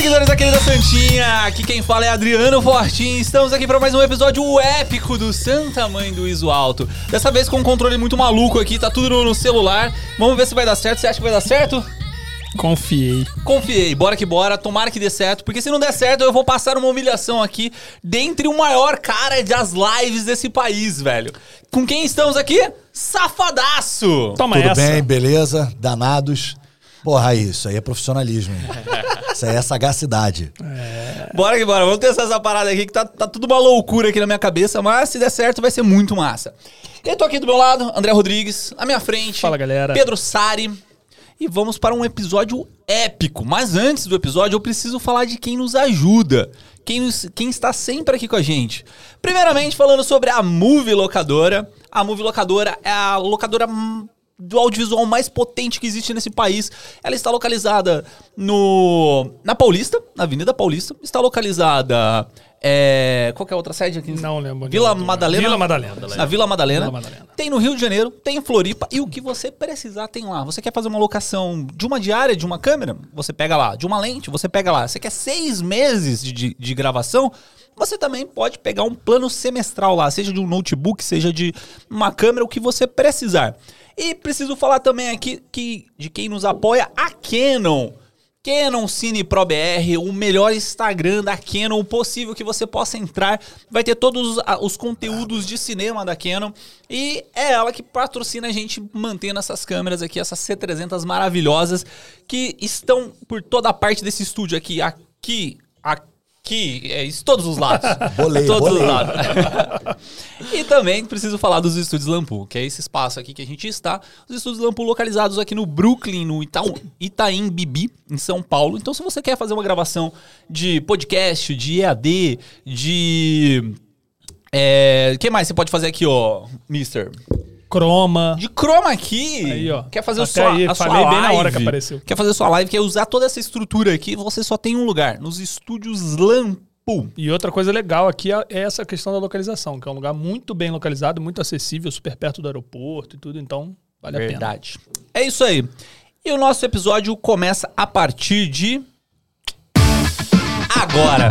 seguidores da querida Santinha, aqui quem fala é Adriano Fortin. Estamos aqui para mais um episódio épico do Santa Mãe do Iso Alto. Dessa vez com um controle muito maluco aqui, tá tudo no celular. Vamos ver se vai dar certo. Você acha que vai dar certo? Confiei. Confiei, bora que bora, tomara que dê certo, porque se não der certo eu vou passar uma humilhação aqui dentre o maior cara das lives desse país, velho. Com quem estamos aqui? Safadaço! Toma Tudo essa. bem, beleza? Danados. Porra, isso aí é profissionalismo. hein? Isso aí é sagacidade. Bora que bora, vamos testar essa parada aqui que tá, tá tudo uma loucura aqui na minha cabeça, mas se der certo vai ser muito massa. Eu tô aqui do meu lado, André Rodrigues, à minha frente. Fala, galera. Pedro Sari. E vamos para um episódio épico. Mas antes do episódio, eu preciso falar de quem nos ajuda. Quem, nos- quem está sempre aqui com a gente. Primeiramente, falando sobre a Movie Locadora. A Movie Locadora é a locadora do audiovisual mais potente que existe nesse país. Ela está localizada no na Paulista, na Avenida Paulista. Está localizada. É, qual que é a outra sede aqui? Não lembro. Vila Não. Madalena. Vila Madalena. Na Vila Madalena. Vila Madalena. Tem no Rio de Janeiro, tem em Floripa. E o que você precisar tem lá. Você quer fazer uma locação de uma diária, de uma câmera? Você pega lá. De uma lente, você pega lá. Você quer seis meses de, de, de gravação? Você também pode pegar um plano semestral lá, seja de um notebook, seja de uma câmera, o que você precisar. E preciso falar também aqui que, de quem nos apoia, a Canon. Canon Cine Pro BR, o melhor Instagram da Canon possível que você possa entrar. Vai ter todos os, conteúdos de cinema da Canon. E é ela que patrocina a gente mantendo essas câmeras aqui, essas C300 maravilhosas, que estão por toda a parte desse estúdio aqui. Aqui, aqui, é isso, todos os lados. Bolei, todos bolei. os lados. e também preciso falar dos estúdios Lampu, que é esse espaço aqui que a gente está. Os estúdios Lampu localizados aqui no Brooklyn, no Itaú, Itaim Bibi, em São Paulo. Então, se você quer fazer uma gravação de podcast, de EAD, de. É, o que mais você pode fazer aqui, ó, Mister? Croma. De chroma key. Aí, ó. Quer fazer sua, aí, a sua falei live. bem na hora que apareceu. Quer fazer sua live, quer usar toda essa estrutura aqui, você só tem um lugar, nos estúdios Lampu. E outra coisa legal aqui é é essa questão da localização, que é um lugar muito bem localizado, muito acessível, super perto do aeroporto e tudo, então vale a pena. Verdade. É isso aí. E o nosso episódio começa a partir de. Agora!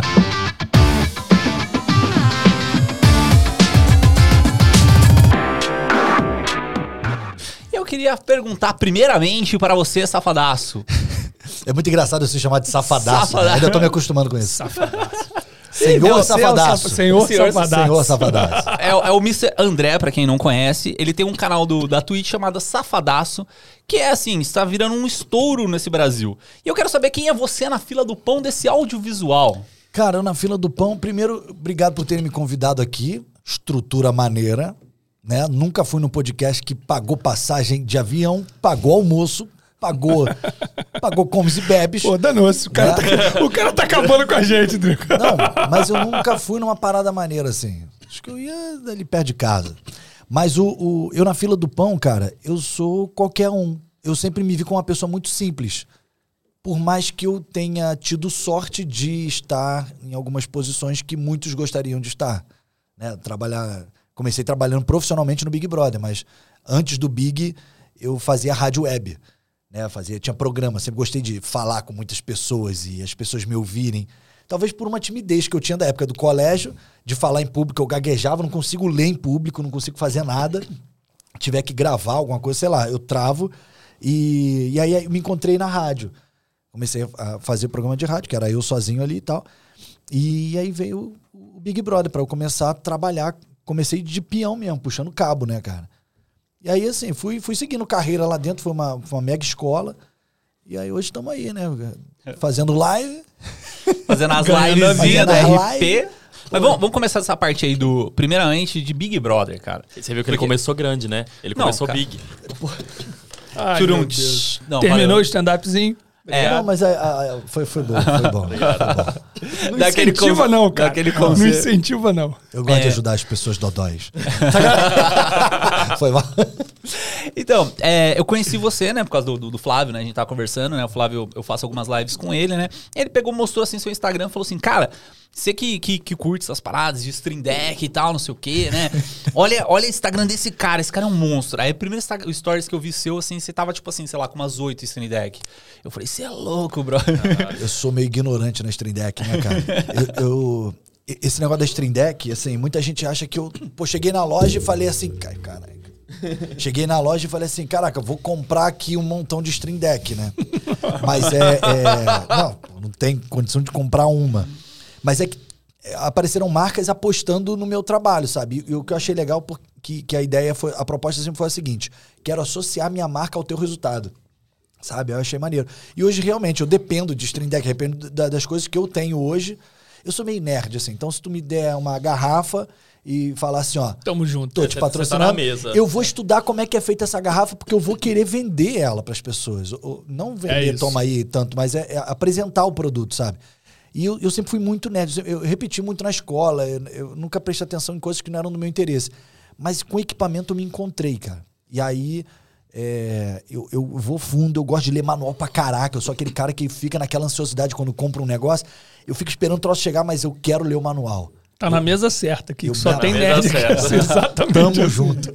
Queria perguntar primeiramente para você, safadaço. É muito engraçado ser chamado de safadaço. Safadaço. né? Ainda tô me acostumando com isso. Senhor Não, safadaço. Senhor, Senhor safadaço. Senhor safadaço. É, é o Mr. André, pra quem não conhece. Ele tem um canal do, da Twitch chamado Safadaço, que é assim, está virando um estouro nesse Brasil. E eu quero saber quem é você na fila do pão desse audiovisual. Cara, eu na fila do pão, primeiro, obrigado por terem me convidado aqui. Estrutura maneira, né? Nunca fui no podcast que pagou passagem de avião, pagou almoço, pagou, pagou comes e bebes. Pô, danou-se. O, cara tá- o cara tá acabando com a gente, Drico. Não, mas eu nunca fui numa parada maneira assim. Acho que eu ia ali perto de casa. Mas o, o- eu na fila do pão, cara, eu sou qualquer um. Eu sempre me vi como uma pessoa muito simples. Por mais que eu tenha tido sorte de estar em algumas posições que muitos gostariam de estar. Né? Trabalhar, comecei trabalhando profissionalmente no Big Brother, mas antes do Big eu fazia rádio web. Né? Fazia, tinha programa, sempre gostei de falar com muitas pessoas e as pessoas me ouvirem. Talvez por uma timidez que eu tinha da época do colégio, de falar em público, eu gaguejava, não consigo ler em público, não consigo fazer nada. Tiver que gravar alguma coisa, sei lá, eu travo. E, e aí eu me encontrei na rádio. Comecei a fazer programa de rádio, que era eu sozinho ali e tal. E aí veio o Big Brother para eu começar a trabalhar. Comecei de peão mesmo, puxando cabo, né, cara? E aí, assim, fui, fui seguindo carreira lá dentro, foi uma, foi uma mega escola. E aí hoje estamos aí, né? Fazendo live. Fazendo as Ganhando a livezinhas da. RP. Mas vamos, vamos começar essa parte aí do. Primeiramente, de Big Brother, cara. Você viu que ele Porque- começou grande, né? Ele Não, começou cara. big. Ai. Não, Terminou valeu. o stand-upzinho. É. Não, mas a- a- a- foi, foi bom, foi bom. Foi bom. Não Daquele incentiva não, cara. daquele não incentiva não. Eu gosto É. de ajudar as pessoas dodóis. foi mal. Então, é, eu conheci você, né, por causa do, do- do Flávio, né? A gente tava conversando, né? O Flávio, eu faço algumas lives com ele, né? Ele pegou, mostrou assim seu Instagram e falou assim: Cara, Você que, que, que curte essas paradas de stream deck e tal, não sei o quê, né? olha, olha o Instagram desse cara, esse cara é um monstro. Aí, o primeiro stories que eu vi seu, assim, você tava, tipo assim, sei lá, com umas oito stream deck. Eu falei, você é louco, bro. Eu sou meio ignorante na Stream Deck, né, cara? eu, eu- esse negócio da Stream Deck, assim, muita gente acha que eu, pô, cheguei na loja e falei assim, "Ca- caraca. Cheguei na loja e falei assim, caraca, vou comprar aqui um montão de Stream Deck, né? Mas é, é- não, não tem condição de comprar uma. Mas é que é, apareceram marcas apostando no meu trabalho, sabe? E, o que eu achei legal porque que a ideia foi, a proposta sempre foi a seguinte: quero associar minha marca ao teu resultado. Sabe? Eu achei maneiro. E hoje, realmente, eu dependo de Stream Deck, dependo da- das coisas que eu tenho hoje. Eu sou meio nerd, assim. Então, se tu me der uma garrafa e falar assim, ó, Tamo junto. tô te você tá patrocinando, na mesa. eu vou estudar como é que é feita essa garrafa, porque eu vou querer vender ela para as pessoas. Não vender, isso. toma aí tanto, mas é, é apresentar o produto, sabe? E eu, eu sempre fui muito nerd. Eu, repeti muito na escola. Eu, eu nunca prestei atenção em coisas que não eram do meu interesse. Mas com equipamento eu me encontrei, cara. E aí é, eu, eu vou fundo, eu gosto de ler manual pra caraca. Eu sou aquele cara que fica naquela ansiosidade quando compra um negócio. Eu fico esperando o troço chegar, mas eu quero ler o manual. Tá na mesa certa aqui, Eu que só tem nerd. certa. Exatamente. Tamo assim. junto.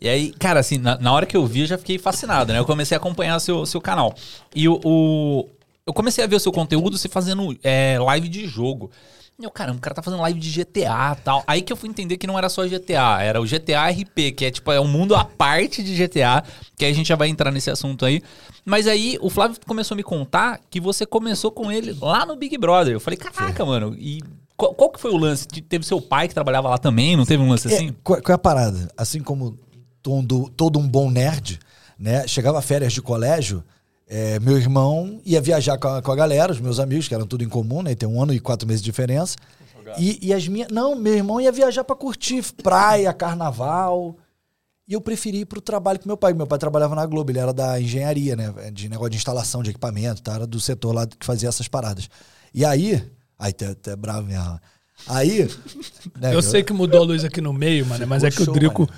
E aí, cara, assim, na, na hora que eu vi, eu já fiquei fascinado, né? Eu comecei a acompanhar seu, seu canal. E o, o- Eu comecei a ver o seu conteúdo, você fazendo é, live de jogo. Meu, caramba, o cara tá fazendo live de GTA e tal. Aí que eu fui entender que não era só GTA, era o GTA RP, que é tipo, é um mundo à parte de GTA, que aí a gente já vai entrar nesse assunto aí. Mas aí o Flávio começou a me contar que você começou com ele lá no Big Brother. Eu falei, caraca, mano, e qual, qual que foi o lance? Teve seu pai que trabalhava lá também? Não teve um lance assim? É, qual, qual é a parada? Assim como todo, todo um bom nerd, né? Chegava férias de colégio, é, meu irmão ia viajar com a, com a galera, os meus amigos, que eram tudo em comum, né? Tem um ano e quatro meses de diferença. E, e as minhas. Não, meu irmão ia viajar pra curtir praia, carnaval. E eu preferi ir pro trabalho com meu pai. Meu pai trabalhava na Globo, ele era da engenharia, né? De negócio de instalação de equipamento, tá? Era do setor lá que fazia essas paradas. E aí. Ai, tu é, tu é bravo mesmo. Aí. né, Eu sei que mudou a luz aqui no meio, mano, mas é que show, o Drico mano.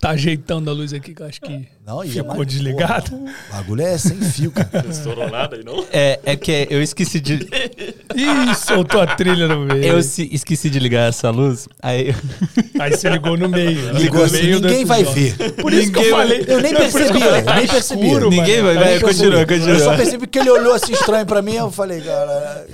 Tá ajeitando a luz aqui, que eu acho que Não, é ficou desligado. O bagulho é sem fio, cara. Não estourou nada aí, não? É, é que eu esqueci de. Ih, soltou a trilha no meio. Eu se- esqueci de ligar essa luz. Aí. Aí você ligou no meio. Ligou no assim, meio ninguém vai ver. Por isso que eu Ninguém vai- falei. Eu nem que percebi, eu falei, eu tá nem percebi. escuro, Ninguém mano. vai- nem continua, continua. Eu só percebi que ele olhou assim estranho pra mim, eu falei, cara,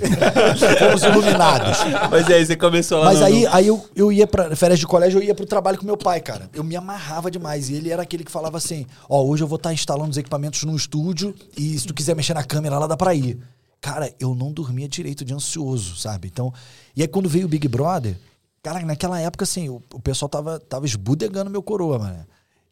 fomos iluminados. Mas aí você começou lá Mas no- aí, aí eu, eu ia pra férias de colégio, eu ia pro trabalho com meu pai, cara. Eu me amarrava demais. E ele era aquele que falava assim: Ó, hoje eu vou estar instalando os equipamentos no estúdio e se tu quiser mexer na câmera lá, dá pra ir. Cara, eu não dormia direito de ansioso, sabe? Então, e aí quando veio o Big Brother, cara, naquela época, assim, o, o pessoal tava, tava esbudegando meu coroa, mano.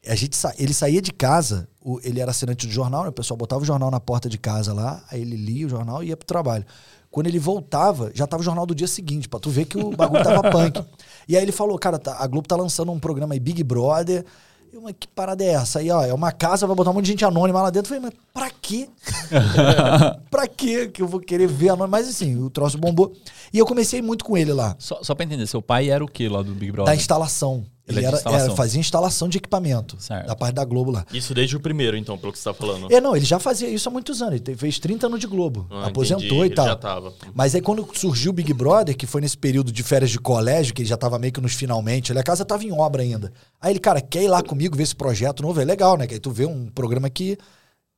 A gente sa- ele saía de casa, o- ele era assinante do jornal, né? o pessoal botava o jornal na porta de casa lá, aí ele lia o jornal e ia pro trabalho. Quando ele voltava, já tava o jornal do dia seguinte, pra tu ver que o bagulho tava punk. E aí ele falou, cara, tá- a Globo tá lançando um programa aí, Big Brother. Eu, mas que parada é essa? Aí, ó, é uma casa, vai botar um monte de gente anônima lá dentro. Eu falei, mas pra quê? pra quê que eu vou querer ver anônimo? Mas assim, o troço bombou. E eu comecei muito com ele lá, Só, só pra entender, seu pai era o que lá do Big da Brother? instalação. Ele Ele, é era, era- fazia instalação de equipamento. Certo. Da parte da Globo lá. Isso desde o primeiro, então, pelo que você tá falando. É, não, ele já fazia isso há muitos anos. Ele fez 30 anos de Globo. Ah, aposentou entendi, e ele tal. já tava. Mas aí quando surgiu o Big Brother, que foi nesse período de férias de colégio, que ele já tava meio que nos finalmente, ele, a casa tava em obra ainda. Aí ele, cara, quer ir lá comigo ver esse projeto novo? É legal, né? Que aí tu vê um programa que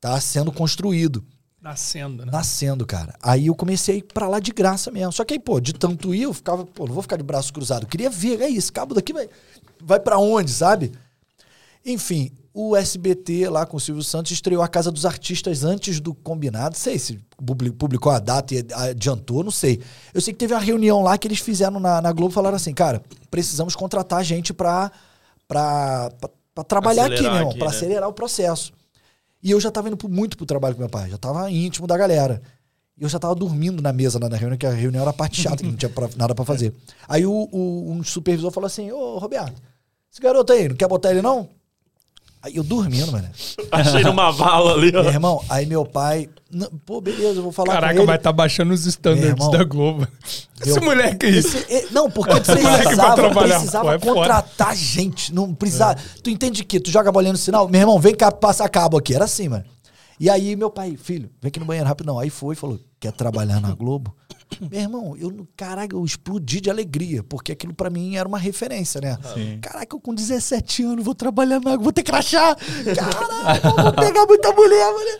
tá sendo construído, Nascendo, né? nascendo, cara. Aí eu comecei a ir pra lá de graça mesmo. Só que aí, pô, de tanto ir, eu ficava, pô, não vou ficar de braço cruzado. Eu queria ver, é isso, cabo daqui vai, vai para onde, sabe? Enfim, o SBT lá com o Silvio Santos estreou a Casa dos Artistas antes do combinado. Sei se publi- publicou a data e adiantou, não sei. Eu sei que teve uma reunião lá que eles fizeram na, na Globo e falaram assim, cara, precisamos contratar gente pra, pra, pra, pra trabalhar aqui, Acelerar meu irmão, aqui, pra né? acelerar o processo. E eu já tava indo muito pro trabalho com meu pai, já tava íntimo da galera. E eu já tava dormindo na mesa na reunião, que a reunião era a parte chata, que não tinha pra- nada pra fazer. Aí o, o- um supervisor falou assim: Ô, Roberto, esse garoto aí, não quer botar ele não? Aí eu dormindo, mano. Achei numa vala ali, Meu ó. irmão, aí meu pai. "Não, Pô, beleza, eu vou falar Caraca, com ele. vai estar baixando os Meu standards irmão, da Globo. Esse meu- moleque aí. Esse- é, não, porque moleque precisava, precisava pô, é foda. contratar gente. Não precisava. Tu entende que tu joga a bolinha no sinal? Meu irmão, vem cá passar cabo aqui. Era assim, mano. E aí, meu pai, filho, vem aqui no banheiro rapidão. Aí foi e falou: quer trabalhar na Globo? Meu irmão, eu, caraca, eu explodi de alegria, porque aquilo pra mim era uma referência, né? Sim. Caraca, eu com 17 anos vou trabalhar na vou ter crachá. Caraca, eu vou pegar muita mulher, mulher.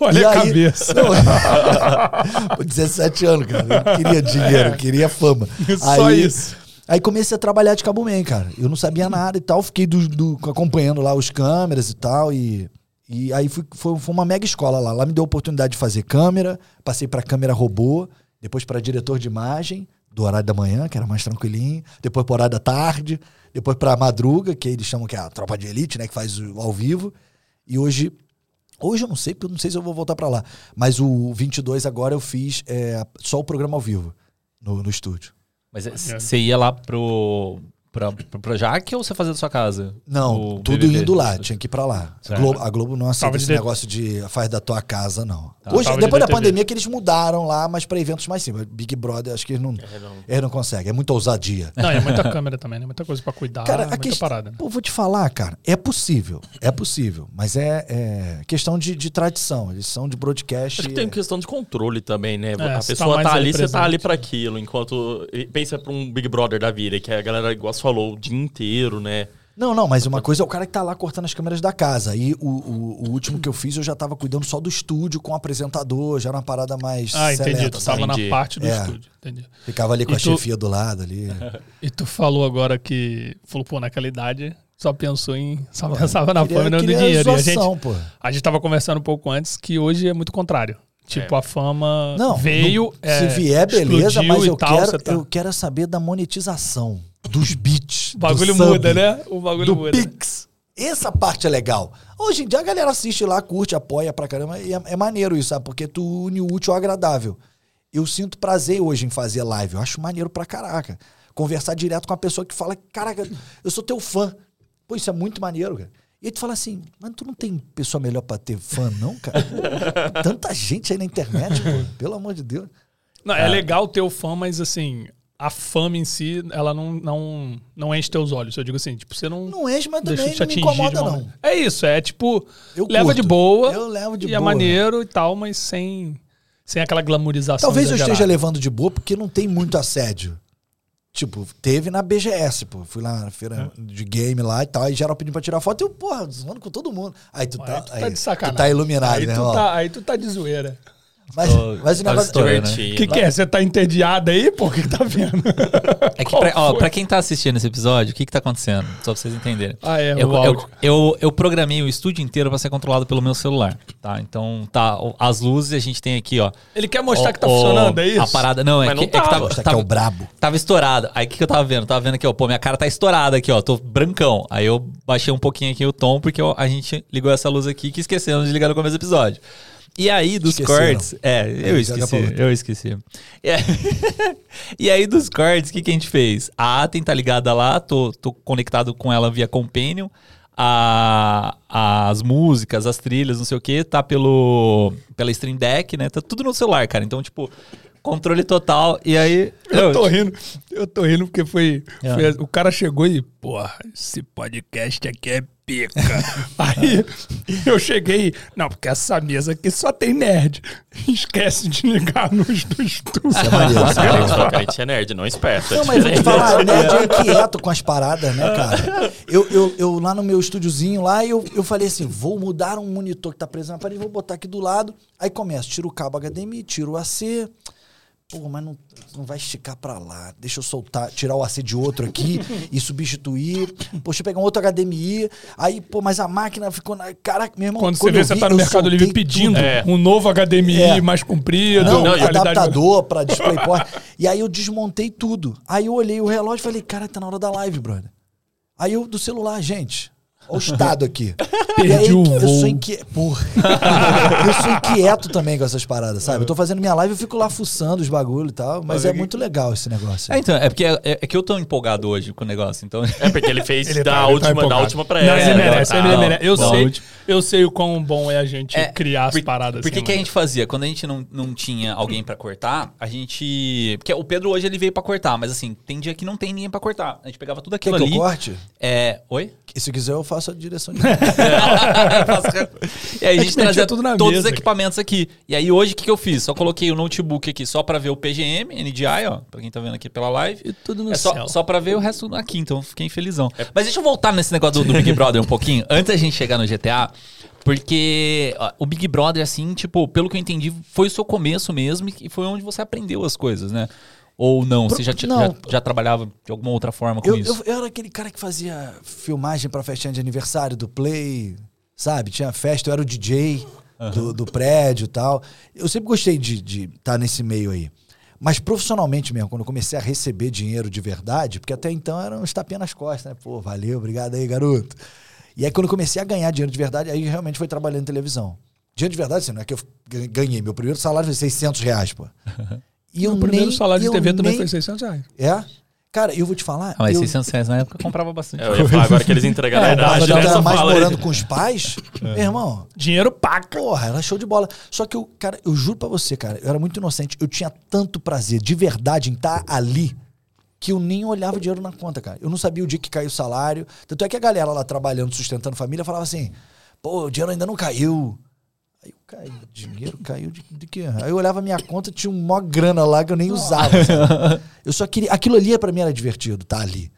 Olha E a aí- cabeça. Não, com 17 anos, cara. Eu queria dinheiro, eu queria fama. Só Aí- isso. Aí comecei a trabalhar de Cabo Man, cara. Eu não sabia nada e tal. Fiquei do- do- acompanhando lá os câmeras e tal. E, e aí fui, foi, foi uma mega escola lá. Lá me deu a oportunidade de fazer câmera. Passei pra câmera robô. Depois pra diretor de imagem, do horário da manhã, que era mais tranquilinho. Depois pro horário da tarde. Depois pra madruga, que eles chamam que é a tropa de elite, né? Que faz o ao vivo. E hoje Hoje eu não sei, porque eu não sei se eu vou voltar pra lá. Mas o 22 agora eu fiz é, só o programa ao vivo no, no estúdio. Mas você ia lá pro, pra, pro Projac ou você fazia da sua casa? Não, tudo BBB? indo lá, tinha que ir pra lá. A. Globo, a Globo não aceita Tava de esse de- negócio de faz da tua casa, não. Tá. Hoje, Tava de depois da DTV. pandemia, que eles mudaram lá, mas pra eventos mais simples. Big Brother, acho que eles não, É, não. eles não conseguem. É muita ousadia. Não, e é muita câmera também, né? Muita coisa pra cuidar, Cara, a muita questão. parada. né? Pô, vou te falar, cara. É possível. É possível. Mas é, é questão de, de tradição. Eles são de broadcast. Acho que tem questão de controle também, né? É, a tá pessoa mais tá, ali ali, você tá ali pra aquilo. Enquanto. Pensa pra um Big Brother da vida, que a galera, igual você falou, o dia inteiro, né? Não, não, mas uma coisa é o cara que tá lá cortando as câmeras da casa. Aí o, o, o último que eu fiz, eu já tava cuidando só do estúdio com o apresentador, já era uma parada mais. Ah, entendi. seleta, Tu sabe? tava na Entendi. parte do É. estúdio. Entendi. Ficava ali com E a tu- chefia do lado ali. E tu falou agora que. Falou, pô, naquela idade só pensou em. Só pensava na Queria- fama e não no dinheiro. E a gente, zoação, pô. a gente tava conversando um pouco antes que hoje é muito contrário. Tipo, É. a fama Não, veio. não- é, se vier, beleza, mas eu tal, quero, tá- eu quero saber da monetização, dos beats. O bagulho sub, muda, né? O bagulho Do muda. Pix. Essa parte é legal. Hoje em dia a galera assiste lá, curte, apoia pra caramba. E é, é maneiro isso, sabe? Porque tu une o útil ao agradável. Eu sinto prazer hoje em fazer live. Eu acho maneiro pra caraca. Conversar direto com a pessoa que fala, caraca, eu sou teu fã. Pô, isso é muito maneiro, cara. E aí tu fala assim, mas tu não tem pessoa melhor pra ter fã, não, cara? Tanta gente aí na internet, pô. Pelo amor de Deus. Não, é legal ter o fã, mas assim, a fama em si, ela não, não, não enche teus olhos. Eu digo assim, tipo, você não. Não enche, mas também te não me incomoda, não. maneira. É isso, é tipo, Eu leva curto. de boa. Eu levo de e é boa. maneiro e tal, mas sem, sem aquela glamorização. Talvez eu esteja exagerada. levando de boa porque não tem muito assédio. Tipo, teve na BGS, pô. Fui lá na feira É. de game lá e tal. Aí geral pedindo pra tirar foto. E eu, porra, zoando com todo mundo. Aí tu Aí tá, tu tá aí, de sacanagem. tu tá iluminado, aí né, tu tá, aí tu tá de zoeira. Mas, Tô- mas o tá negócio... né? O que, que é? Você tá entediado aí? Por que que tá vendo? É que, pra, ó, pra quem tá assistindo esse episódio, o que que tá acontecendo? Só pra vocês entenderem. Ah, é, eu, o áudio. eu, eu, eu programei o estúdio inteiro pra ser controlado pelo meu celular, tá? Então, tá, as luzes a gente tem aqui, ó. Ele quer mostrar Ó, que tá ó, funcionando, é isso? A parada, não, é Mas que, não é que tava. tava, Mostra que tava, é o brabo. tava estourado. Aí o que, que eu tava vendo? Tava vendo aqui, ó, pô, minha cara tá estourada aqui, ó, tô brancão. Aí eu baixei um pouquinho aqui o tom, porque ó, a gente ligou essa luz aqui que esquecemos de ligar no começo do episódio. E aí, dos Esqueceram. cortes. É, eu joga esqueci. Eu esqueci. E aí, dos cortes, o que, que a gente fez? A Atem tá ligada lá, tô, tô conectado com ela via Companion. A, as músicas, as trilhas, não sei o que, tá pelo, pela Stream Deck, né? Tá tudo no celular, cara. Então, tipo, controle total. E aí. Eu tô rindo, eu tô rindo porque foi, É. foi- O cara chegou e, porra, esse podcast aqui é pica. Aí eu cheguei, não, porque essa mesa aqui só tem nerd. Esquece de ligar nos do estúdio. Isso é maneiro, é a gente, a é nerd, não esperto. Não, mas vou te falar, nerd é inquieto com as paradas, né, cara? Eu, eu, eu lá no meu estúdiozinho lá, eu, eu falei assim, vou mudar um monitor que tá preso na parede, vou botar aqui do lado. Aí começo, tiro o cabo HDMI, tiro o AC. Pô, mas não, não vai esticar pra lá. Deixa eu soltar, tirar o AC de outro aqui e substituir. Pô, deixa eu pegar um outro HDMI. Aí, pô, mas a máquina ficou na... Caraca, meu irmão, Quando, você vê, você tá no Mercado Livre pedindo. É. um novo HDMI É. mais comprido. Não, Não, e qualidade- adaptador pra DisplayPort. e aí eu desmontei tudo. Aí eu olhei o relógio e falei, cara, tá na hora da live, brother. Aí eu do celular, gente. Olha o estado aqui. e aí, Perdi o eu voo. sou inquieto. Porra. eu sou inquieto também com essas paradas, sabe? Eu tô fazendo minha live, eu fico lá fuçando os bagulho e tal. Mas é muito legal esse negócio. É, então, é porque é, é que eu tô empolgado hoje com o negócio, então. É porque ele fez Ele da, tá- ele tá última, da empolgado. última pra Não, essa. ele né? merece, Tá. ele merece. Eu Não, sei, eu sei o quão bom é a gente É, criar as por- paradas Por que, assim. que a mano. gente fazia? Quando a gente não, não tinha alguém pra cortar, a gente. Porque o Pedro hoje ele veio pra cortar, mas assim, tem dia que não tem ninguém pra cortar. A gente pegava tudo Quer aquilo que eu ali. corte? É. Oi? E se quiser, eu faço a direção de. e aí a A gente trazia tudo na todos os mesa, equipamentos aqui. E aí hoje o que, que eu fiz? Só coloquei o notebook aqui só pra ver o PGM, NDI, ó, pra quem tá vendo aqui pela live. E tudo no É só, céu. só pra ver o resto aqui, então fiquei felizão. Mas deixa eu voltar nesse negócio do, do Big Brother um pouquinho, antes da gente chegar no GTA, porque ó, o Big Brother, assim, tipo, pelo que eu entendi, foi o seu começo mesmo e foi onde você aprendeu as coisas, né? Ou não? Você já, Não. já, já trabalhava de alguma outra forma com Eu, isso? eu, eu era aquele cara que fazia filmagem pra festinha de aniversário do Play, sabe? Tinha festa, eu era o DJ do, do prédio e tal. Eu sempre gostei de estar nesse meio aí. Mas profissionalmente mesmo, quando eu comecei a receber dinheiro de verdade, porque até então era uns tapinha nas costas, né? Pô, valeu, obrigado aí, garoto. E aí quando eu comecei a ganhar dinheiro de verdade, aí realmente foi trabalhando em televisão. Dinheiro de verdade, assim, não é que eu gan- ganhei. Meu primeiro salário foi 600 reais, pô. E o primeiro salário de TV também nem- foi 600 reais. É? Cara, eu vou te falar... Ah, mas eu, 600 reais na época eu comprava bastante. É, eu ia falar agora que eles entregaram a É, eu tava Só mais fala aí. morando com os pais. Meu irmão, Dinheiro paca. porra, era show de bola. Só que eu, cara, eu juro pra você, cara, eu era muito inocente. Eu tinha tanto prazer, de verdade, em estar ali, que eu nem olhava o dinheiro na conta, cara. Eu não sabia o dia que caiu o salário. Tanto é que a galera lá trabalhando, sustentando família, falava assim: pô, o dinheiro ainda não caiu. Caí, dinheiro caiu de, de quê? Aí eu olhava a minha conta, tinha um mó grana lá que eu nem usava. sabe? Eu só queria. Aquilo ali pra mim era divertido, tá ali.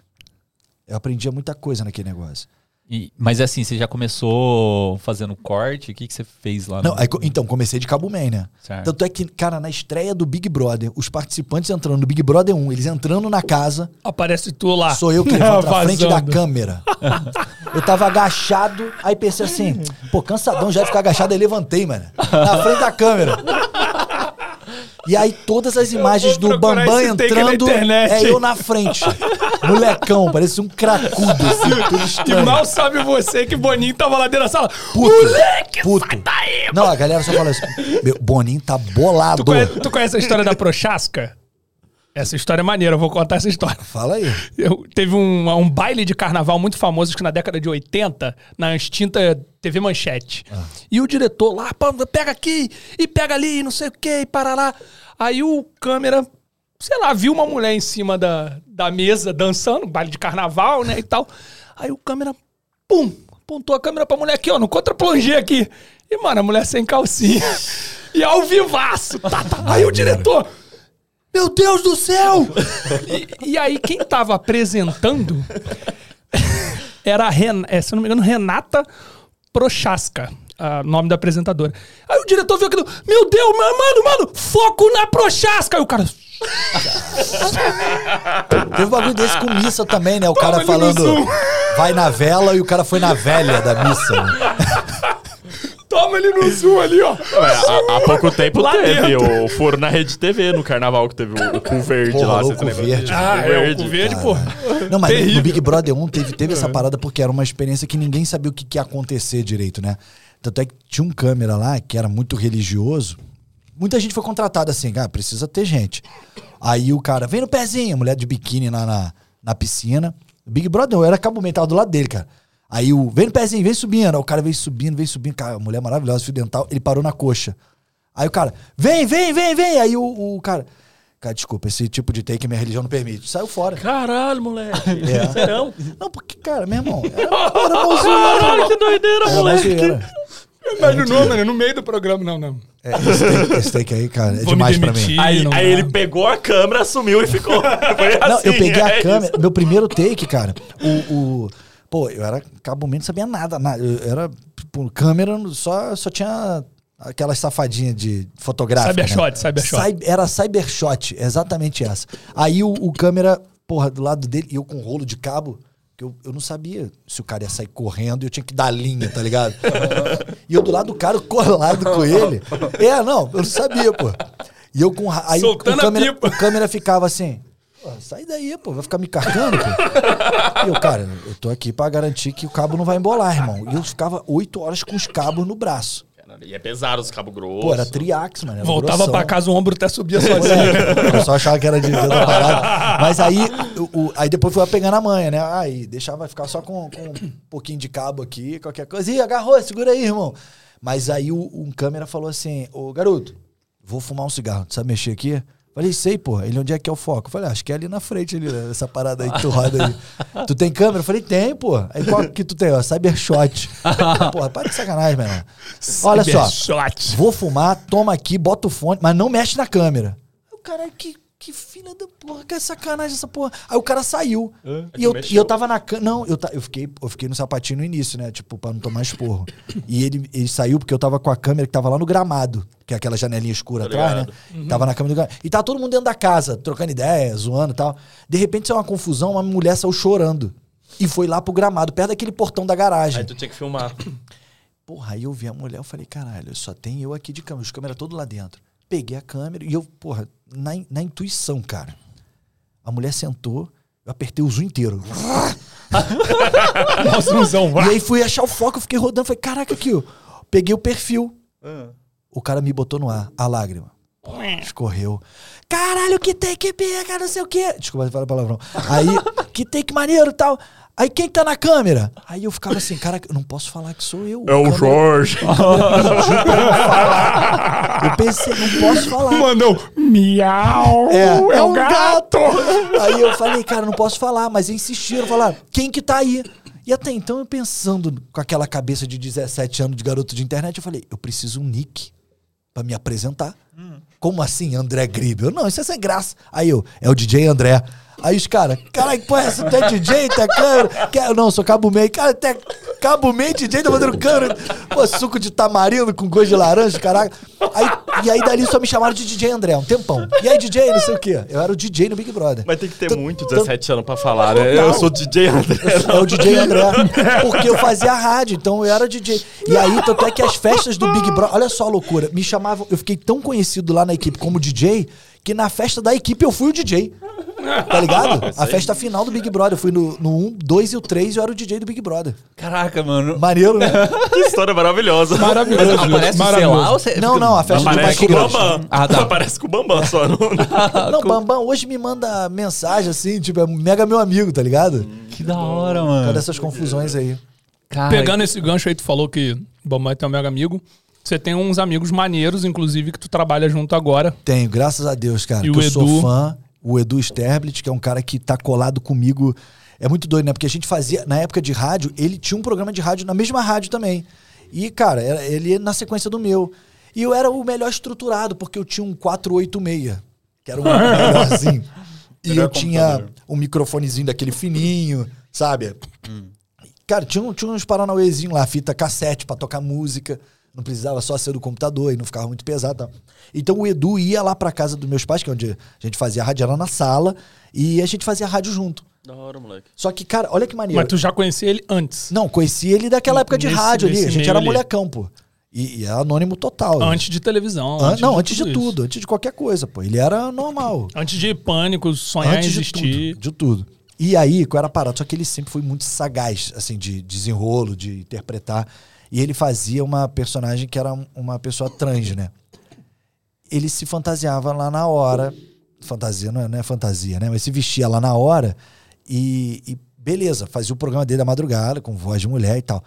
Eu aprendia muita coisa naquele negócio. E- mas assim, você já começou fazendo corte? O que, que você fez lá? Não, no- aí então, comecei de Cabo Man, né? Certo. Tanto é que, cara, na estreia do Big Brother, os participantes entrando no Big Brother 1, eles entrando na casa, Aparece tu lá. sou eu que levanto na frente da câmera. Eu tava agachado, aí pensei assim, pô, cansadão já de ficar agachado, aí levantei, mano. Na frente da câmera. E aí todas as imagens do Bambam entrando, é eu na frente. Molecão, parecia um cracudo, assim, E mal sabe você que Boninho tava lá dentro da sala. Puto, Moleque, puto. sai daí, Não, a galera só fala assim, meu, Boninho tá bolado. Tu conhece, tu conhece a história da Prochasca? Essa história é maneira, eu vou contar essa história. Fala aí. Eu- teve um, um baile de carnaval muito famoso, acho que na década de 80, na extinta TV Manchete. E o diretor lá, "Pô, pega aqui e pega ali, não sei o que, e parará. Aí o câmera, sei lá, viu uma mulher em cima da, da mesa dançando, baile de carnaval, né, e tal. Aí o câmera, pum, apontou a câmera pra mulher aqui, ó, no contra-plongé aqui. E, mano, a mulher sem calcinha. e ao vivaço. Tá, tá. Aí o diretor... Meu Deus do céu! e, e aí, quem tava apresentando era a Ren, é, se não me engano, Renata Prochaska, o nome da apresentadora. Aí o diretor viu aquilo, meu Deus, ma- mano, mano, foco na Prochaska! Aí o cara, Teve um bagulho desse com missa também, né? O cara falando vai na vela e o cara foi na velha da missa. Toma ele no zoom ali, ó. É, há, há pouco tempo Lá teve dentro. o foro na Rede TV no carnaval que teve o, o cu verde Porra, lá. o cu verde. Ah, Cu é, o cu verde, pô. Não, mas no Terrível. Big Brother 1 teve, teve essa parada porque era uma experiência que ninguém sabia o que, que ia acontecer direito, né? Tanto é que tinha um câmera lá que era muito religioso. Muita gente foi contratada assim, ah, precisa ter gente. Aí o cara, vem no pezinho, a mulher de biquíni lá na, na piscina. O Big Brother, eu era cabo Man, tava do lado dele, cara. Aí o, vem no pezinho, vem subindo. Aí o cara veio subindo, veio subindo. Cara, mulher maravilhosa, fio dental. Ele parou na coxa. Aí o cara, vem, vem, vem, vem. Aí o, o cara, cara, desculpa, esse tipo de take minha religião não permite. Saiu fora. Caralho, moleque. É. Serão? Não, porque, cara, meu irmão, era, era. Caralho, que doideira, Era moleque. Imaginou, mano, no meio do programa, não, não. É, esse, take, esse take aí, cara, é Vou demais pra mim. Aí, não aí ele pegou a câmera, sumiu e ficou. Foi Não, assim, eu peguei é a isso. câmera, meu primeiro take, cara, o... o pô, eu era cabo não sabia nada, nada. Eu era, tipo, câmera, só, só tinha aquelas safadinhas de fotográfica. Cybershot, cybershot. Cy- Era cybershot, exatamente essa. Aí o, o câmera, porra, do lado dele, e eu com um rolo de cabo, que eu, eu não sabia se o cara ia sair correndo e eu tinha que dar linha, tá ligado? e eu do lado do cara, colado com ele. É, não, eu não sabia, pô. E eu com. Aí o, o Soltando a câmera, pipa. o câmera ficava assim. "Pô, Sai daí, pô, vai ficar me carcando, pô. E eu, cara, eu tô aqui pra garantir que o cabo não vai embolar, irmão. E eu ficava oito horas com os cabos no braço. E é pesado os cabos grossos. Pô, era triax, mano. Era Voltava grossão. pra casa, o ombro até subia sozinho. Eu só achava que era de de outra parada. Mas aí, o, o- aí depois foi pegando a manha, né? Aí deixava ficar só com, com um pouquinho de cabo aqui, qualquer coisa. Ih, agarrou, segura aí, irmão. Mas aí o, um câmera falou assim: Ô garoto, vou fumar um cigarro. Tu sabe mexer aqui? Falei, sei, pô. Ele, onde é que é o foco? Eu falei, acho que é ali na frente, ali, né? essa parada aí que tu roda aí. tu tem câmera? Eu falei, tem, pô. Aí qual que tu tem? Ó, Cybershot. Porra, para de sacanagem, meu irmão. Olha só, Cybershot. vou fumar, toma aqui, bota o fone, mas não mexe na câmera. O cara, que, que filha da porra, que é sacanagem essa porra. Aí o cara saiu. E eu, mexeu? e eu tava na câmera. Não, eu, ta- eu, fiquei, eu fiquei no sapatinho no início, né? Tipo, pra não tomar esporro. E ele, ele saiu porque eu tava com a câmera que tava lá no gramado, que é aquela janelinha escura Tô atrás, né? ligado. Tava na câmera do gramado. E tava todo mundo dentro da casa, trocando ideia, zoando e tal. De repente saiu uma confusão, uma mulher saiu chorando. E foi lá pro gramado, perto daquele portão da garagem. Aí tu tinha que filmar. Porra, aí eu vi a mulher, eu falei, caralho, só tem eu aqui de câmera, os câmeras todos lá dentro. Peguei a câmera e eu, porra, na, na intuição, cara. A mulher sentou, eu apertei o zoom inteiro. Nossa, E aí fui achar o foco, eu fiquei rodando, falei, caraca, aqui, ó. Peguei o perfil. O cara me botou no ar, a lágrima. Escorreu. Caralho, que take pega, não sei o quê. Desculpa, fala palavrão. Aí, que take maneiro e tal. Aí quem que tá na câmera? Aí eu ficava assim, cara, eu não posso falar que sou eu. É o Câmera- Jorge. Eu pensei, não posso falar. Mandou miau. É, É, o gato. Aí eu falei, cara, não posso falar, mas insistiram, falaram, quem que tá aí? E até então eu pensando com aquela cabeça de 17 anos de garoto de internet, eu falei, eu preciso um nick pra me apresentar. Como assim, André Gribel? Não, isso é sem graça. Aí eu, é o DJ André. Aí os caras, caralho, pô, essa tu é DJ, tá câmera? Quer- Não, sou cabo meio. Cara, até cabo meio DJ, tá fazendo câmera. Pô, suco de tamarindo com gosto de laranja, caraca. Aí, e aí dali só me chamaram de DJ André, um tempão. E aí, DJ, não sei o quê. Eu era o DJ no Big Brother. Mas tem que ter Tan- muito tan- 17 anos pra falar, né? Total. Eu sou DJ André. É o DJ André. Porque eu fazia rádio, então eu era DJ. E aí, tanto é que as festas do Big Brother. Olha só a loucura. Me chamavam. Eu fiquei tão conhecido lá na equipe como DJ que na festa da equipe eu fui o DJ. Tá ligado? A festa final do Big Brother. Eu fui no, no 1, 2 e o 3 e eu era o DJ do Big Brother. Caraca, mano. Maneiro, né? Que história maravilhosa. Maravilhoso. Aparece, sei maravilhoso. lá, ou você Não, não, a festa do Aparece com o. Bambam. Ah, tá. Aparece com o Bambam só. Não... Não, Bambam hoje me manda mensagem assim, tipo, é mega meu amigo, tá ligado? Que da hora, mano. dessas confusões aí. Cara, Pegando esse gancho aí, tu falou que o Bambam é teu mega amigo. Você tem uns amigos maneiros, inclusive, que tu trabalha junto agora. Tenho, graças a Deus, cara. E que o eu sou Edu? fã. O Edu Sterblit, que é um cara que tá colado comigo. É muito doido, né? Porque a gente fazia, na época de rádio, ele tinha um programa de rádio na mesma rádio também. E, cara, ele ia na sequência do meu. E eu era o melhor estruturado, porque eu tinha um 486, que era o melhorzinho. e eu tinha um microfonezinho daquele fininho, sabe? Cara, tinha, um- tinha uns paranauêzinhos lá, fita cassete pra tocar música. Não precisava só ser do computador e não ficava muito pesado. tal. Então o Edu ia lá pra casa dos meus pais, que é onde a gente fazia rádio, era na sala, e a gente fazia rádio junto. Da hora, moleque. Só que, cara, olha que maneiro. Mas tu já conhecia ele antes. Não, conheci ele daquela época de Nesse- rádio ali. A gente era ali. molecão, pô. E, e é anônimo total. Antes de televisão. An- não, antes de isso. tudo, antes de qualquer coisa, pô. Ele era normal. Antes de pânico, sonhar antes em de existir. tudo, de tudo. E aí, qual era a parada? Só que ele sempre foi muito sagaz, assim, de desenrolo, de interpretar. E ele fazia uma personagem que era um- uma pessoa trans, né? Ele se fantasiava lá na hora. Fantasia não é, não é fantasia, né? Mas se vestia lá na hora e, e beleza, fazia o programa dele da madrugada, com voz de mulher e tal.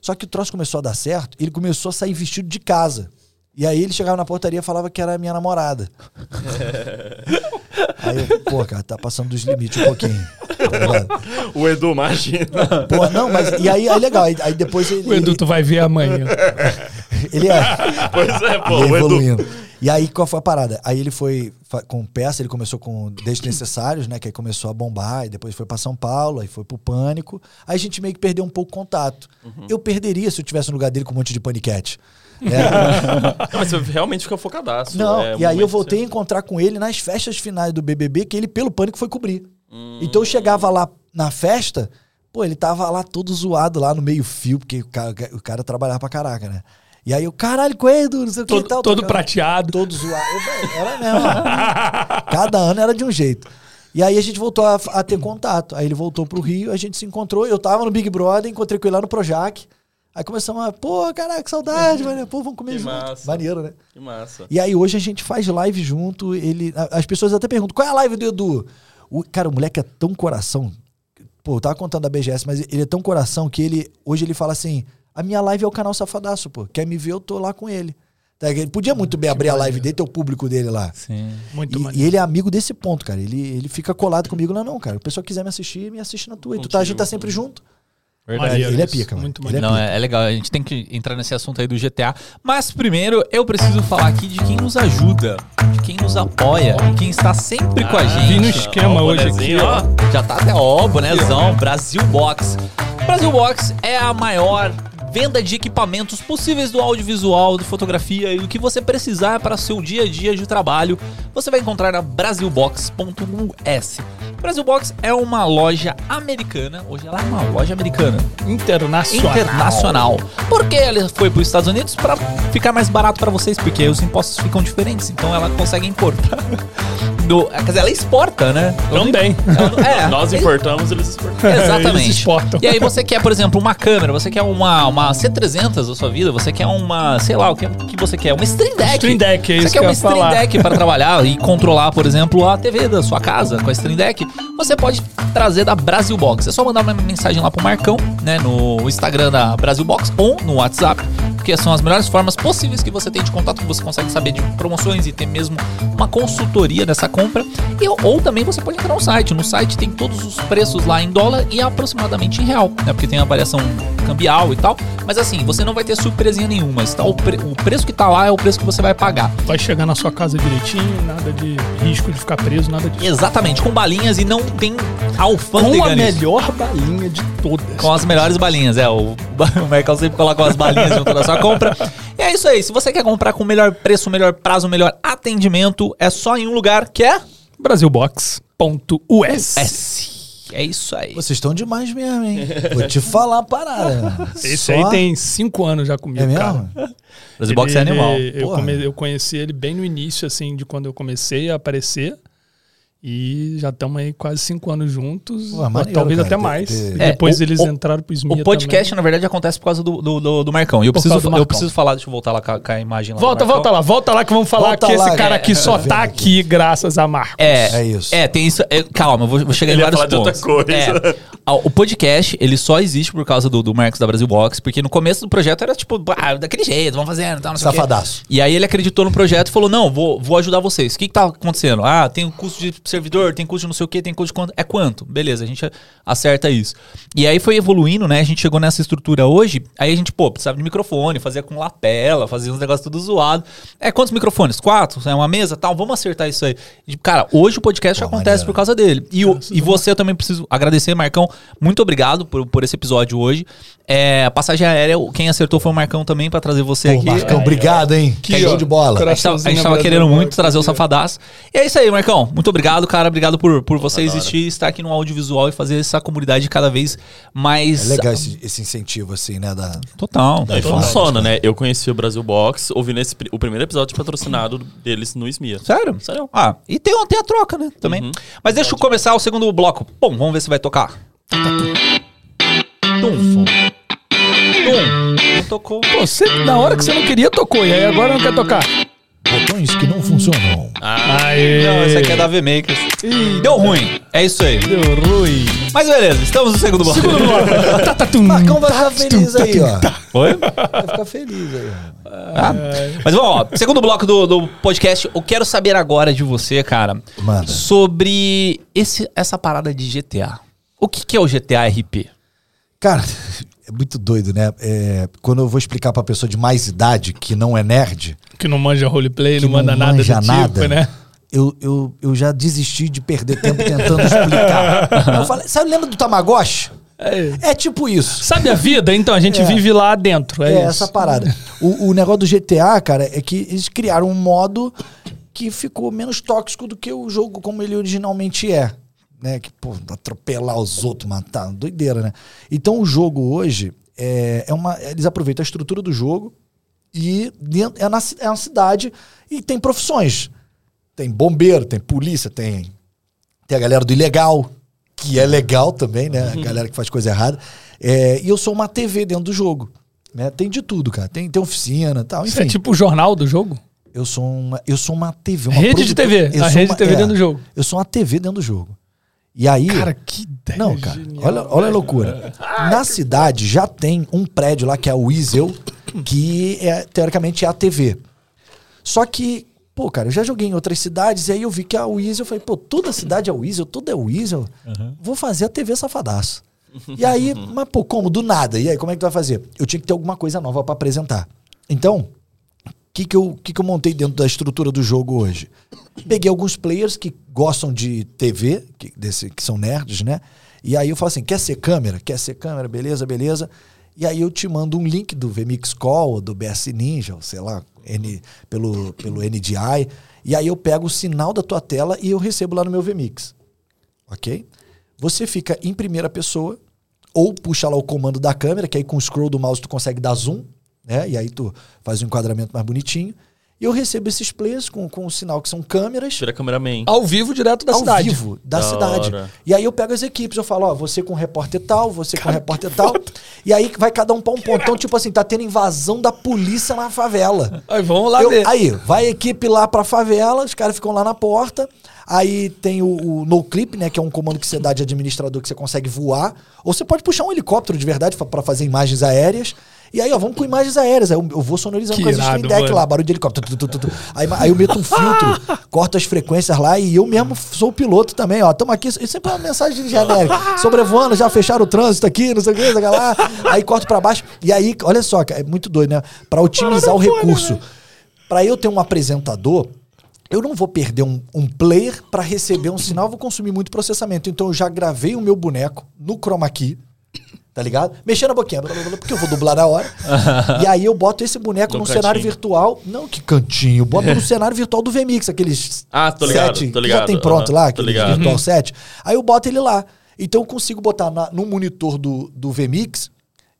Só que o troço começou a dar certo, ele começou a sair vestido de casa. E aí ele chegava na portaria e falava que era a minha namorada. Aí eu, pô, cara, tá passando dos limites um pouquinho. tá? O Edu, imagina. Pô, não, mas. E aí, aí legal. Aí, aí depois ele. O Edu, ele, tu vai ver amanhã. ele é. Pois é, pô. O Edu. evoluindo. E aí, qual foi a parada? Aí ele foi com peça, ele começou com Desnecessários, né? Que aí começou a bombar, e depois foi pra São Paulo, aí foi pro Pânico. Aí a gente meio que perdeu um pouco o contato. Uhum. Eu perderia se eu tivesse no lugar dele com um monte de paniquete. É, Não, mas você realmente fica focadaço. Não, é, e aí eu voltei a certo. encontrar com ele nas festas finais do BBB, que ele, pelo pânico, foi cobrir. Hum. Então eu chegava lá na festa, pô, ele tava lá todo zoado, lá no meio-fio, porque o cara, o cara trabalhava pra caraca, né? E aí eu, caralho, Coelho, não sei o que Todo, tal. todo tocava- prateado. Todo zoado. Eu, Era mesmo. Cada ano era de um jeito. E aí a gente voltou a, a ter contato. Aí ele voltou pro Rio, a gente se encontrou. Eu tava no Big Brother, encontrei com ele lá no Projac. Aí começamos a, pô, caraca, que saudade, mano. Pô, vamos comer Que junto. massa. Maneiro, né? Que massa. E aí hoje a gente faz live junto. Ele, as pessoas até perguntam: qual é a live do Edu? O, cara, o moleque é tão coração. Pô, eu tava contando da BGS, mas ele é tão coração que ele. Hoje ele fala assim: a minha live é o canal Safadaço, pô. Quer me ver, eu tô lá com ele. Tá Ele podia muito bem abrir a live dele, ter o público dele lá. Sim. Muito E, e ele é amigo desse ponto, cara. Ele, ele fica colado comigo lá, não, cara. O pessoal quiser me assistir, me assiste na tua. E tu tá, a gente tá sempre junto. Maneiro Ele é pica, mano. Muito Ele maneiro. Não, é, é legal. A gente tem que entrar nesse assunto aí do GTA. Mas primeiro, eu preciso falar aqui de quem nos ajuda, de quem nos apoia, quem está sempre com a gente. Vi no esquema Ó, o hoje aqui, ó. Já tá até, ó, bonézão, Brasil Box. Brasil Box é a maior venda de equipamentos possíveis do audiovisual, de fotografia e o que você precisar para seu dia a dia de trabalho, você vai encontrar na brasilbox.us. Brasil Box é uma loja americana, hoje ela é uma loja americana, Internacional. internacional. Por que ela foi para os Estados Unidos? Para ficar mais barato para vocês, porque os impostos ficam diferentes, então ela consegue importar. Do, quer dizer, ela exporta, né? Também. Ela não- é, Nós importamos, eles exportam. Exatamente. Eles exportam. E aí você quer, por exemplo, uma câmera, você quer uma, uma C300 da sua vida, você quer uma, sei lá, o que, que você quer? Uma Stream Deck. Stream Deck, é Você isso quer que eu uma Stream falar. Deck para trabalhar e controlar, por exemplo, a TV da sua casa com a Stream Deck. Você pode trazer da Brasil Box. É só mandar uma mensagem lá pro Marcão, né, no Instagram da Brasil Box ou no WhatsApp, porque são as melhores formas possíveis que você tem de contato, que você consegue saber de promoções e ter mesmo uma consultoria dessa compra. E, ou também você pode entrar no site. No site tem todos os preços lá em dólar e aproximadamente em real, né? Porque tem a variação cambial e tal. Mas assim, você não vai ter surpresinha nenhuma. Está o, pre- o preço que tá lá é o preço que você vai pagar. Vai chegar na sua casa direitinho, nada de risco de ficar preso, nada disso. Exatamente, com balinhas e não tem Com alfândega a nisso. melhor balinha de todas. Com as melhores balinhas, é. O, o Mercado sempre coloca as balinhas junto da sua compra. E é isso aí. Se você quer comprar com o melhor preço, melhor prazo, melhor atendimento, é só em um lugar que é Brasilbox.us. S. É isso aí. Vocês estão demais mesmo, hein? Vou te falar a parada. Esse Só- aí tem cinco anos já comigo, É mesmo? cara. Brasil Box é animal. ele- eu, come- eu conheci ele bem no início, assim, de quando eu comecei a aparecer. E já estamos aí quase cinco anos juntos. Pô, maneiro, talvez cara, até ter- mais. ter- E É, depois o- eles o- entraram pro Smia O podcast, também. na verdade, acontece por causa do, do, do, do Marcão. E eu Por preciso, do eu Marcão. preciso falar, deixa eu voltar lá com a, com a imagem lá. Volta, Marcão. volta lá, volta lá que vamos falar Volta que lá, esse cara é, aqui só é, tá é. aqui graças a Marcos. É, É isso. É, tem isso. é, calma, eu vou, vou chegar Ele em ia vários falar de outra pontos. coisa. É, o podcast, ele só existe por causa do, do Marcos da Brasil Box, porque no começo do projeto era tipo, ah, daquele jeito, vamos fazendo, tal, não sei. Safadaço. E aí ele acreditou no projeto e falou: não, vou, vou ajudar vocês. O que, que tá acontecendo? Ah, tem um custo de servidor, tem custo de não sei o que, tem custo de quanto. É quanto? Beleza, a gente acerta isso. E aí foi evoluindo, né? A gente chegou nessa estrutura hoje. Aí a gente, pô, precisava de microfone, fazia com lapela, fazia uns negócios tudo zoado. É, quantos microfones? Quatro? É uma mesa tal? Vamos acertar isso aí. E, cara, hoje o podcast Pô, acontece maneiro. por causa dele. E, o, e você eu também preciso agradecer, Marcão. Muito obrigado por, por esse episódio hoje. É, passagem aérea, quem acertou foi o Marcão também pra trazer você Pô, aqui. Marcão, obrigado, hein? Que show de bola. A gente tava, a gente tava querendo muito trazer o Safadaço. E é isso aí, Marcão. Muito obrigado, cara. Obrigado por, por você da hora. existir, estar aqui no audiovisual e fazer essa comunidade cada vez mais. É legal esse, esse incentivo, assim, né? Da... Total. Aí funciona, né? Eu conheci o Brasil Box ouvindo esse, o primeiro episódio patrocinado deles no Smia. Sério? Sério. Ah, e tem, tem a troca, né? Também. Uhum. Mas deixa eu começar o segundo bloco. Bom, vamos ver se vai tocar. Tum. Tum. Não tocou. Pô, você, na hora que você não queria, tocou. E aí agora não quer tocar. Botões que não funcionam. Ah, Aê. Não, esse aqui é da V-Makers. Deu ruim. É isso aí. Deu ruim. Mas beleza, estamos no segundo bloco. Segundo bloco. Tá, tá, tum. Marcão vai ficar feliz aí, ó. Oi? Vai ficar feliz aí, ó. Ah, Mas vamos, ó, segundo bloco do, do podcast, eu quero saber agora de você, cara, Manda. sobre esse, essa parada de GTA. O que, que é o GTA RP? Cara, muito doido, né? É, quando eu vou explicar pra pessoa de mais idade que não é nerd, Que não manja roleplay, não manda nada manja do nada, tipo, né? eu, eu, eu já desisti de perder tempo tentando explicar. Eu falei, sabe, lembra do Tamagotchi? É. É tipo isso. Sabe a vida? Então, a gente É. vive lá dentro. É, É, essa parada. O, o negócio do GTA, cara, é que eles criaram um modo que ficou menos tóxico do que o jogo como ele originalmente é. Né? Que, pô, atropelar os outros, matar, doideira, né? Então o jogo hoje é, é uma. Eles aproveitam a estrutura do jogo e é, na, é uma cidade e tem profissões. Tem bombeiro, tem polícia, tem, tem a galera do ilegal, que é legal também, né? A galera que faz coisa errada. É, e eu sou uma TV dentro do jogo. Né? Tem de tudo, cara. Tem, tem oficina e tal. Isso Enfim, é tipo o jornal do jogo? eu, sou uma, eu sou uma TV. Uma Rede de produtora- TV. eu A rede uma- de TV é, dentro do jogo. Eu sou uma TV dentro do jogo. E aí. que ideia Não, cara, genial, olha, olha a loucura. Na cidade já tem um prédio lá que é o Weasel, que é, teoricamente é a TV. Só que, pô, cara, eu já joguei em outras cidades e aí eu vi que a Weasel, eu falei, pô, toda cidade é Weasel, tudo é Weasel. Vou fazer a TV Safadaço. E aí, mas pô, como? Do nada. E aí, como é que tu vai fazer? Eu tinha que ter alguma coisa nova pra apresentar. Então, que, que, eu, que, que eu montei dentro da estrutura do jogo hoje? Peguei alguns players que gostam de TV, que, desse, que são nerds, né? E aí eu falo assim: quer ser câmera? Quer ser câmera? Beleza, beleza. E aí eu te mando um link do VMix Call, do BS Ninja, sei lá, N, pelo, pelo NDI. E aí eu pego o sinal da tua tela e eu recebo lá no meu VMix. Ok? Você fica em primeira pessoa, ou puxa lá o comando da câmera, que aí com o scroll do mouse tu consegue dar zoom, né? E aí tu faz um enquadramento mais bonitinho. E eu recebo esses players com, com o sinal que são câmeras Tira cameraman. Ao vivo, direto da ao cidade. vivo da, Da cidade. hora. E aí eu pego as equipes, eu falo, ó, você com repórter tal, você com repórter tal. E aí vai cada um pra um ponto. Então, tipo assim, tá tendo invasão da polícia na favela. Aí vamos lá Eu- ver. aí, vai a equipe lá pra favela, os caras ficam lá na porta. Aí tem o, o no clip, né, que é um comando que você dá de administrador que você consegue voar, ou você pode puxar um helicóptero de verdade pra fazer imagens aéreas. E aí, ó, vamos com imagens aéreas. Aí eu, eu vou sonorizando Que com as irado, deck mano. lá, barulho de helicóptero. tu, tu, tu. Aí, aí eu meto um filtro, corto as frequências lá e eu mesmo sou o piloto também, ó. Tamo aqui, isso sempre é uma mensagem genérica. Sobrevoando, já fecharam o trânsito aqui, não sei o que, sei lá. Aí corto pra baixo. E aí, olha só, é muito doido, né? Pra otimizar o recurso. Pra eu ter um apresentador, eu não vou perder um, um player pra receber um sinal, eu vou consumir muito processamento. Então eu já gravei o meu boneco no chroma key, tá ligado? Mexendo a boquinha, porque eu vou dublar na hora. e aí eu boto esse boneco No num cenário virtual. Não, que cantinho. Boto no cenário virtual do VMix, aqueles Ah, tô ligado, sete tô que ligado, já tem pronto aham, lá, aquele virtual 7. Aí eu boto ele lá. Então eu consigo botar na- no monitor do, do VMix,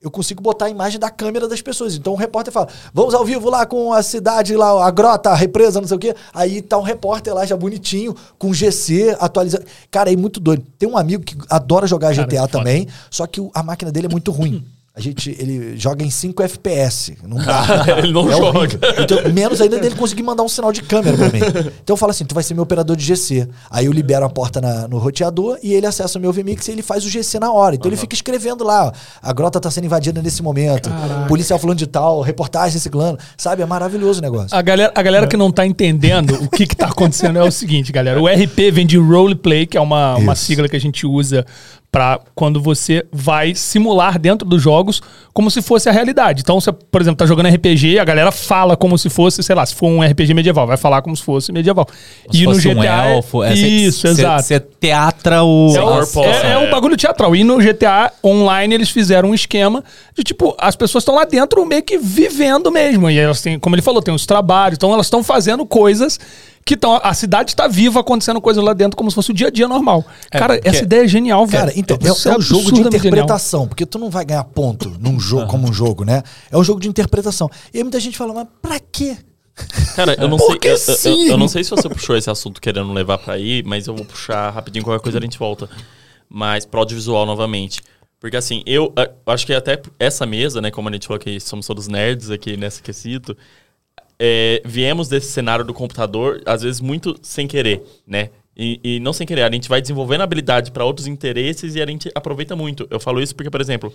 eu consigo botar a imagem da câmera das pessoas. Então o repórter fala: vamos ao vivo lá com a cidade, lá, a grota, a represa, não sei o quê. Aí tá um repórter lá já bonitinho, com GC, atualizando. Cara, é muito doido. Tem um amigo que adora jogar Cara, GTA que foda. também, só que a máquina dele é muito ruim. A gente, ele joga em 5 FPS. Não dá. Ele não É joga. horrível. Então, menos ainda dele conseguir mandar um sinal de câmera pra mim. Então eu falo assim: tu vai ser meu operador de GC. Aí eu libero a porta na- no roteador e ele acessa o meu VMix e ele faz o GC na hora. Então ele fica escrevendo lá: ó, a grota tá sendo invadida nesse momento, policial falando de tal, reportagem ciclano. Sabe? É maravilhoso o negócio. A galera, a galera que não tá entendendo o que que tá acontecendo é o seguinte, galera. O RP vem de Roleplay, que é uma, uma sigla que a gente usa pra quando você vai simular dentro dos jogos como se fosse a realidade. Então, você, por exemplo, tá jogando RPG, a galera fala como se fosse, sei lá, se for um RPG medieval, vai falar como se fosse medieval. Se fosse um elfo, é, isso, cê- exato. Você teatra o. É, o- é, é é. um bagulho teatral. E no GTA Online eles fizeram um esquema de tipo, as pessoas estão lá dentro meio que vivendo mesmo. E elas têm, como ele falou, tem os trabalhos, então elas estão fazendo coisas que estão. A cidade está viva acontecendo coisas lá dentro como se fosse o dia a dia normal. Cara, porque- essa ideia é genial, velho. Cara, então, é, é um jogo de absurdamente genial. interpretação, porque tu não vai ganhar ponto num jogo como um jogo, né? É um jogo de interpretação. E aí muita gente fala, mas pra quê? Cara, eu não Porque sei. eu- eu- sim. Eu, eu não sei se você puxou esse assunto querendo levar pra aí, mas eu vou puxar rapidinho, qualquer coisa a gente volta. Mas pro audiovisual novamente. Porque assim, eu eh, acho que até essa mesa, né, como a gente falou que somos todos nerds aqui nesse quesito, é, viemos desse cenário do computador, às vezes muito sem querer, né? E, e não sem querer, a gente vai desenvolvendo habilidade para outros interesses e a gente aproveita muito. Eu falo isso porque, por exemplo,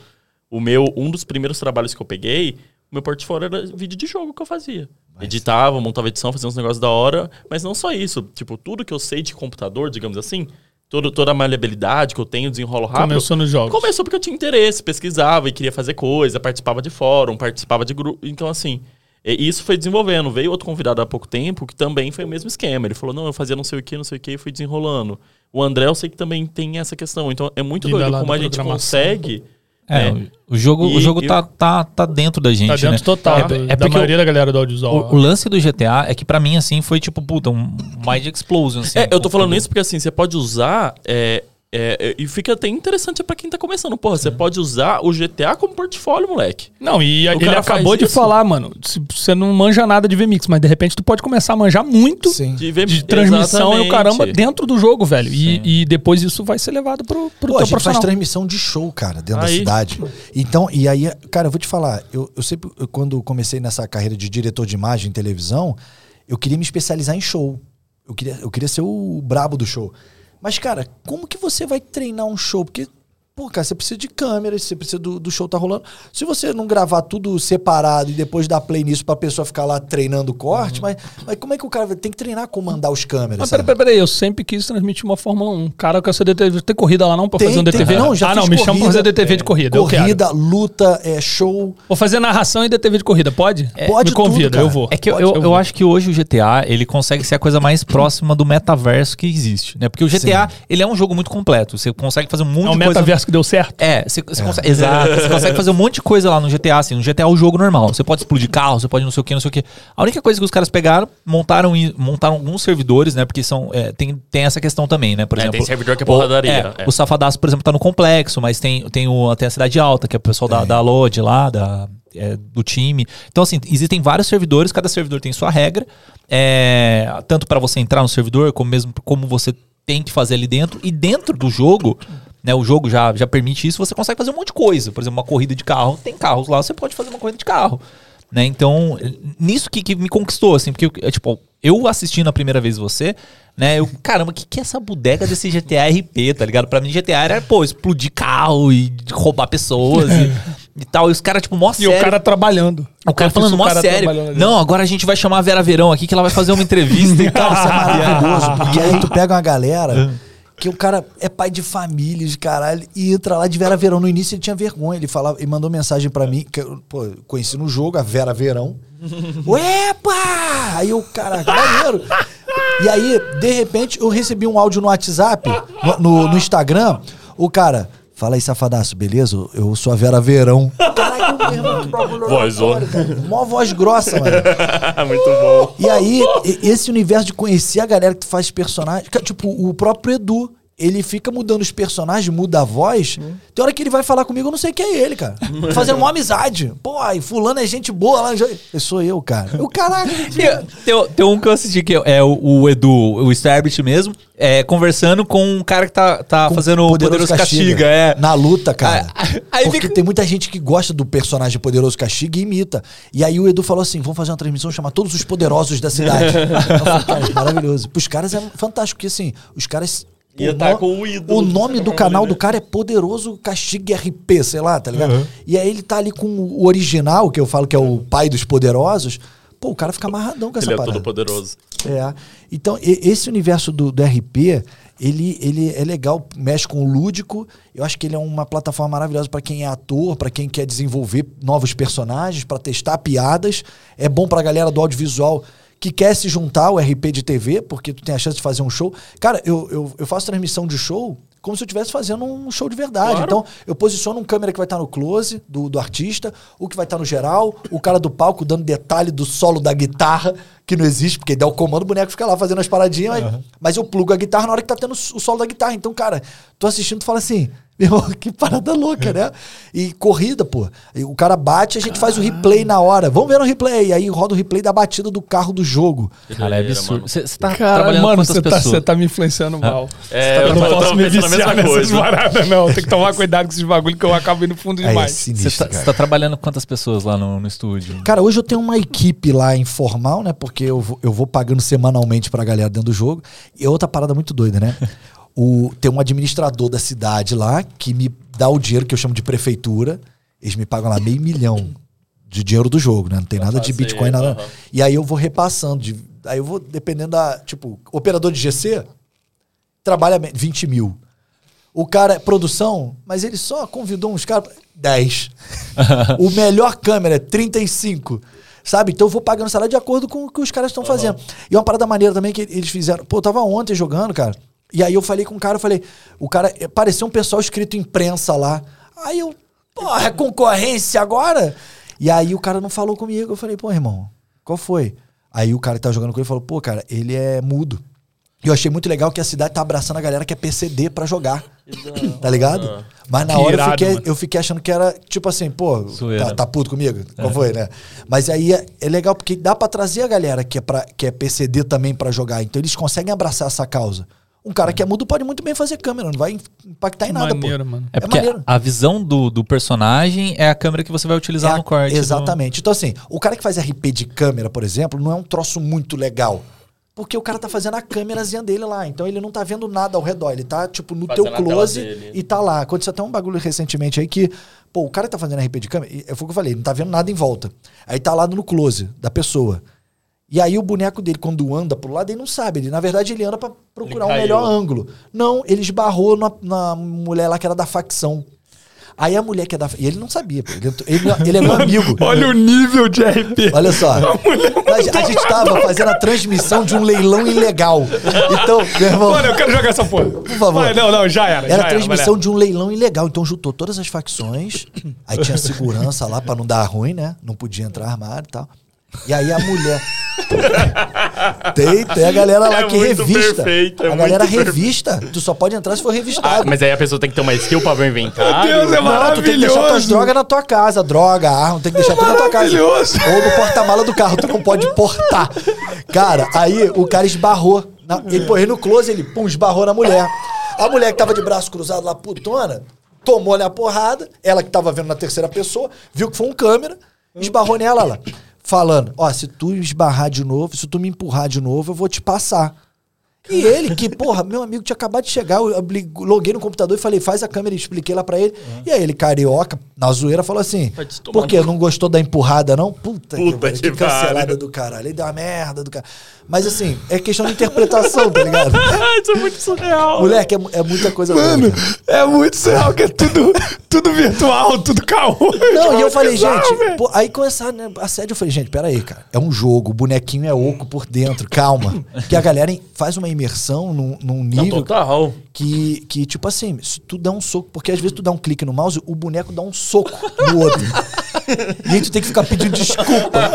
o meu um dos primeiros trabalhos que eu peguei, o meu portfólio era vídeo de jogo que eu fazia. Editava, montava edição, fazia uns negócios da hora, mas não só isso. Tipo, tudo que eu sei de computador, digamos assim, todo, toda a maleabilidade que eu tenho, desenrolo rápido. Começou nos jogos. Começou porque eu tinha interesse, pesquisava e queria fazer coisa, participava de fórum, participava de grupo. Então, assim, e isso foi desenvolvendo. Veio outro convidado há pouco tempo que também foi o mesmo esquema. Ele falou: não, eu fazia não sei o que, não sei o que, e fui desenrolando. O André, eu sei que também tem essa questão. Então, é muito doido como a gente consegue. É, né, o jogo, o E- jogo e- tá, tá, tá dentro da gente, Tá dentro né? total É, é da porque maioria o, da galera do audiovisual. o, o lance do GTA é que pra mim, assim, foi tipo, puta, um Mind Explosion, assim. É, eu tô falando Como- isso porque assim, você pode usar. é, é, e fica até interessante pra quem tá começando. Porra, você pode usar o GTA como portfólio, moleque. Não, e O ele cara acabou faz de isso. falar, mano, se você não manja nada de VMix, mas de repente tu pode começar a manjar muito Sim. De, ver- de transmissão e o Exatamente. caramba dentro do jogo, velho. E, e depois isso vai ser levado pro, pro Pô, a teu gente faz profissional. transmissão de show, cara, dentro da Aí. cidade. Então, e aí, cara, eu vou te falar, eu, eu sempre, eu, quando comecei nessa carreira de diretor de imagem em televisão, eu queria me especializar em show. Eu queria, eu queria ser o brabo do show. Mas, cara, como que você vai treinar um show? Porque, Pô, cara, você precisa de câmeras, você precisa do, do show tá rolando. Se você não gravar tudo separado e depois dar play nisso pra pessoa ficar lá treinando o corte, mas, mas como é que o cara tem que treinar comandar os câmeras? Mas peraí, peraí, peraí, eu sempre quis transmitir uma Fórmula 1. Cara, eu quero ser DTV. Tem corrida lá não pra Tem, fazer um tem. DTV? Não, já ah, não, me chama pra fazer DTV de corrida. Eu quero. Corrida, luta, é, show. Vou fazer narração e DTV de corrida, pode? Pode Me convida, tudo, cara. eu vou. É que eu, Pode, eu, eu vou. acho que hoje o GTA ele consegue ser a coisa mais próxima do metaverso que existe, né? Porque o GTA ele é um jogo muito completo. Você consegue fazer um monte É um de coisa. Que deu certo. É, você, você consegue, exato. Você consegue fazer um monte de coisa lá no GTA, assim. No GTA é o jogo normal. Você pode explodir carro, você pode não sei o que, não sei o que. A única coisa que os caras pegaram, montaram, e- montaram alguns servidores, né? Porque são, é, tem, tem essa questão também, né? Por É, exemplo. tem servidor que é o- porradaria, é, é. O Safadaço, por exemplo, tá no complexo, mas tem, tem, o, tem a Cidade Alta, que é o pessoal da, da LOD lá, da, é, do time. Então, assim, existem vários servidores, cada servidor tem sua regra. é, tanto para você entrar no servidor, como mesmo como você tem que fazer ali dentro. E dentro do jogo, né, o jogo já, já permite isso, você consegue fazer um monte de coisa. Por exemplo, uma corrida de carro, tem carros lá, você pode fazer uma corrida de carro. Né? Então, nisso que, que me conquistou, assim, porque, eu, tipo, eu assistindo a primeira vez você, né, eu, caramba, o que, que é essa bodega desse GTA RP, tá ligado? Pra mim, GTA era, pô, explodir carro e roubar pessoas e, e tal. E os caras, tipo, mó E sério. o cara trabalhando. O cara falando mó sério. Não, agora a gente vai chamar a Vera Verão aqui que ela vai fazer uma entrevista e tal. Isso é maravilhoso, porque aí tu pega uma É. galera que o cara é pai de família, de caralho, e entra lá de Vera Verão. No início ele tinha vergonha, ele falava, ele mandou mensagem pra mim, que eu pô, conheci no jogo, a Vera Verão. Uepa! Aí o cara, maneiro. E aí, de repente, eu recebi um áudio no WhatsApp, no, no- no Instagram, o cara. Fala aí, safadaço, beleza? Eu sou a Vera Verão. Caralho, Vozona. Mó voz grossa, mano. Muito bom. E aí, esse universo de conhecer a galera que faz personagem. Tipo, o próprio Edu. Ele fica mudando os personagens, muda a voz. Tem hora que ele vai falar comigo, eu não sei quem é ele, cara. Fazendo uma amizade. Pô, aí fulano é gente boa lá. Eu sou eu, cara. O caralho. Tem, tem- tem um que eu assisti que é o, o Edu, o Starbit mesmo, é, conversando com um cara que tá, tá Com fazendo o Poderoso, Castiga. é. Na luta, cara. Aí- aí Porque fica- tem muita gente que gosta do personagem Poderoso Castiga e imita. E aí o Edu falou assim: vamos fazer uma transmissão chamar Todos os Poderosos da cidade. Eu falei, cara, maravilhoso. Pros caras é fantástico, porque assim, os caras. Ia o tá com o ídolo. O nome do canal do cara é Poderoso Castiga RP, sei lá, tá ligado? E aí ele tá ali com o original, que eu falo que é o pai dos poderosos. Pô, o cara fica amarradão com essa Ele é parada. todo poderoso. É. Então, esse universo do, do RP, ele, ele é legal, mexe com o lúdico. Eu acho que ele é uma plataforma maravilhosa para quem é ator, para quem quer desenvolver novos personagens, para testar piadas. É bom pra galera do audiovisual que quer se juntar ao RP de TV, porque tu tem a chance de fazer um show. Cara, eu, eu, eu faço transmissão de show como se eu estivesse fazendo um show de verdade. Claro. Então, eu posiciono um câmera que vai estar no close do, do artista, o que vai estar no geral, o cara do palco dando detalhe do solo da guitarra, que não existe, porque dá o comando, o boneco fica lá fazendo as paradinhas, mas, mas eu plugo a guitarra na hora que tá tendo o solo da guitarra. Então, cara, tô assistindo, tu fala assim, meu, que parada louca, né? E corrida, pô. E o cara bate, a gente faz o replay na hora. Vamos ver no replay. E aí roda o replay da batida do carro do jogo. Cara, é absurdo. Você tá Cara, trabalhando mano, com você tá, pessoas? você tá me influenciando mal. É, eu eu não eu posso tava me pensando a viciar mesma nessas coisa. paradas, não. Tem que tomar cuidado com esses bagulho que eu acabo indo fundo Aí é demais. Você sinistro, tá, tá trabalhando com quantas pessoas lá no, no estúdio? Cara, hoje eu tenho uma equipe lá informal, né? Porque eu vou, eu vou pagando semanalmente pra galera dentro do jogo. E outra parada muito doida, né? O, tem um administrador da cidade lá que me dá o dinheiro que eu chamo de prefeitura. Eles me pagam lá meio milhão de dinheiro do jogo, né? Não tem nada de Bitcoin, nada. E aí eu vou repassando. de- aí eu vou, dependendo da. Tipo, operador de GC trabalha bem, 20 mil. O cara é produção, mas ele só convidou uns caras. 10. o melhor câmera é 35. Sabe? Então eu vou pagando salário de acordo com o que os caras estão fazendo. E uma parada maneira também que eles fizeram. Pô, eu tava ontem jogando, cara. E aí eu falei com o cara, eu falei, o cara, eh, parecia um pessoal escrito imprensa lá. Aí eu, porra, é concorrência agora? E aí o cara não falou comigo. Eu falei, pô, irmão, qual foi? Aí o cara que tava jogando com ele falou, pô, cara, ele é mudo. E eu achei muito legal que a cidade tá abraçando a galera que é PCD pra jogar. Tá ligado? Mas na Que hora eu irado, fiquei, mano. eu fiquei achando que era tipo assim, pô, tá, tá puto comigo? Qual foi, né? Mas aí é, é legal porque dá pra trazer a galera que é, pra, que é PCD também pra jogar. Então eles conseguem abraçar essa causa. Um cara que é mudo pode muito bem fazer câmera, não vai impactar em nada, Maneiro, pô. mano. É porque maneiro. a visão do, do personagem é a câmera que você vai utilizar É a- no corte. do- Exatamente. Então, assim, o cara que faz RP de câmera, por exemplo, não é um troço muito legal. Porque o cara tá fazendo a câmerazinha dele lá. Então ele não tá vendo nada ao redor. Ele tá, tipo, no Fazendo teu close e tá lá. Aconteceu até um bagulho recentemente aí que, pô, o cara tá fazendo RP de câmera. Foi o que eu falei, não tá vendo nada em volta. Aí tá lá no close da pessoa. E aí o boneco dele, quando anda pro lado, ele não sabe. Ele, na verdade, ele anda pra procurar um melhor ângulo. Não, ele esbarrou na, na mulher lá que era da facção. Aí a mulher que é da. E ele não sabia, pô. Ele, ele, ele é meu amigo. Olha o nível de RP. Olha só. A, a gente tava fazendo a transmissão de um leilão ilegal. Então, meu irmão. Mano, eu quero jogar essa porra. Por favor. Vai, não, não, já era. Era já a transmissão vai de um leilão ilegal. Então juntou todas as facções. Aí tinha segurança lá pra não dar ruim, né? Não podia entrar armário e tal. E aí a mulher. tem, tem a galera lá É que revista. perfeito, é a galera perfeito. revista. Tu só pode entrar se for Ah, revistado. mas aí a pessoa tem que ter uma skill pra ver o inventário. Meu Deus, é Não, tu tem que deixar tuas maravilhoso. drogas na tua casa. Droga, arma, tem que deixar tudo na tua casa. Maravilhoso. Ou no porta-mala do carro, tu não pode portar. Cara, aí o cara esbarrou. Na, ele põe no close, ele pum, esbarrou na mulher. A mulher que tava de braço cruzado lá, putona, tomou-lhe a porrada. Ela que tava vendo na terceira pessoa, viu que foi um câmera, esbarrou nela lá. Falando, ó, se tu esbarrar de novo, se tu me empurrar de novo, eu vou te passar. E ele, que, porra, meu amigo tinha acabado de chegar, eu loguei no computador e falei, faz a câmera, e expliquei lá pra ele. E aí ele, carioca, na zoeira, falou assim, por quê? Não gostou da empurrada, não? Puta, que, Puta pariu, que que cancelada do caralho. Ele deu uma merda do cara. Mas assim, é questão de interpretação, tá ligado? Isso é muito surreal. Moleque, é, é muita coisa Mano, é muito surreal, que é tudo, tudo virtual, tudo caô. Não, e eu falei, Bizarro, gente, velho. pô, aí começar né, assédio, eu falei, gente, peraí, cara. É um jogo, o bonequinho é oco por dentro, calma. que a galera faz uma imersão num, num Não, nível total. que, que, tipo assim, se tu dá um soco, porque às vezes tu dá um clique no mouse, o boneco dá um soco no outro. e aí tu tem que ficar pedindo desculpa.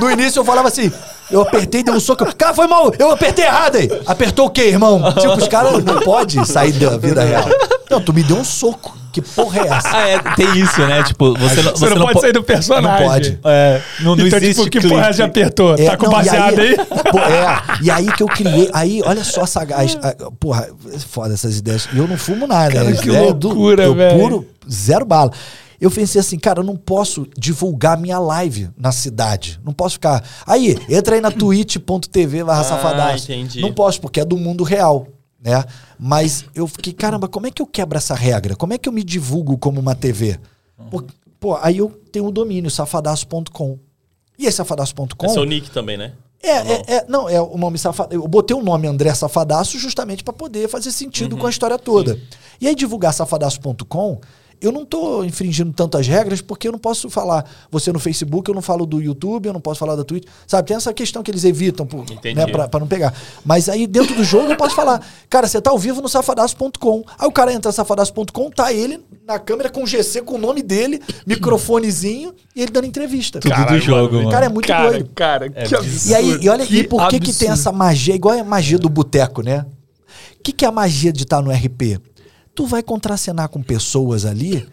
No início eu falava assim, eu apertei, dei um soco. Cara, foi mal, eu apertei errado aí. Apertou o quê, irmão? Tipo, os caras não podem sair da vida real. Não, tu me deu um soco. Que porra é essa? Ah, é, tem isso, né? Tipo, você, não, Você, não, pode po- sair do personagem. Não pode. É, não, não então, existe tipo, que clique. porra já apertou? É, tá com não, baseado aí? Pô, é, e aí que eu criei. Aí, olha só sagaz. a- Porra, foda essas ideias. E eu não fumo nada, Cara, né? que Ideia do- loucura, eu velho. puro, zero bala. Eu pensei assim, cara, eu não posso divulgar minha live na cidade. Não posso ficar. Aí, entra aí na twitch.tv barra Ah, safadaço. entendi. Não posso, porque é do mundo real. Né? Mas eu fiquei, caramba, como é que eu quebro essa regra? Como é que eu me divulgo como uma TV? Pô, pô, aí eu tenho o domínio, safadaço.com. E esse safadaço.com. É seu nick também, né? É, é, é, não, é o nome Safadaço. Eu botei o nome André Safadaço justamente para poder fazer sentido com a história toda. E aí, divulgar safadaço.com, eu não tô infringindo tantas regras porque eu não posso falar você no Facebook, eu não falo do YouTube, eu não posso falar da Twitch. Sabe, tem essa questão que eles evitam por, Entendi. né, pra, pra não pegar. Mas aí, dentro do jogo, eu posso falar, cara, você tá ao vivo no safadaço.com. Aí o cara entra no safadaço.com, tá ele na câmera com GC, com o nome dele, microfonezinho, e ele dando entrevista. Tudo Caralho, do jogo, mano. Cara, é muito cara, doido. cara, que absurdo. E aí, e olha, e por que, que tem essa magia, igual a magia do boteco, né? O que, que é a magia de estar no RP? Tu vai contracenar com pessoas ali,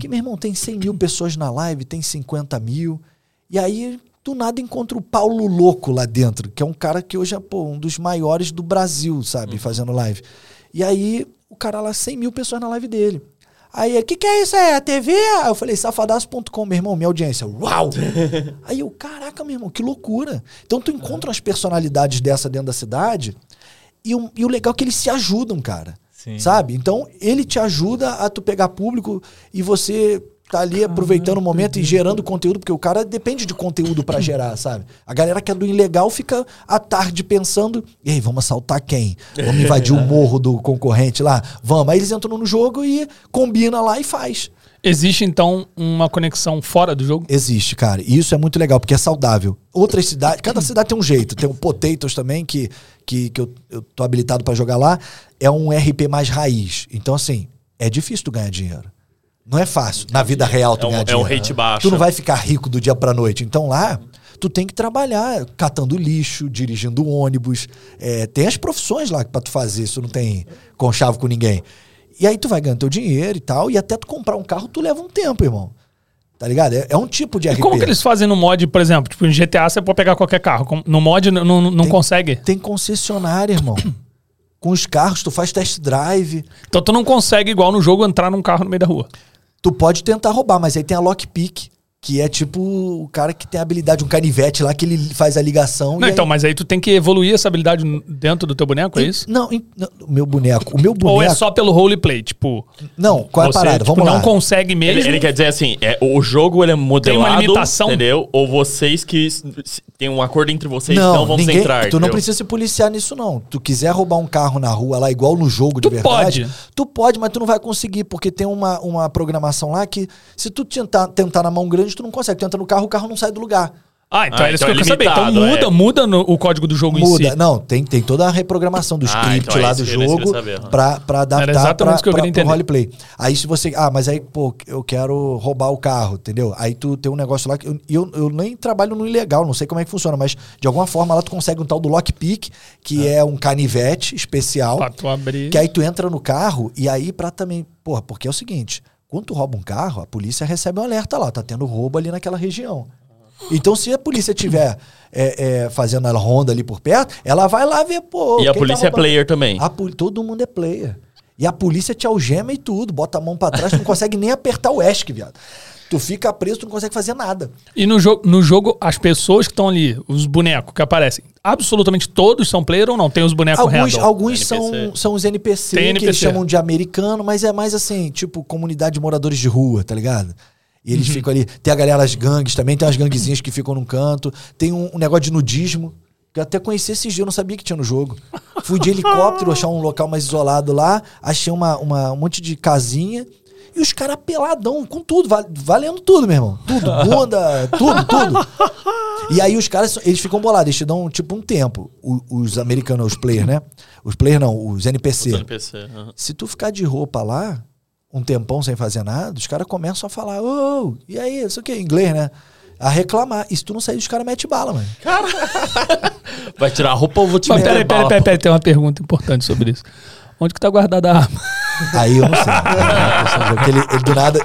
que, meu irmão, tem 100 mil pessoas na live, tem 50 mil, e aí, do nada, encontra o Paulo Louco lá dentro, que é um cara que hoje é, pô, um dos maiores do Brasil, sabe, fazendo live. E aí, o cara lá, 100 mil pessoas na live dele. Aí, o que, que é isso? É a TV? Aí eu falei, safadaço.com, meu irmão, minha audiência. Uau! Aí eu, caraca, meu irmão, que loucura. Então tu encontra umas personalidades dessa dentro da cidade e, o- e o legal é que eles se ajudam, cara. Sim. Sabe? Então ele te ajuda a tu pegar público e você tá ali aproveitando o momento e gerando conteúdo, porque o cara depende de conteúdo pra gerar, sabe? A galera que é do ilegal fica à tarde pensando, e aí, vamos assaltar quem? Vamos invadir o morro do concorrente lá? Vamos. Aí eles entram no jogo e combina lá e faz. Existe, então, uma conexão fora do jogo? Existe, cara. E isso é muito legal, porque é saudável. Outras cidades, cada cidade tem um jeito. Tem o Potatoes também, que, que, que eu, eu tô habilitado pra jogar lá. É um RP mais raiz. Então, assim, é difícil tu ganhar dinheiro. Não é fácil. Na vida real tu É um- ganhar é um dinheiro. rate baixo. Tu não vai ficar rico do dia pra noite. Então lá, tu tem que trabalhar catando lixo, dirigindo ônibus. É, tem as profissões lá pra tu fazer, isso não tem conchavo com ninguém. E aí tu vai ganhando teu dinheiro e tal, e até tu comprar um carro, tu leva um tempo, irmão. Tá ligado? É, é um tipo de E RP. como que eles fazem no mod, por exemplo? Tipo, em GTA você pode pegar qualquer carro. No mod não, não, não Tem- consegue? Tem concessionária, irmão. Com os carros, tu faz test drive. Então tu não consegue, igual no jogo, entrar num carro no meio da rua. Tu pode tentar roubar, mas aí tem a lockpick. Que é tipo o cara que tem a habilidade, um canivete lá, que ele faz a ligação. Não, e então, aí- mas aí tu tem que evoluir essa habilidade dentro do teu boneco, é isso? Não, não, o meu boneco. O meu boneco. Ou é só pelo roleplay? Tipo, Não, qual é a parada? tipo, Vamos lá. não consegue mesmo. Ele, ele quer dizer assim, é, o jogo ele é modelado, limitação? entendeu? Ou vocês que tem um acordo entre vocês, não, vamos ninguém, entrar. Tu não entendeu? precisa se policiar nisso, não. Tu quiser roubar um carro na rua lá, igual no jogo de Tu verdade, pode. tu pode, mas tu não vai conseguir, porque tem uma, uma programação lá que, se tu tentar, tentar na mão grande, tu não consegue. Tu entra no carro, o carro não sai do lugar. Ah, então Ah, é isso então que eu é quero saber. Então limitado, muda, é. muda no- o código do jogo em Muda. si. Não, tem, tem toda a reprogramação do Ah, script então é lá isso do jogo saber, pra, pra adaptar pra, que eu pra, pro roleplay. Aí se você... Ah, mas aí, pô, eu quero roubar o carro, entendeu? Aí tu tem um negócio lá que... Eu, eu, eu nem trabalho no ilegal, não sei como é que funciona, mas de alguma forma lá tu consegue um tal do lockpick, que é um canivete especial. Pra tu abrir. Que aí tu entra no carro e aí pra também. Porra, porque é o seguinte: quando tu rouba um carro, a polícia recebe um alerta lá, tá tendo roubo ali naquela região. Então, se a polícia tiver é, é, fazendo a ronda ali por perto, ela vai lá ver, pô. E a quem tá polícia é player também. A todo mundo é player. E a polícia te algema e tudo, bota a mão pra trás, tu não consegue nem apertar o ESC, viado. Tu fica preso, tu não consegue fazer nada. E no, jo no jogo, as pessoas que estão ali, os bonecos que aparecem, absolutamente todos são player ou não? Tem os bonecos Alguns, alguns são, NPC. são os NPC, Tem que NPC. eles chamam de americano, mas é mais assim, tipo, comunidade de moradores de rua, tá ligado? E Uhum. eles ficam ali. Tem a galera, as gangues também, tem umas ganguezinhas que ficam num canto. Tem um, um negócio de nudismo. Que eu até conheci esses dias, eu não sabia que tinha no jogo. Fui de helicóptero achar um local mais isolado lá, achei uma, uma- um monte de casinha. E os caras peladão, com tudo, val- valendo tudo, meu irmão. Tudo, bunda, tudo, tudo. E aí os caras, eles ficam bolados, eles te dão tipo um tempo. O- os americanos, os players, né? Os players não, os NPC. Os NPC, aham. Se tu ficar de roupa lá, um tempão sem fazer nada, os caras começam a falar, ô, e aí, isso aqui, inglês, né? A reclamar. E se tu não sair, os caras metem bala, mano. Vai tirar a roupa ou vou te Mas meter peraí, peraí, peraí, peraí, tem uma pergunta importante sobre isso. Onde que tá guardada a arma? Aí eu não sei. Porque ele, ele do nada.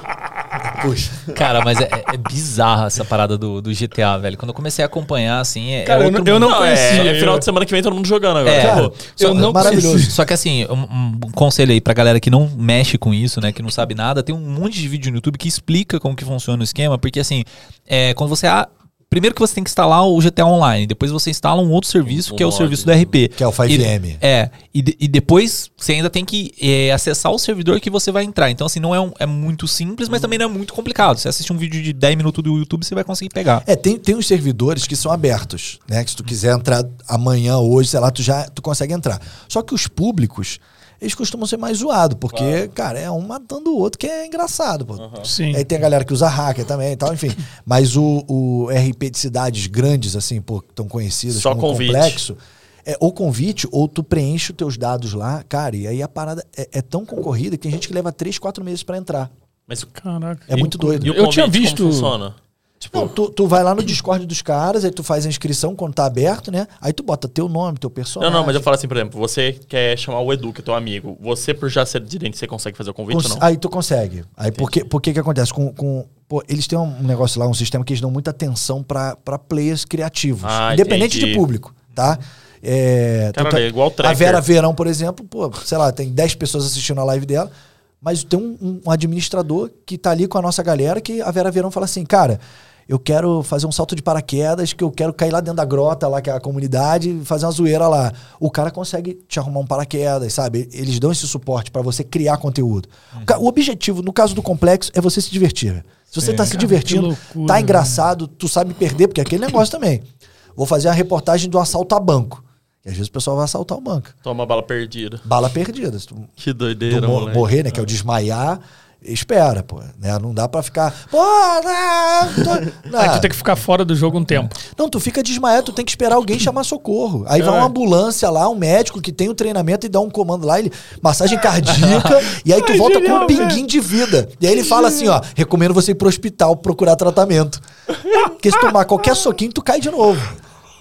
Puxa. Cara, mas é, é bizarra essa parada do, do GTA, velho. Quando eu comecei a acompanhar, assim, é, Cara, é eu não- eu não. Não, é, conhecia, é final de semana que vem todo mundo jogando agora. É, Pô, Só- eu não maravilhoso. conheci. Só que assim, um, um conselho aí pra galera que não mexe com isso, né? Que não sabe nada, tem um monte de vídeo no YouTube que explica como que funciona o esquema, porque assim, é, quando você. Ah, primeiro que você tem que instalar o GTA Online, depois você instala um outro serviço, Um que é o mod. serviço do RP. Que é o 5M. E, é, e, de- e depois você ainda tem que é, acessar o servidor que você vai entrar. Então, assim, não é, um- é muito simples, mas também não é muito complicado. Você assiste um vídeo de 10 minutos do YouTube, você vai conseguir pegar. É, tem, tem uns servidores que são abertos, né? Que se tu quiser entrar amanhã, hoje, sei lá, tu já tu consegue entrar. Só que os públicos, eles costumam ser mais zoados, porque, cara, é um matando o outro que é engraçado, pô. Sim. Aí tem a galera que usa hacker também e tal, enfim. Mas o, o RP de cidades grandes, assim, pô, tão conhecidas Só como convite. complexo, é ou convite, ou tu preenche os teus dados lá, cara, e aí a parada é, é tão concorrida que tem gente que leva 3, 4 meses pra entrar. Mas Caraca. É muito doido. e o Eu tinha visto- como funciona? Tipo, Não, tu, tu vai lá no Discord dos caras, aí tu faz a inscrição quando tá aberto, né? Aí tu bota teu nome, teu não, personagem. não, mas eu falo assim, por exemplo, você quer chamar o Edu, que é teu amigo. Você, por já ser dentro, você consegue fazer o convite Cons- ou não? Aí tu consegue. Aí porque, porque que acontece? Com, com, pô, eles têm um negócio lá, um sistema que eles dão muita atenção pra pra players criativos. Ah, independente entendi. de público, tá? É, Caralho, tanto é igual o A tracker. Vera Verão, por exemplo, pô, sei lá, tem 10 pessoas assistindo a live dela, mas tem um, um administrador que tá ali com a nossa galera que a Vera Verão fala assim, cara, eu quero fazer um salto de paraquedas, que eu quero cair lá dentro da grota, lá que é a comunidade, e fazer uma zoeira lá. O cara consegue te arrumar um paraquedas, sabe? Eles dão esse suporte pra você criar conteúdo. O ca- O objetivo, no caso do complexo, é você se divertir. Se você tá se Cara, divertindo, loucura, tá né? engraçado, tu sabe perder, porque é aquele negócio também. Vou fazer uma reportagem do assalto a banco. E às vezes o pessoal vai assaltar o banco. Toma bala perdida. Bala perdida. Tu Que tu doideira, mo- moleque. morrer, né? Que é o desmaiar, espera, pô. Né? Não dá pra ficar. Pô, não, tô- não. Aí tu tem que ficar fora do jogo um tempo. Não, tu fica desmaiado, tu tem que esperar alguém chamar socorro. Aí vai uma ambulância lá, um médico que tem o treinamento e dá um comando lá, ele massagem cardíaca, e aí tu Ai, volta com um pinguinho de vida. E aí ele fala assim, ó, recomendo você ir pro hospital procurar tratamento. Porque se tomar qualquer soquinho, tu cai de novo.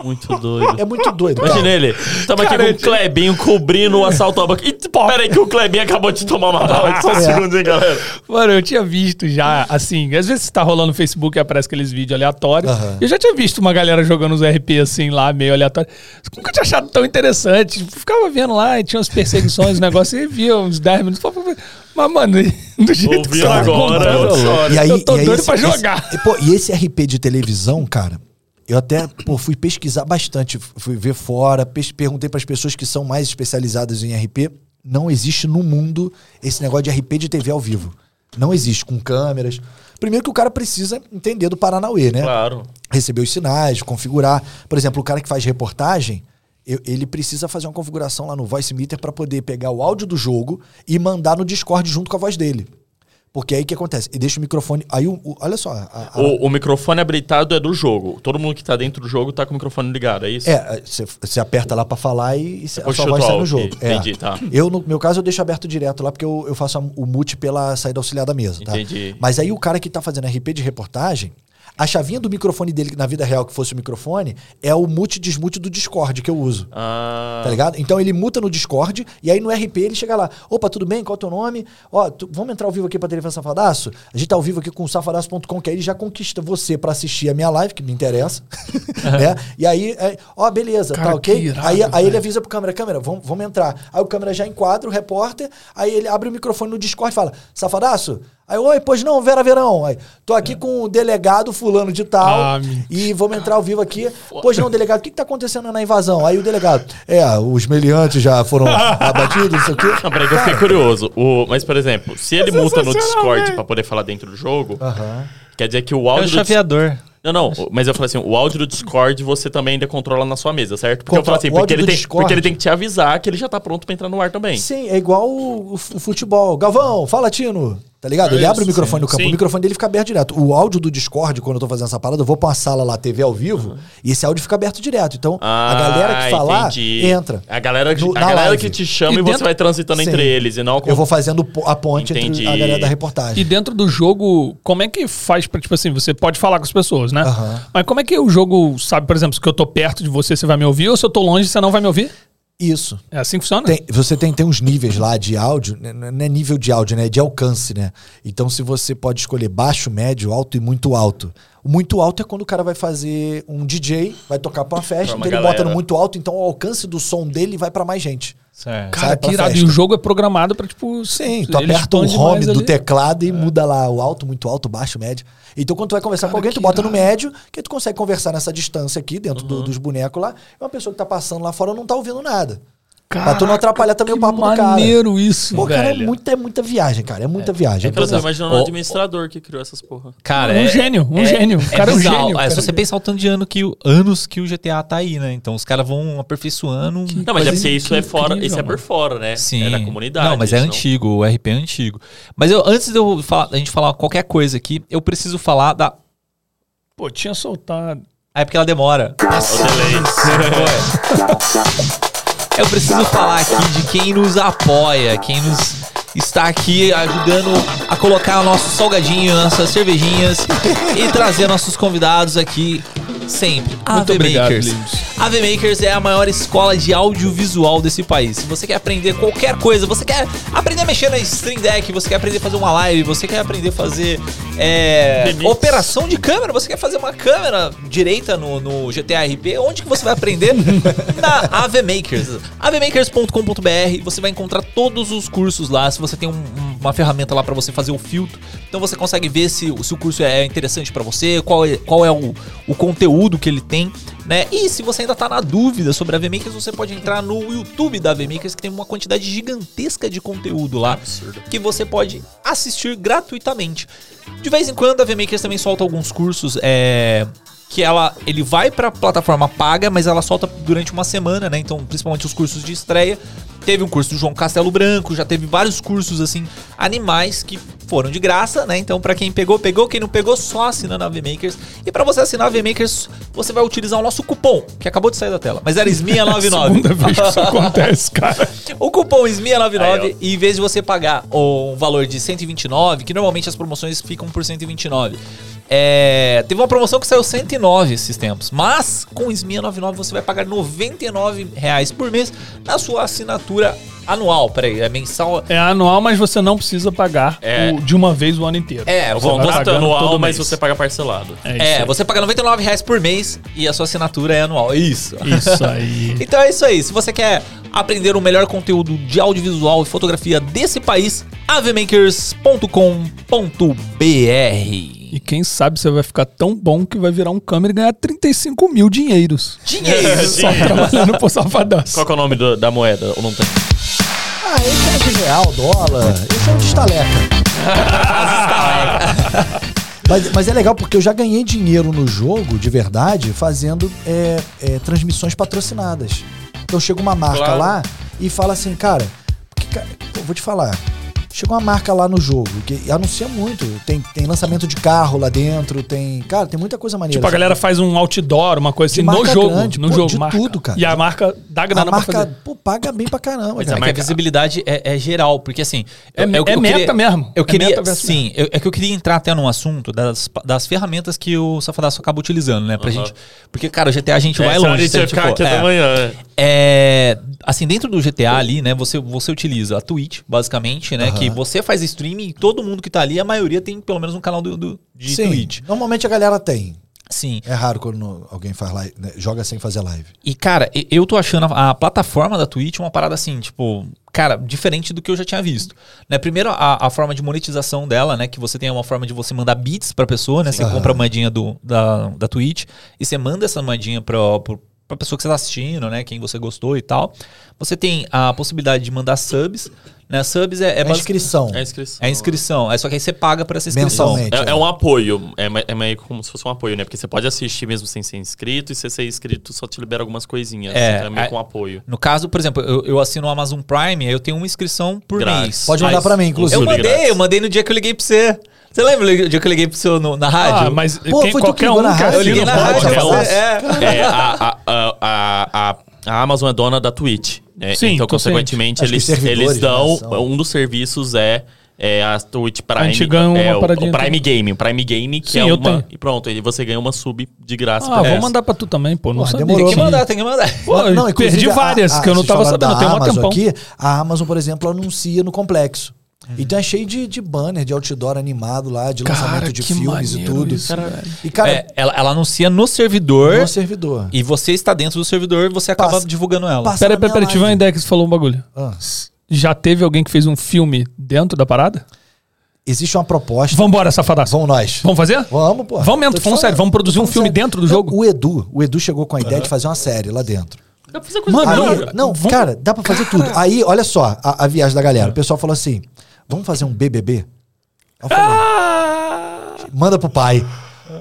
Muito doido. É muito doido, Imagina ele. Tamo aqui com o Klebinho cobrindo o assalto ao banco. E pera aí que o Klebinho acabou de tomar uma bala. Só um É. segundo, hein, galera. Mano, eu tinha visto já, assim, às vezes tá rolando no Facebook e aparece aqueles vídeos aleatórios. Aham. Eu já tinha visto uma galera jogando os RP assim lá, meio aleatório. Nunca tinha achado tão interessante. Ficava vendo lá e tinha umas perseguições, os negócios, e via uns 10 minutos. falava, Mas, mano, do jeito que Ouviram você tá agora, é contando. E aí, eu tô e aí doido esse- pra esse- jogar. e, pô, e esse RP de televisão, cara, eu até pô, fui pesquisar bastante, fui ver fora, perguntei para as pessoas que são mais especializadas em RP. Não existe no mundo esse negócio de RP de TV ao vivo. Não existe, com câmeras. Primeiro que o cara precisa entender do Paranauê, né? Claro. receber os sinais, configurar. Por exemplo, o cara que faz reportagem, ele precisa fazer uma configuração lá no Voice Meter para poder pegar o áudio do jogo e mandar no Discord junto com a voz dele. Porque aí o que acontece? E deixa o microfone. Aí, o, o- olha só. a- a- O, o microfone habilitado é do jogo. Todo mundo que tá dentro do jogo tá com o microfone ligado, é isso? É, você- você aperta lá para falar e, e a sua voz sai no ok, jogo. É. entendi, tá. Eu, no meu caso, eu deixo aberto direto lá, porque eu, eu faço a- o mute pela saída auxiliar da mesa. Tá? Entendi. Mas aí o cara que tá fazendo RP de reportagem, a chavinha do microfone dele, na vida real que fosse o microfone, é o mute e desmute do Discord que eu uso. Ah, Tá ligado? Então ele muta no Discord e aí no RP ele chega lá. Opa, tudo bem? Qual é o teu nome? Ó, tu- vamos entrar ao vivo aqui pra TV Safadaço? A gente tá ao vivo aqui com o safadaço.com, que aí ele já conquista você pra assistir a minha live, que me interessa. né? E aí, é, ó, beleza, Cara, tá ok? irado, aí, aí ele avisa pro câmera, câmera, vamos, vamos entrar. Aí o câmera já enquadra o repórter, aí ele abre o microfone no Discord e fala, Safadaço? Aí, oi, pois não, Vera Verão. Aí, tô aqui com o delegado fulano de tal Ah, e vamos entrar ao vivo aqui. Pois não, delegado, o que, que tá acontecendo na invasão? Aí o delegado, é, os meliantes já foram abatidos, não sei o quê. Não, peraí que eu fiquei curioso. O, mas, por exemplo, se ele É muta no Discord velho. pra poder falar dentro do jogo, Aham. quer dizer que o É o áudio do chaveador. Não, não, mas eu falei assim, o áudio do Discord você também ainda controla na sua mesa, certo? Porque eu falo assim, porque áudio ele, tem, Discord- porque ele tem que te avisar que ele já tá pronto pra entrar no ar também. Sim, é igual o, o futebol. Galvão, fala, Tino. Tá ligado? Ele É abre o isso, microfone sim. no campo, Sim. o microfone dele fica aberto direto. O áudio do Discord, quando eu tô fazendo essa parada, eu vou pra uma sala lá, TV ao vivo, e esse áudio fica aberto direto. Então, a galera que falar, Ah, entendi. entra. A galera, que- No- a galera live. que te chama E e, você dentro- vai transitando Sim. entre eles e não Eu vou fazendo a ponte entre Entendi. a galera da reportagem. E dentro do jogo, como é que faz pra, tipo assim, você pode falar com as pessoas, né? Aham. Mas como é que o jogo sabe, por exemplo, se eu tô perto de você, você vai me ouvir, ou se eu tô longe, você não vai me ouvir? Isso. É assim que funciona? Tem- você tem, tem uns níveis lá de áudio, né, não é nível de áudio, né? É de alcance, né? Então, se você pode escolher baixo, médio, alto e muito alto. O muito alto é quando o cara vai fazer um DJ, vai tocar pra uma festa, Pra uma então ele bota galera. no muito alto, então o alcance do som dele vai pra mais gente. Certo. Cara, que irado. E o jogo é programado pra, tipo... Sim, tu aperta o home do ali. teclado e muda lá o alto, muito alto, baixo, médio. Então, quando tu vai conversar com Cara, alguém, tu bota no irado. médio, que tu consegue conversar nessa distância aqui, dentro do- dos bonecos lá, e uma pessoa que tá passando lá fora não tá ouvindo nada. Pra tu não atrapalhar também o papo do cara. maneiro isso, Pô, cara, é velho. muita, é muita viagem, cara. É muita viagem. É que eu tô imaginando um Ô, administrador que criou essas porra. Cara, Um é, gênio, um gênio. O cara é um bizarro. gênio, É, cara. se você pensar o tanto de ano que, o- anos que o GTA tá aí, né? Então os caras vão aperfeiçoando. Não, mas é porque isso é incrível, fora, isso é por mano. fora, né? Sim. É da comunidade. Não, mas é isso antigo, o RP é antigo. Mas eu, antes de eu falar, a gente falar qualquer coisa aqui, eu preciso falar da. Pô, tinha soltado. Ah, é porque ela demora. É o delay. Eu preciso falar aqui de quem nos apoia, quem nos está aqui ajudando a colocar nossos salgadinhos, nossas cervejinhas e trazer nossos convidados aqui sempre. Muito AV obrigado, Makers. lindos. AV Makers é a maior escola de audiovisual desse país. Se você quer aprender qualquer coisa, você quer aprender a mexer na Stream Deck, você quer aprender a fazer uma live, você quer aprender a fazer é, operação de câmera, você quer fazer uma câmera direita no, no GTA RP, onde que você vai aprender? na AV Makers. avmakers.com.br, você vai encontrar todos os cursos lá. Se você tem um- uma ferramenta lá para você fazer o filtro, então você consegue ver se, se o curso é interessante para você, qual é, qual é o, o conteúdo que ele tem, né? E se você ainda tá na dúvida sobre a AV Makers, você pode entrar no YouTube da AV Makers, que tem uma quantidade gigantesca de conteúdo lá que você pode assistir gratuitamente. De vez em quando a VMakers também solta alguns cursos, é, que ela ele vai pra plataforma paga, mas ela solta durante uma semana, né? Então, principalmente os cursos de estreia. Teve um curso do João Castelo Branco, já teve vários cursos assim, animais que foram de graça, né? Então, pra quem pegou, pegou, quem não pegou, só assinando a VMakers. E pra você assinar a VMakers, você vai utilizar o nosso cupom, que acabou de sair da tela, mas era SMIA99. Segunda vez que isso acontece, cara. O cupom Aí, SMIA99 e em vez de você pagar um valor de 129, que normalmente as promoções ficam por 129, É, teve uma promoção que saiu 109 esses tempos. Mas com o SMIA 99 você vai pagar 99 reais por mês na sua assinatura anual. Peraí, é mensal. É anual, mas você não precisa pagar É. o- de uma vez o ano inteiro. É, O vou- vai é pagando anual, todo mas mês. você paga parcelado. É. É, você paga 99 reais por mês e a sua assinatura é anual. Isso. Isso aí. Então é isso aí. Se você quer aprender o melhor conteúdo de audiovisual e fotografia desse país, avemakers.com.br. E quem sabe você vai ficar tão bom que vai virar um câmera e ganhar 35 mil dinheiros. Dinheiro. Só trabalhando por Safadaço. Qual que é o nome do- da moeda? Ou não tem? Ah, esse é de real, dólar. Esse é um de estaleca. Mas, mas é legal porque eu já ganhei dinheiro no jogo, de verdade, fazendo é, é, transmissões patrocinadas. Então chega uma marca Claro. lá e fala assim, cara, porque, ca- eu vou te falar. Chega uma marca lá no jogo que anuncia muito. Tem, tem lançamento de carro lá dentro, tem. Cara, tem muita coisa maneira. Tipo, a galera faz um outdoor, uma coisa De assim, no jogo. grande, no pô, jogo, de marca. tudo, cara. E a marca dá a grana pra marca, fazer. pô, paga bem pra caramba, Mas cara. é que a visibilidade é, é geral, porque assim. É- eu- eu- é eu meta queria- mesmo. Eu É queria. meta versus sim, eu- é que eu queria entrar até num assunto das, das ferramentas que o Safadaço acaba utilizando, né? Pra Aham. gente. Porque, cara, o GTA a gente É, vai senão longe. A gente a vai ficar aqui é. até amanhã. É, assim, dentro do GTA ali, né, você, você utiliza a Twitch, basicamente, né, Aham. que você faz streaming e todo mundo que tá ali, a maioria tem pelo menos um canal do, do- de Sim, Twitch. normalmente a galera tem. Sim. É raro quando alguém faz live, né, joga sem fazer live. E, cara, eu tô achando a, a plataforma da Twitch uma parada assim, tipo, cara, diferente do que eu já tinha visto. Né? Primeiro, a, a forma de monetização dela, né? Que você tem uma forma de você mandar bits pra pessoa, né? Você Aham. compra a moedinha do, da, da Twitch e você manda essa moedinha pra, pro- pra pessoa que você tá assistindo, né? Quem você gostou e tal. Você tem a possibilidade de mandar subs, né? Subs é, é, É, inscrição. É a inscrição. é inscrição. É só que aí você paga por essa inscrição. Mensalmente. É, é um apoio, é, me- é meio como se fosse um apoio, né? Porque você pode assistir mesmo sem ser inscrito, e se você ser inscrito só te libera algumas coisinhas. É, então é meio é- que um apoio. No caso, por exemplo, eu, eu assino o Amazon Prime, aí eu tenho uma inscrição por Grátis. mês. Pode mandar pra mim, inclusive. Eu mandei, eu mandei no dia que eu liguei pra você. Você lembra o dia que eu liguei pro seu no- na rádio? Ah, mas Pô, quem, foi tu que qualquer um na rádio? eu liguei na rádio. falar. você, é. É, a, a, a, a, a- a Amazon é dona da Twitch. né? Sim, então, consequentemente, eles, eles dão. né, são- Um dos serviços é. É a Twitch Prime. gente ganha uma é, o, paradinha o Prime Game. O Prime Game, que Sim, é uma. E pronto, aí você ganha uma sub de graça. Ah, pra vou essa. mandar pra tu também, pô. Não Porra, sabia. demorou. Tem que mandar, tem que mandar. Pô, inclusive, perdi a- várias a- que eu não tava sabendo. Tem um Amazon tempão. aqui, a Amazon, por exemplo, anuncia no complexo. Então é cheio de, de banner, de outdoor animado lá, de Cara, lançamento de filmes e tudo. isso, velho. e, cara, É, ela, ela anuncia no servidor no servidor. e você está dentro do servidor e você acaba Passa- divulgando ela. passa- Pera, na pera, minha pera, tive uma ideia que você falou um bagulho. Ah, Já teve alguém que fez um filme dentro da parada? existe uma proposta. Vambora, safadaço. Vamos nós. Vamos fazer? Vamos, pô. Vamos mesmo, falando sério, vamos produzir um filme sério. dentro do Não, jogo? O Edu, o Edu chegou com a ideia de fazer uma série lá dentro. Dá pra fazer coisa Mano, Aí, maneira. não, vamos- cara, dá pra fazer tudo. Aí, olha só, a, a viagem da galera. O pessoal falou assim: vamos fazer um BBB? Eu falei, Ah! manda pro pai.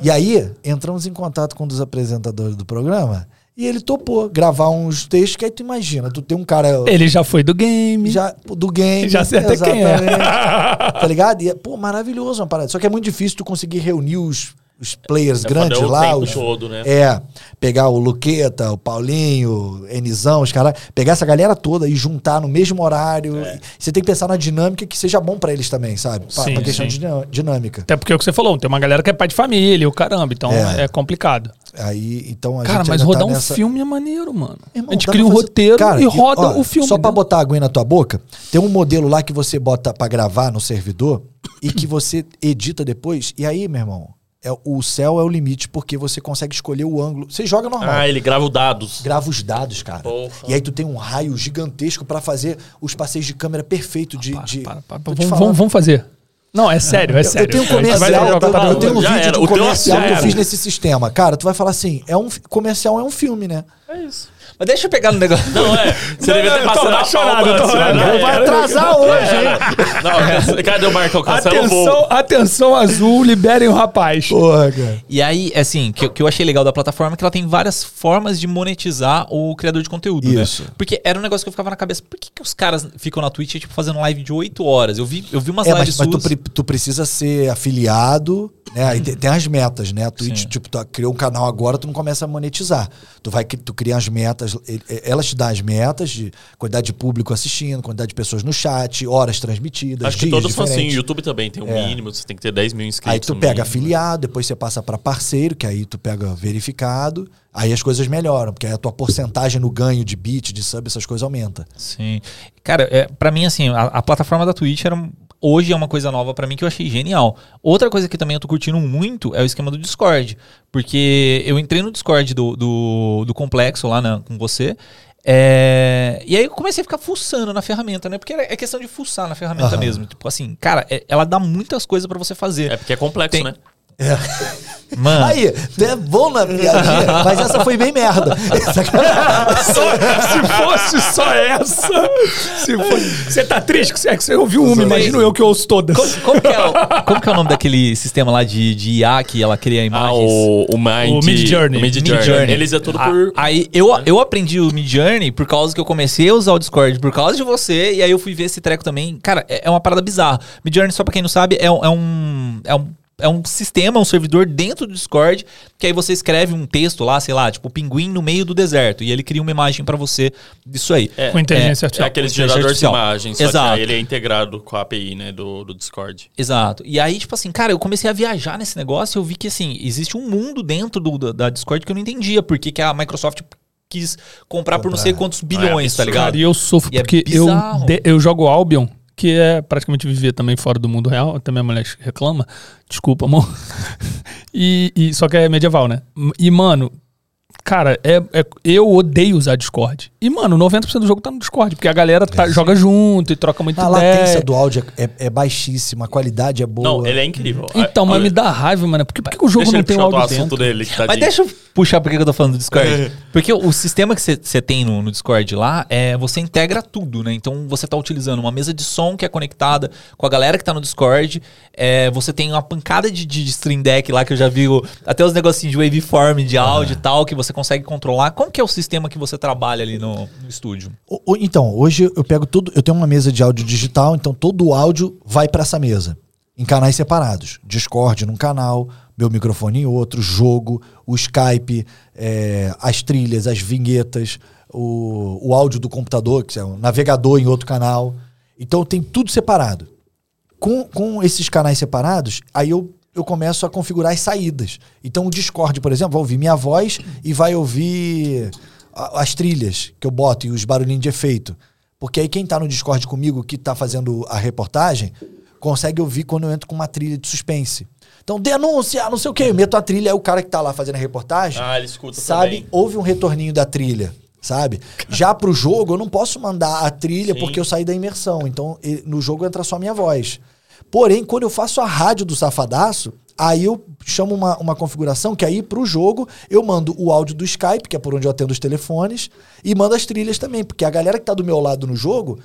E aí, entramos em contato com um dos apresentadores do programa e ele topou gravar uns textos que aí tu imagina, tu tem um cara Ele já foi do game. já do game. Já sei até quem é. Tá ligado? E é, pô, maravilhoso uma parada. Só que é muito difícil tu conseguir reunir os, os players É grandes o lá. tempo Os, todo, né? É, pegar o Luqueta, o Paulinho, Enizão, os caras, pegar essa galera toda e juntar no mesmo horário. É. Você tem que pensar na dinâmica que seja bom pra eles também, sabe? Pra, Sim, pra questão sim. de dinâ- dinâmica. Até porque é o que você falou, tem uma galera que é pai de família, o caramba, então É. é, complicado. Aí, então a Cara, gente mas rodar tá um nessa- filme é maneiro, mano. Irmão, a gente cria um fazer- roteiro Cara, e roda ó, o filme. Só pra dentro. botar a aguinha na tua boca, tem um modelo lá que você bota pra gravar no servidor e que você edita depois. E aí, meu irmão, é, o céu é o limite porque você consegue escolher o ângulo. Você joga normal. Ah, ele grava os dados. Grava os dados, cara. Porra. E aí tu tem um raio gigantesco pra fazer os passeios de câmera perfeito de. Para, de... para, para, te vamos, vamos, vamos fazer. Não, é sério, é sério. Eu tenho um comercial, jogar, eu, eu tenho um Já vídeo era. de O teu comercial que eu fiz nesse sistema. Cara, tu vai falar assim, é um comercial é um filme, né? É isso. Mas deixa eu pegar no negócio. Não, é. Você devia ter passado a antes, né? eu- Vai atrasar hoje, hein? Não, cadê o Marcão? Cancela o voo. Atenção, atenção azul, liberem o rapaz. Porra, cara. E aí, assim, que, que eu achei legal da plataforma é que ela tem várias formas de monetizar o criador de conteúdo, Isso. né? Porque era um negócio que eu ficava na cabeça, por que, que os caras ficam na Twitch, tipo, fazendo live de 8 horas? Eu vi, eu vi umas É, mas, lives mas tu, suas. pre- tu precisa ser afiliado Né? Aí tem, tem as metas, né? A Twitch, Sim. tipo, tu criou um canal agora, tu não começa a monetizar. Tu vai, tu cria as metas, elas te dão as metas de quantidade de público assistindo, quantidade de pessoas no chat, horas transmitidas, Acho que todos são assim. O. YouTube também tem um É. mínimo, você tem que ter 10 mil inscritos. Aí tu pega mínimo. afiliado, depois você passa para parceiro, que aí tu pega verificado, aí as coisas melhoram, porque aí a tua porcentagem no ganho de bit, de sub, essas coisas aumenta. Sim. Cara, é, para mim, assim, a, a plataforma da Twitch era, hoje é uma coisa nova pra mim que eu achei genial. Outra coisa que também eu tô curtindo muito é o esquema do Discord. Porque eu entrei no Discord do, do, do complexo lá na- com você. é, e aí eu comecei a ficar fuçando na ferramenta, né? Porque é questão de fuçar na ferramenta Aham. mesmo. Tipo assim, cara, é- ela dá muitas coisas pra você fazer. É porque é complexo, Tem- né? Mano, Aí, tu é bom na piadinha, mas essa foi bem merda. se fosse só essa. Se fosse- Você tá triste que você, que você ouviu uma, imagino eu que ouço todas. como, como que é o, como que é o nome daquele sistema lá de, de IA que ela cria Ah, imagens? o, o Mind. O Mid Journey. O Mid Mid Journey. Journey. Eles é tudo Ah, por. Aí eu, eu aprendi o Mid Journey por causa que eu comecei a usar o Discord por causa de você, e aí eu fui ver esse treco também. Cara, é, é uma parada bizarra. Mid Journey, só pra quem não sabe, é, é um. É um é um sistema, um servidor dentro do Discord, que aí você escreve um texto lá, sei lá, tipo pinguim no meio do deserto, e ele cria uma imagem pra você disso aí. É, Com inteligência É artificial. aquele Inteligência gerador de imagens, só Exato. que aí ele é integrado com a API, né, do, do Discord. Exato. E aí, tipo assim, cara, eu comecei a viajar nesse negócio e eu vi que, assim, existe um mundo dentro do, da, da Discord que eu não entendia. Porque que a Microsoft quis comprar, por não sei quantos bilhões, tá ligado? Cara, e eu sofro E é porque eu, bizarro. de- eu jogo Albion, que é praticamente viver também fora do mundo real. Até minha mulher reclama. Desculpa, amor. e, e- só que é medieval, né? E, mano, cara, é, é- eu odeio usar Discord. E, mano, 90% do jogo tá no Discord, porque a galera tá- joga junto e troca muita A ideia. latência do áudio é, é baixíssima, a qualidade é boa. Não, ele é incrível. Então, mas Olha, me dá raiva, mano. Por que, por que o jogo deixa não tem o áudio assunto dentro? dele, que tá Mas de- deixa eu puxar por que eu tô falando do Discord. Porque o, sistema que você tem no, no Discord lá, é você integra tudo, né? Então você tá utilizando uma mesa de som que é conectada com a galera que tá no Discord. É, você tem uma pancada de, de Stream Deck lá que eu já vi. o- Até os negocinhos de waveform, de áudio e tal, que você consegue controlar. Como que é o sistema que você trabalha ali no, no estúdio? O- o- Então, hoje eu pego tudo. Eu tenho uma mesa de áudio digital, então todo o áudio vai para essa mesa. Em canais separados. Discord num canal, meu microfone em outro, jogo, o Skype, é, as trilhas, as vinhetas, o, o áudio do computador, que é um navegador em outro canal. Então tem tudo separado. Com, com esses canais separados, aí eu, eu começo a configurar as saídas. Então o Discord, por exemplo, vai ouvir minha voz e vai ouvir a- as trilhas que eu boto e os barulhinhos de efeito. Porque aí quem tá no Discord comigo, que tá fazendo a reportagem, consegue ouvir quando eu entro com uma trilha de suspense. Então, denúncia, não sei o quê. Eu meto a trilha, aí o cara que tá lá fazendo a reportagem Ah, ele escuta sabe, também. houve um retorninho da trilha, sabe? Já pro jogo, eu não posso mandar a trilha Sim. porque eu saí da imersão. Então, no jogo entra só a minha voz. Porém, quando eu faço a rádio do Safadaço, aí eu chamo uma, uma configuração que aí pro jogo eu mando o áudio do Skype, que é por onde eu atendo os telefones, e mando as trilhas também, porque a galera que tá do meu lado no jogo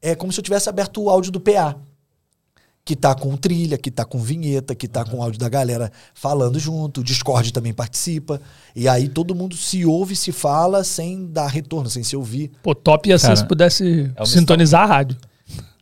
é como se eu tivesse aberto o áudio do PA que tá com trilha, que tá com vinheta, que tá com o áudio da galera falando junto, o Discord também participa. E aí todo mundo se ouve, se fala sem dar retorno, sem se ouvir. Pô, top ia ser se pudesse é sintonizar a rádio.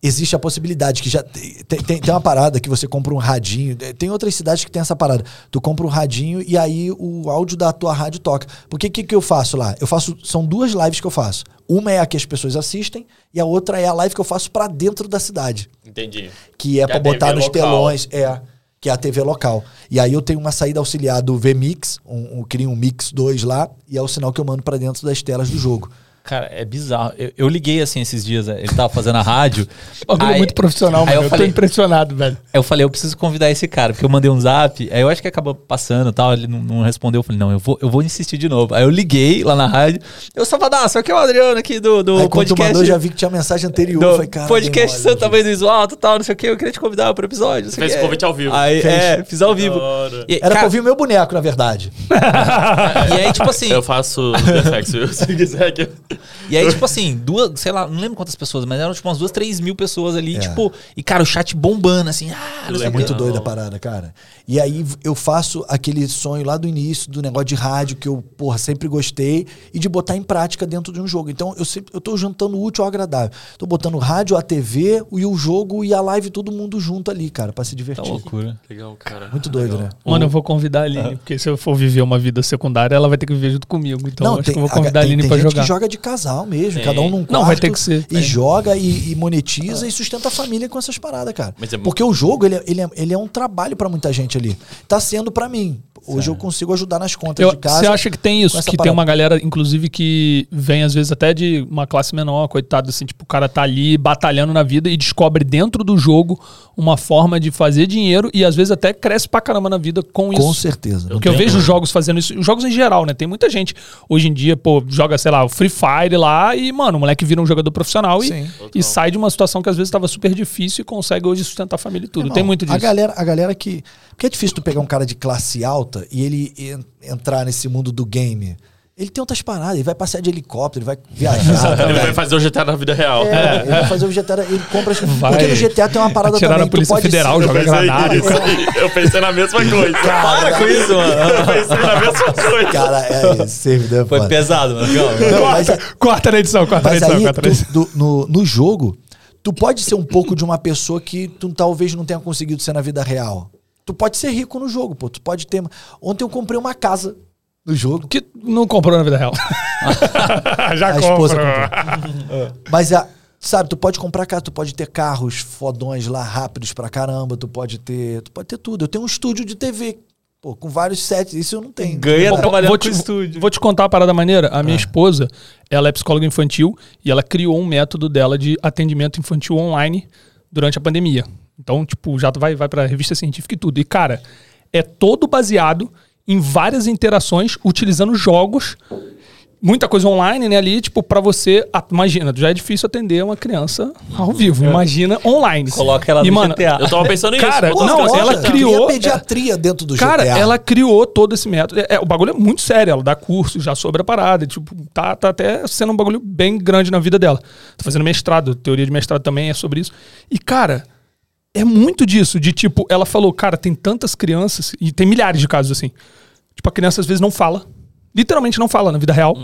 Existe a possibilidade que já tem, tem, tem uma parada que você compra um radinho. Tem outras cidades que tem essa parada. Tu compra um radinho e aí o áudio da tua rádio toca. Porque o que, que eu faço lá? Eu faço. São duas lives que eu faço. Uma é a que as pessoas assistem e a outra é a live que eu faço pra dentro da cidade. Entendi. que é é a TV botar nos local. telões, é, que é a TV local. E aí eu tenho uma saída auxiliar do VMix, um, um, crio um Mix 2 lá, e é o sinal que eu mando pra dentro das telas do jogo. Cara, é bizarro. Eu, eu liguei assim esses dias, ele tava fazendo a rádio. Bagulho aí- muito profissional, aí mano. eu Eu, tô falei- impressionado, velho. Eu falei, eu preciso convidar esse cara, porque eu mandei um zap, aí eu acho que acabou passando e tal, ele não, não respondeu, eu falei, não, eu vou, eu vou insistir de novo. Aí eu liguei lá na rádio, eu só Só aqui é o Adriano aqui do, do aí podcast. mandou, eu já vi que tinha mensagem anterior. do falei, cara, podcast mole, Santa Mãe do Iso Alto e tal, não sei o que, eu queria te convidar pro episódio. não sei Fez o o convite ao vivo. Aí, Fez. é, fiz ao vivo. E, Era cara, pra ouvir o meu boneco, na verdade. e aí, tipo assim, Eu faço? Se quiser que eu... E aí, tipo assim, duas, sei lá, não lembro quantas pessoas, mas eram tipo umas duas, três mil pessoas ali, É. tipo, e cara, o chat bombando, assim, ah, não sei É muito doida a parada, cara. E aí eu faço aquele sonho lá do início, do negócio de rádio, que eu, porra, sempre gostei, e de botar em prática dentro de um jogo. Então eu sempre eu tô juntando o útil ao agradável. Tô botando rádio, a TV, e o jogo e a live, todo mundo junto ali, cara, pra se Tá divertir. loucura. Legal, cara. Muito doido, né? Mano, eu vou convidar a Aline, porque se eu for viver uma vida secundária, ela vai ter que viver junto comigo. Então acho que eu vou convidar a tem, Aline tem pra gente jogar. que joga de casal mesmo, Tem. cada um num quarto. Não, vai ter que ser. E É. joga e, e monetiza e sustenta a família com essas paradas, cara. Mas é mu- Porque o jogo, ele, é- ele, é, ele é um trabalho pra muita gente ali. Tá sendo pra mim. Hoje eu consigo ajudar nas contas Eu- de casa. Você acha que tem isso? Que tem parada. uma galera, inclusive, que vem às vezes até de uma classe menor, coitado, assim, tipo, o cara tá ali batalhando na vida e descobre dentro do jogo uma forma de fazer dinheiro e às vezes até cresce pra caramba na vida com isso. Com certeza. Porque eu vejo jogos fazendo isso, os jogos em geral, né? Tem muita gente hoje em dia, pô, joga, sei lá, o Free Fire lá e, mano, o moleque vira um jogador profissional e, e sai de uma situação que às vezes tava super difícil e consegue hoje sustentar a família e tudo. Irmão, Tem muito disso. A galera, a galera que. Porque é difícil tu pegar um cara de classe alta e ele en- entrar nesse mundo do game. Ele tem outras paradas, ele vai passear de helicóptero, ele vai viajar. Ele vai fazer o GTA na vida real. É, ele vai fazer o GTA, ele compra. as- Vai Porque no GTA tem uma parada atirar também. na Polícia Federal, joga pensei granada. nisso aí. Eu pensei na mesma coisa. Para com isso, mano. Eu pensei na mesma coisa. Cara, é isso, servidor é Foi foda. pesado, mano. Não, mas, Corta, corta na edição, corta na edição, aí, corta na edição. tu- do- no, no jogo, tu pode ser um pouco de uma pessoa que tu talvez não tenha conseguido ser na vida real. Tu pode ser rico no jogo, pô. Tu pode ter. Ontem eu comprei uma casa no jogo. Que não comprou na vida real. Já A esposa comprou. Mas, a, sabe, tu pode comprar casa, tu pode ter carros fodões lá rápidos pra caramba, tu pode ter. Tu pode ter tudo. Eu tenho um estúdio de TV, pô, com vários sets. Isso eu não tenho. Ganha Vou- trabalhando vou com te, estúdio. Vou te contar uma parada maneira. A Ah. minha esposa, ela é psicóloga infantil e ela criou um método dela de atendimento infantil online durante a pandemia. Então, tipo, já vai, vai pra revista científica e tudo. E, cara, é todo baseado em várias interações utilizando jogos. Muita coisa online, né? Ali, tipo, pra você. ah, Imagina, já é difícil atender uma criança ao vivo. Imagina online. Coloca ela e, no mano, GTA. Eu tava pensando nisso. Cara, Quantas não, ela criou- pediatria dentro do Cara, GTA. ela criou todo esse método. É, é, o bagulho é muito sério. Ela dá curso já sobre a parada. Tipo, tá, tá até sendo um bagulho bem grande na vida dela. Tá fazendo mestrado. Teoria de mestrado também é sobre isso. E, cara, é muito disso. De tipo, ela falou, cara, tem tantas crianças. E tem milhares de casos assim. Tipo, a criança às vezes não fala. Literalmente não fala na vida real.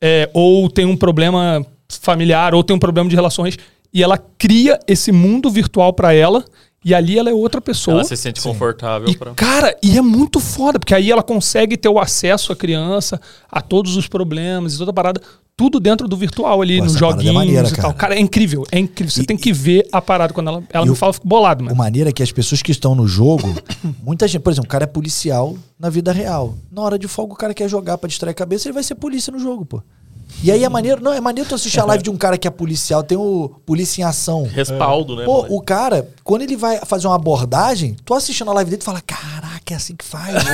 É, ou tem um problema familiar, ou tem um problema de relações. E ela cria esse mundo virtual pra ela. E ali ela é outra pessoa. Ela se sente confortável E, pra. cara, e é muito foda, porque aí ela consegue ter o acesso à criança, a todos os problemas e toda a parada, tudo dentro do virtual ali, Pô, nos parada é joguinhos maneira, e tal. cara. Cara, é incrível, é incrível. Você E- tem que ver a parada quando ela, ela me o- fala, eu fico bolado, O mano. maneira é que as pessoas que estão no jogo, muita gente, por exemplo, o cara é policial na vida real. Na hora de folga, o cara quer jogar pra distrair a cabeça, ele vai ser polícia no jogo, pô. E aí é maneiro, não, é maneiro tu assistir a live de um cara que é policial, tem o polícia em ação. Respaldo, né? Pô, moleque? o cara, quando ele vai fazer uma abordagem, tu assistindo a live dele, tu fala, caraca, é assim que faz.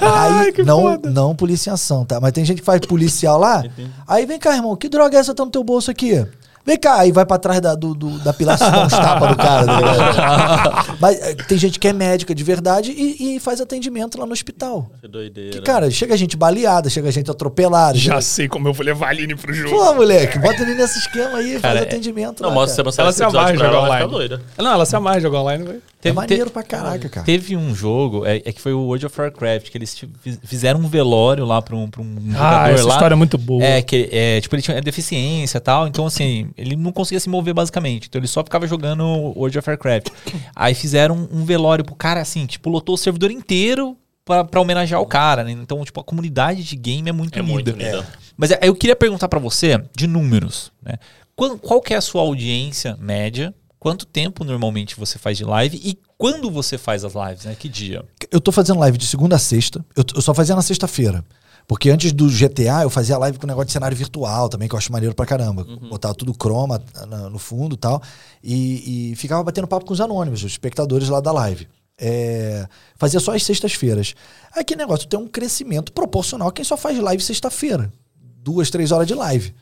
aí, não, não polícia em ação, tá? Mas tem gente que faz policial lá. Aí vem cá, irmão, que droga é essa que tá no teu bolso aqui? Vem cá, aí vai pra trás da, do, do- da e dá uns tapas do cara. tá? Mas eh, tem gente que é médica de verdade e, e faz atendimento lá no hospital. Que doideira. Que, cara, chega gente baleada, chega gente atropelada. Já chega- sei como eu vou levar a Aline pro jogo. Pô, moleque, bota ele nesse esquema aí, Cara, faz é- atendimento. Não, lá, mostra cara. você Ela esse se amarra ela, jogar ela online. doida. Não, ela se amarra jogar online, velho. É maneiro pra caraca, cara. Teve um jogo, é, é que foi o World of Warcraft, que eles fizeram um velório lá pra um, pra um Ah, jogador essa lá. história é muito boa. É, que é, tipo, ele tinha deficiência e tal, então assim, ele não conseguia se mover basicamente. Então ele só ficava jogando World of Warcraft. Aí fizeram um velório pro cara, assim, tipo, lotou o servidor inteiro pra, pra homenagear o cara, né? Então, tipo, a comunidade de game é muito É unida. muito unida. Mas é, eu queria perguntar pra você de números, né? Qual, qual que é a sua audiência média? Quanto tempo normalmente você faz de live e quando você faz as lives, né? Que dia? Eu tô fazendo live de segunda a sexta. Eu, eu só fazia na sexta-feira. Porque antes do GTA, eu fazia live com negócio de cenário virtual também, que eu acho maneiro pra caramba. Botava tudo croma na- no fundo e tal. E, e ficava batendo papo com os anônimos, os espectadores lá da live. É, fazia só as sextas-feiras. Aí que negócio, tem um crescimento proporcional a quem só faz live sexta-feira. Duas, três horas de live.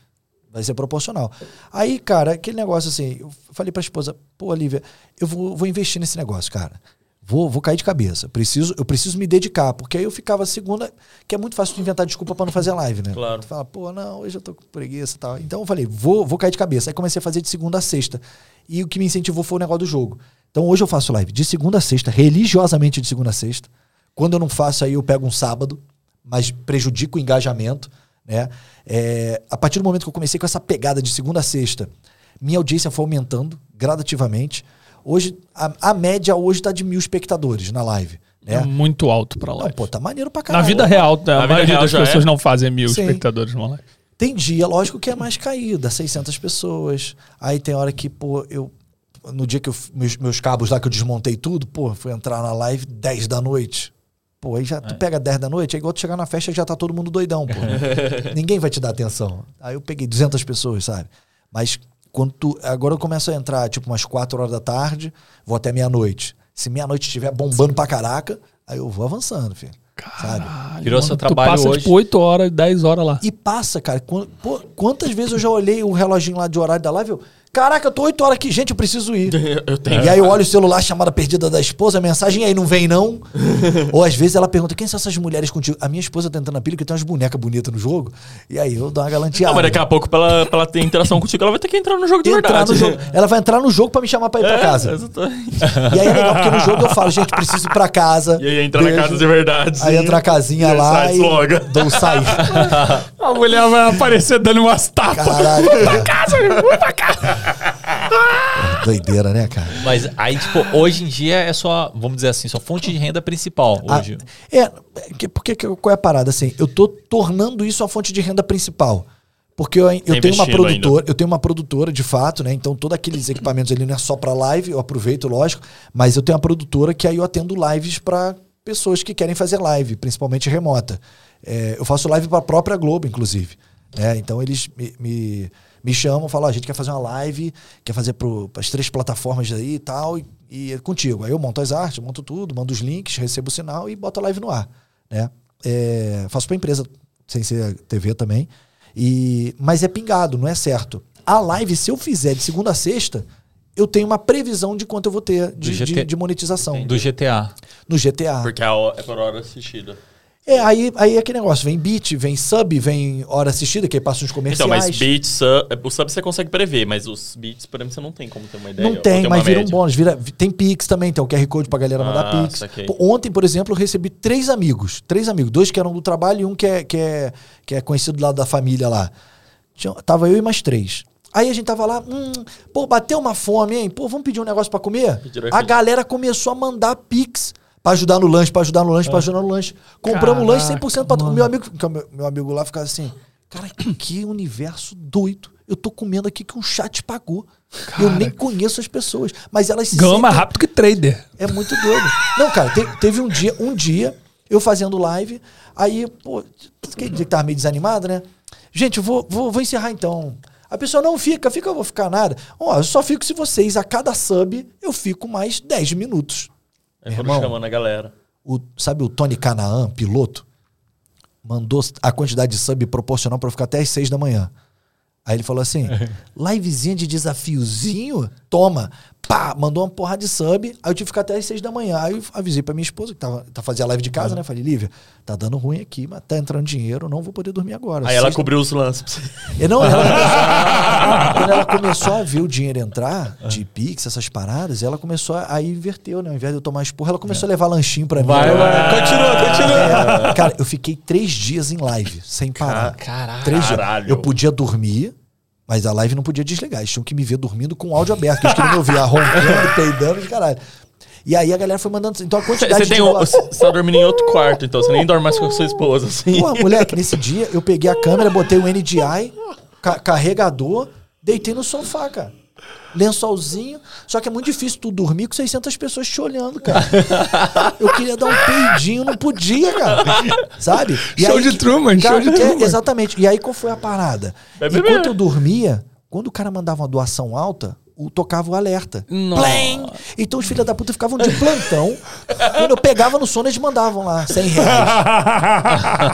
Vai ser proporcional. Aí, cara, aquele negócio assim, eu falei pra esposa, pô, Olivia, eu vou, vou investir nesse negócio, cara. Vou, vou cair de cabeça. Preciso, eu preciso me dedicar, porque aí eu ficava segunda, que é muito fácil de inventar desculpa pra não fazer live, né? Claro. Tu fala, pô, não, hoje eu tô com preguiça e tal. Então eu falei, vou, vou cair de cabeça. Aí comecei a fazer de segunda a sexta. E o que me incentivou foi o negócio do jogo. Então hoje eu faço live de segunda a sexta, religiosamente de segunda a sexta. Quando eu não faço, aí eu pego um sábado, mas prejudico o engajamento, né? É, a partir do momento que eu comecei com essa pegada de segunda a sexta, minha audiência foi aumentando gradativamente. Hoje, a, a média hoje tá de mil espectadores na live. É Né? muito alto pra Não, live. pô, tá maneiro pra Na caralho. vida real, a Na vida maioria real das pessoas é? não fazem mil Sim. espectadores numa live. Tem dia, lógico, que é mais caído, dá 600 pessoas. Aí tem hora que, pô, eu. No dia que eu. Meus, meus cabos lá que eu desmontei tudo, pô, fui entrar na live 10 da noite. Pô, aí já tu pega 10 da noite, é igual tu chegar na festa e já tá todo mundo doidão, pô. Ninguém vai te dar atenção. Aí eu peguei 200 pessoas, sabe? Mas quando tu, agora eu começo a entrar, tipo, umas 4 horas da tarde, vou até meia-noite. Se meia-noite estiver bombando pra caraca, aí eu vou avançando, filho. Sabe? Virou seu trabalho tu passa, hoje. tipo, 8 horas, 10 horas lá. E passa, cara. Pô, quantas vezes eu já olhei o reloginho lá de horário da live? Eu, Caraca, eu tô 8 horas aqui, gente, eu preciso ir. Eu tenho. E aí eu olho o celular, chamada perdida da esposa, a mensagem, e aí não vem não. Ou às vezes ela pergunta, quem são essas mulheres contigo? A minha esposa tá entrando na pilha, que tem umas bonecas bonitas no jogo. E aí eu dou uma galanteada. Não, mas daqui a pouco, pra ela, pra ela ter interação contigo, ela vai ter que entrar no jogo de Entrar verdade. no jogo. Ela vai entrar no jogo pra me chamar pra ir pra É, casa. exatamente. E aí é legal, porque no jogo eu falo, gente, preciso ir pra casa. E aí entra na Beijo. casa de verdade. Aí entra a casinha E lá sai, e dou um sair. A mulher vai aparecer dando umas tapas. Caralho. Casa, vou pra casa. Doideira, né, cara? Mas aí, tipo, hoje em dia é sua, vamos dizer assim, sua fonte de renda principal. Ah, Hoje. é, que- porque que- qual é a parada assim? Eu tô tornando isso a fonte de renda principal. Porque eu, eu tenho uma Tá produtora, eu tenho uma produtora de fato, né? Então todos aqueles equipamentos ali não é só pra live, eu aproveito, lógico, mas eu tenho uma produtora que aí eu atendo lives pra pessoas que querem fazer live, principalmente remota. É, eu faço live pra própria Globo, inclusive. né? Então eles me, me, me chamam, falam, "Ó, a gente quer fazer uma live, quer fazer para as três plataformas aí e tal, e, e é contigo. Aí eu monto as artes, monto tudo, mando os links, recebo o sinal e boto a live no ar. Né? É, faço pra empresa, sem ser TV também. E, mas é pingado, não é certo. A live, se eu fizer de segunda a sexta, eu tenho uma previsão de quanto eu vou ter de, de- de monetização Do GTA. no GTA. Porque ho- é por hora assistida. É, aí, aí é aquele negócio, vem beat, vem sub, vem hora assistida, que aí passa uns Então, comerciais. mas beats, sub, o sub você consegue prever, mas os beats, por exemplo, você não tem como ter uma ideia. Não tem, mas vira um bônus. Vira, tem Pix também, tem o QR Code pra galera mandar Ah, Pix. saquei. Ontem, por exemplo, eu recebi três amigos. Três amigos. Dois que eram do trabalho e um que é, que é, que é conhecido lá da família lá. Tinha, tava eu e mais três. Aí a gente tava lá, hum, pô, bateu uma fome, hein? Pô, vamos pedir um negócio pra comer? A galera começou a mandar Pix pra ajudar no lanche, pra ajudar no lanche, pra ajudar no lanche. Compramos Caraca, lanche 100% pra todo mano. meu amigo. Meu, meu amigo lá ficava assim, cara, que universo doido. Eu tô comendo aqui que um chat pagou. Eu nem conheço as pessoas, mas elas se sentem- rápido que trader. é muito doido. Não, cara, te- teve um dia, um dia, eu fazendo live, aí, pô, aquele dia que tava meio desanimado, né? Gente, eu vou, vou, vou encerrar então. A pessoa não fica, fica, eu vou ficar nada. Ó, eu só fico se vocês, a cada sub, eu fico mais 10 minutos. É irmão. chamando a galera. O, sabe o Tony Canaan, piloto? Mandou a quantidade de sub proporcional pra eu ficar até as 6 da manhã. Aí ele falou assim: livezinha de desafiozinho? Toma. Pá, mandou uma porrada de sub. Aí eu tive que ficar até as 6 da manhã. Aí eu avisei pra minha esposa, que tava, tá fazia a live de casa, né? Falei, Lívia, tá dando ruim aqui, mas tá entrando dinheiro, não vou poder dormir agora. Aí ela Seis da- cobriu os lances e não, ela começou, quando ela começou a ver o dinheiro entrar, de Pix, essas paradas, ela começou a, aí inverteu, né? Ao invés de eu tomar esporra, ela começou a levar lanchinho pra mim. Vai, vai. Continua, continua. É, cara, eu fiquei três dias em live, sem parar. Caralho. Três dias. Caralho. Eu podia dormir, mas a live não podia desligar. Eles tinham que me ver dormindo com o áudio aberto, eles queriam me ouvir, roncando, peidando, de caralho. E aí a galera foi mandando. Então a quantidade você tem de. um, você tá dormindo em outro quarto, então você nem dorme mais com a sua esposa, assim. Pô, moleque, nesse dia eu peguei a câmera, botei o NDI, ca- carregador, deitei no sofá, cara. Lençolzinho. Só que é muito difícil tu dormir com 600 pessoas te olhando, cara. Eu queria dar um peidinho, não podia, cara. Sabe? Show de Truman, show de é, Truman. exatamente. E aí qual foi a parada? Enquanto eu dormia, quando o cara mandava uma doação alta, o, tocava o alerta. Plim! Então os filhos da puta ficavam de plantão. Quando eu pegava no sono, eles mandavam lá 100 reais.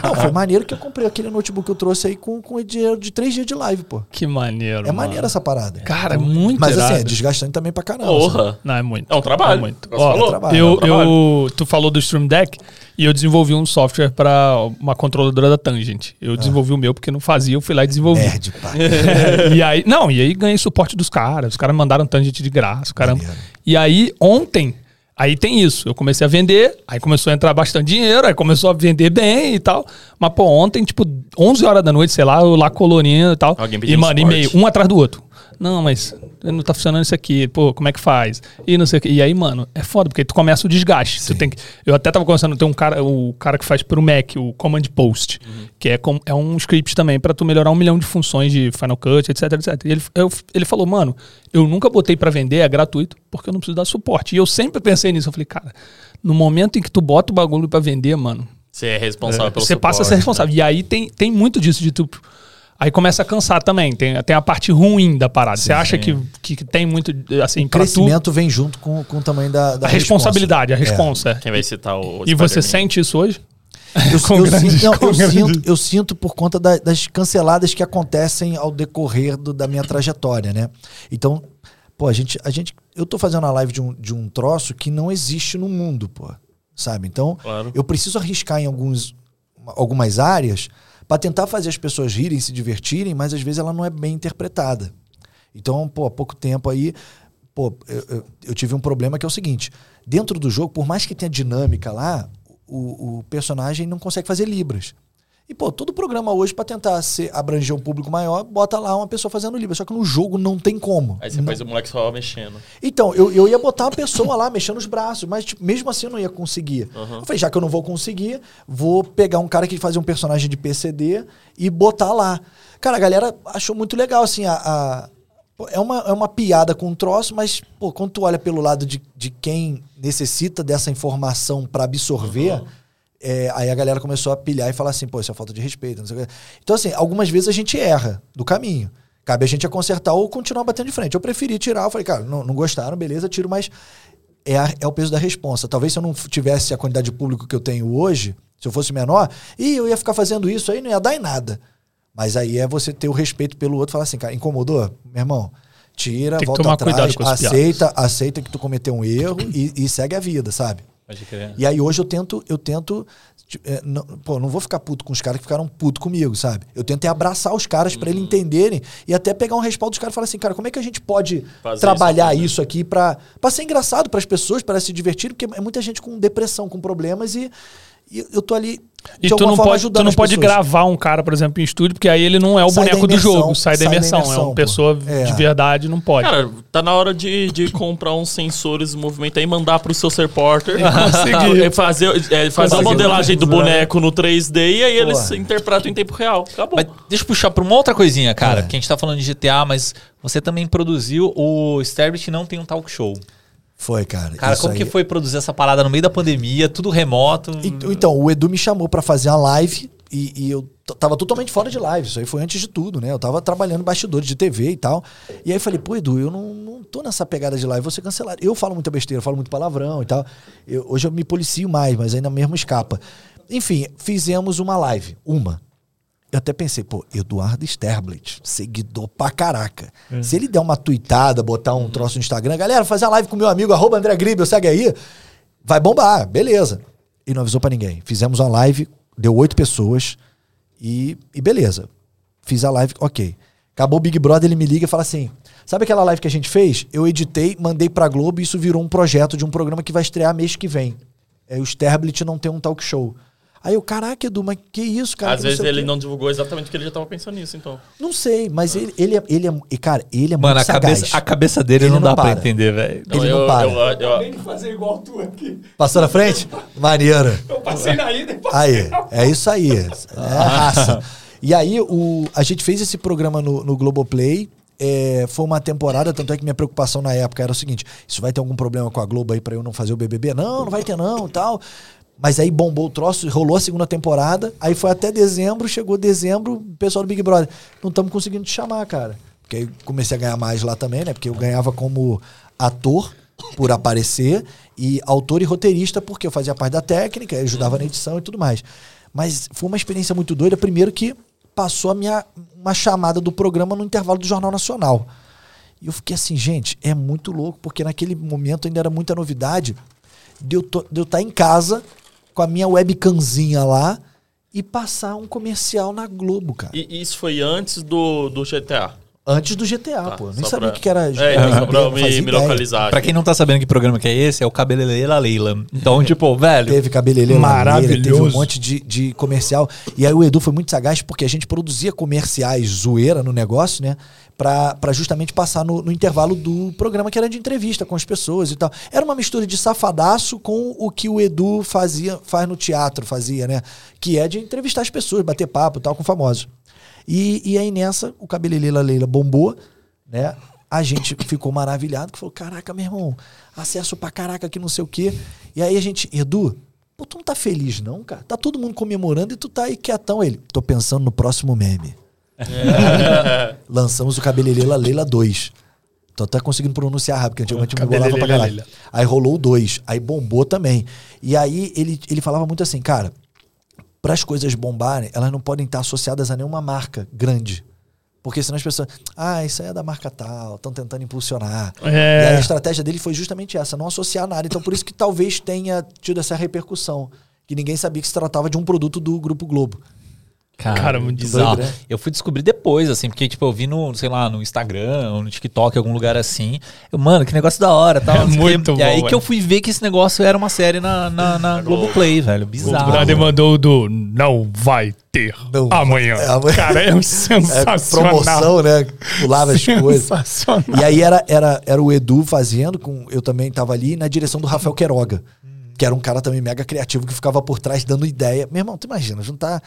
Não, foi maneiro que eu comprei aquele notebook que eu trouxe aí com, com dinheiro de três dias de live, pô. Que maneiro. É maneiro essa parada. Cara, é muito Mas assim, é irado. desgastante também pra caramba. assim. Porra. Não, é muito. É um trabalho. É muito. Ó, falou. trabalho. eu, É um trabalho. eu, tu falou do Stream Deck e eu desenvolvi um software para uma controladora da Tangent. Eu desenvolvi o meu porque não fazia, eu fui lá e desenvolvi. Nerd, pá. e aí, não, e aí ganhei suporte dos caras. Os caras mandaram Tangent de graça, caramba. Maneiro. E aí, ontem, aí tem isso. Eu comecei a vender, aí começou a entrar bastante dinheiro, aí começou a vender bem e tal. Mas, pô, ontem, tipo, 11 horas da noite, sei lá, eu lá colorindo e tal. Alguém e, pedindo mano, e-mail, um atrás do outro. Não, mas não tá funcionando isso aqui. Pô, como é que faz? E não sei o que. E aí, mano, é foda, porque tu começa o desgaste. Tu tem que, eu até tava conversando, tem um cara, o cara que faz pro Mac, o Command Post, que é, com- é um script também pra tu melhorar um milhão de funções de Final Cut, etc, etc. E ele, eu- ele falou, mano, eu nunca botei pra vender, é gratuito, porque eu não preciso dar suporte. E eu sempre pensei nisso. Eu falei, cara, no momento em que tu bota o bagulho pra vender, mano, Você é responsável pelo você passa a ser suporte, responsável. E aí tem, tem muito disso de tu. Aí começa a cansar também. Tem, tem a parte ruim da parada. Você acha que, que, que tem muito, assim, O pra tu. crescimento vem junto com, com o tamanho da, da A responsabilidade, a responsa. responsa. Quem vai citar o E você sente isso hoje? Eu, Com eu grande- sinto, não, com eu sinto- eu sinto por conta da- das canceladas que acontecem ao decorrer do- da minha trajetória, né? Então, pô, a gente, a gente. Eu tô fazendo uma live de um, de um troço que não existe no mundo, pô. Sabe? Então, Claro. eu preciso arriscar em alguns, algumas áreas para tentar fazer as pessoas rirem, se divertirem, mas às vezes ela não é bem interpretada. Então, pô, há pouco tempo aí, pô, eu, eu- eu tive um problema que é o seguinte: dentro do jogo, por mais que tenha dinâmica lá, o, o personagem não consegue fazer libras. E, pô, todo programa hoje, para tentar ser, abranger um público maior, bota lá uma pessoa fazendo libras. Só que no jogo não tem como. Aí você faz o moleque só mexendo. Então, eu, eu ia botar uma pessoa lá mexendo os braços, mas tipo, mesmo assim eu não ia conseguir. Eu falei, já que eu não vou conseguir, vou pegar um cara que fazia um personagem de PCD e botar lá. Cara, a galera achou muito legal, assim, a. a- é, uma, é uma piada com um troço, mas, pô, quando tu olha pelo lado de, de quem necessita dessa informação para absorver, é, aí a galera começou a pilhar e falar assim, pô, isso é falta de respeito, não sei o quê. Então, assim, algumas vezes a gente erra do caminho. Cabe a gente a consertar ou continuar batendo de frente. Eu preferi tirar, eu falei, cara, não, não gostaram, beleza, tiro, mas é, a- é o peso da responsa. Talvez se eu não tivesse a quantidade de público que eu tenho hoje, se eu fosse menor, e eu ia ficar fazendo isso aí, não ia dar em nada. Mas aí é você ter o respeito pelo outro e falar assim, cara, incomodou? Meu irmão, tira, Tem que volta atrás, cuidado com as aceita, aceita que tu cometeu um erro e, e segue a vida, sabe? Pode crer. E aí hoje eu tento, eu tento. é, não, pô, não vou ficar puto com os caras que ficaram puto comigo, sabe? Eu tento é abraçar os caras pra eles entenderem e até pegar um respaldo dos caras e falar assim, cara, como é que a gente pode Fazer trabalhar isso isso, aqui pra, pra ser engraçado pras pessoas, para se divertirem, porque é muita gente com depressão, com problemas e, e eu tô ali de E tu não forma pode, tu não pode gravar um cara, por exemplo, em estúdio, porque aí ele não é o Sai da boneco do jogo, sai da sai da imersão. é imersão, uma pô. pessoa É. de verdade, não pode. Cara, tá na hora de, de comprar uns sensores de movimento aí, mandar pro seu reporter. Consegui. É, fazer é, fazer a modelagem do boneco no 3D e aí eles Porra. interpretam em tempo real. Acabou. Mas deixa eu puxar pra uma outra coisinha, cara. É. Porque a gente tá falando de GTA, mas você também produziu o Sterbit Não Tem um Talk Show. Foi, cara. Cara, como aí- que foi produzir essa parada no meio da pandemia, tudo remoto? E- Então, o Edu me chamou pra fazer a live e, e eu tava totalmente fora de live. Isso aí foi antes de tudo, né? Eu tava trabalhando bastidores de TV e tal. E aí eu falei, pô, Edu, eu não, não tô nessa pegada de live, vou ser cancelado. Eu falo muita besteira, eu falo muito palavrão e tal. Eu- hoje eu me policio mais, mas ainda mesmo escapa. Enfim, fizemos uma live. Uma. Eu até pensei, pô, Eduardo Sterblit, seguidor pra caraca. Se ele der uma tuitada, botar um troço no Instagram, galera, fazer a live com meu amigo, arroba André Gribel, segue aí, vai bombar, beleza. E não avisou pra ninguém. Fizemos uma live, deu oito pessoas e, e beleza. Fiz a live, ok. Acabou o Big Brother, ele me liga e fala assim: sabe aquela live que a gente fez? Eu editei, mandei pra Globo e isso virou um projeto de um programa que vai estrear mês que vem. É o Sterblit não tem um talk show. Aí eu, caraca, Edu, mas que isso, cara? Às que não vezes ele quê." não divulgou exatamente porque ele já tava pensando nisso, então. Não sei, mas ele, ele, é, ele é. e, Cara, ele é Mano, muito a cabeça, sagaz. a cabeça dele Ele não, não dá pra para. entender, velho. Ele não eu, para. eu- eu- de fazer igual tu aqui. Passou na frente? Maneiro. Eu passei na ida e Aí, é isso aí. É a raça. E aí, o, a gente fez esse programa no, no Globoplay. É, foi uma temporada, tanto é que minha preocupação na época era o seguinte: isso vai ter algum problema com a Globo aí pra eu não fazer o BBB? Não, não vai ter não e tal. Mas aí bombou o troço, rolou a segunda temporada. Aí foi até dezembro, chegou dezembro, o pessoal do Big Brother. Não estamos conseguindo te chamar, cara. Porque aí comecei a ganhar mais lá também, né? Porque eu ganhava como ator por aparecer e autor e roteirista porque eu fazia parte da técnica, ajudava na edição e tudo mais. Mas foi uma experiência muito doida. Primeiro que passou a minha uma chamada do programa no intervalo do Jornal Nacional. E eu fiquei assim, gente, é muito louco, porque naquele momento ainda era muita novidade de eu, to- de eu estar em casa com a minha webcamzinha lá e passar um comercial na Globo, cara. E isso foi antes do, do GTA. Antes do GTA, Tá, pô. Eu nem sabia o pra- que era É, então, só pra não me, me localizar. Pra quem não tá sabendo que programa que é esse, é o Cabeleleira Leila. Então, tipo, velho. Teve cabeleireiro Maravilhoso. teve um monte de, de comercial. E aí o Edu foi muito sagaz porque a gente produzia comerciais zoeira no negócio, né? Pra justamente passar no, no intervalo do programa que era de entrevista com as pessoas e tal. Era uma mistura de safadaço com o que o Edu fazia, faz no teatro, fazia, né? Que é de entrevistar as pessoas, bater papo e tal com famosos. E, e aí nessa, o cabeleireiro Leila bombou, né? A gente ficou maravilhado, que falou: caraca, meu irmão, acesso pra caraca que não sei o quê. E aí a gente, Edu, pô, tu não tá feliz, não, cara? Tá todo mundo comemorando e tu tá aí quietão. Ele, tô pensando no próximo meme. Lançamos o Cabeleireira Leila 2. Tô até conseguindo pronunciar rápido, porque antigamente eu me bolava pra caralho. Aí rolou o 2, aí bombou também. E aí ele, ele falava muito assim, cara, para as coisas bombarem, elas não podem estar associadas a nenhuma marca grande. Porque senão as pessoas, ah, isso aí é da marca tal, estão tentando impulsionar. É. E aí a estratégia dele foi justamente essa, não associar nada. Então por isso que talvez tenha tido essa repercussão. Que ninguém sabia que se tratava de um produto do Grupo Globo. Cara, muito bizarro. doido, né? Eu fui descobrir depois, assim, porque, tipo, eu vi no, sei lá, no Instagram ou no TikTok, algum lugar assim. Eu, mano, que negócio da hora, tal. É o muito E bom, aí que eu fui ver que esse negócio era uma série na, na, na Globoplay, velho. O Bizarro. brother mandou o do não vai ter Não. amanhã. É, amanhã. Cara, é um É, sensacional. promoção, né? Pulava as coisas. Sensacional. E aí era, era, era o Edu fazendo, com, eu também tava ali, na direção do Rafael Queiroga, que era um cara também mega criativo que ficava por trás dando ideia. Meu irmão, tu imagina, juntar.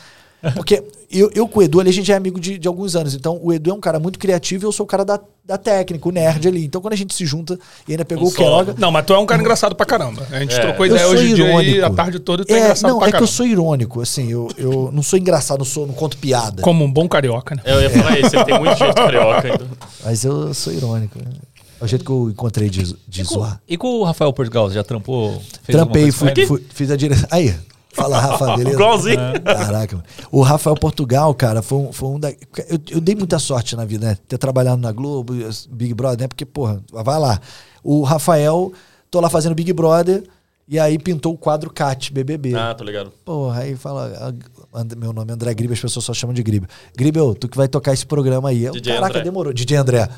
Porque eu, eu com o Edu ali, a gente é amigo de, de alguns anos. Então, o Edu é um cara muito criativo e eu sou o cara da, da técnica, o nerd ali. Então, quando a gente se junta e ainda pegou Um o. Queiroga. Não, mas tu é um cara engraçado pra caramba. A gente É. trocou ideia hoje em dia irônico. a tarde toda e tu é, É, engraçado não, pra é que eu caramba. sou irônico, assim, eu, eu não sou engraçado, não, sou, não conto piada. Como um bom carioca, né? Eu ia falar isso, ele tem muito jeito carioca ainda. Mas eu sou irônico. né? É o jeito que eu encontrei de, de zoar. E com o Rafael Portugal, você já trampou? Fez Trampei, fui, com fui- fiz a direção. Aí, fala, Rafa, beleza? Igualzinho. Caraca, mano. O Rafael Portugal, cara, foi um, foi um da. Eu, eu dei muita sorte na vida, né? Ter trabalhado na Globo, Big Brother, né? Porque, porra, vai lá. O Rafael, tô lá fazendo Big Brother, e aí pintou o quadro Cat, BBB. Ah, tô ligado. Porra, aí fala. ah, Meu nome é André Gribe, as pessoas só chamam de Gribe. Gribel, tu que vai tocar esse programa aí. Eu, DJ Caraca, André. demorou. DJ André.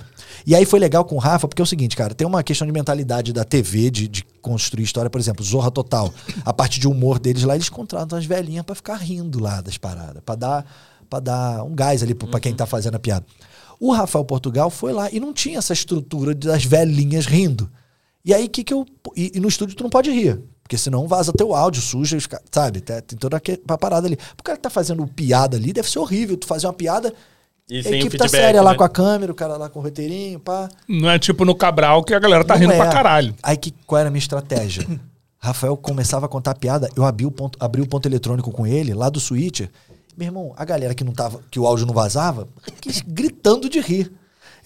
E aí foi legal com o Rafa, porque é o seguinte, cara, tem uma questão de mentalidade da TV, de, de construir história, por exemplo, Zorra Total. A parte de humor deles lá, eles contratam as velhinhas pra ficar rindo lá das paradas, pra dar, pra dar um gás ali pro- pra quem tá fazendo a piada. O Rafael Portugal foi lá e não tinha essa estrutura das velhinhas rindo. E aí, que que eu. E, e no estúdio tu não pode rir. Porque senão vaza teu áudio, suja, sabe? Tem toda aquela parada ali. O cara que tá fazendo piada ali deve ser horrível. Tu fazer uma piada, E a equipe tá séria lá né? com a câmera, o cara lá com o roteirinho, pá. Não é tipo no Cabral que a galera tá Não rindo é. pra caralho. Aí que, qual era a minha estratégia? Rafael começava a contar piada, eu abri o ponto, abri o ponto eletrônico com ele, lá do Switch. Meu irmão, a galera que não tava, que o áudio não vazava, gritando de rir.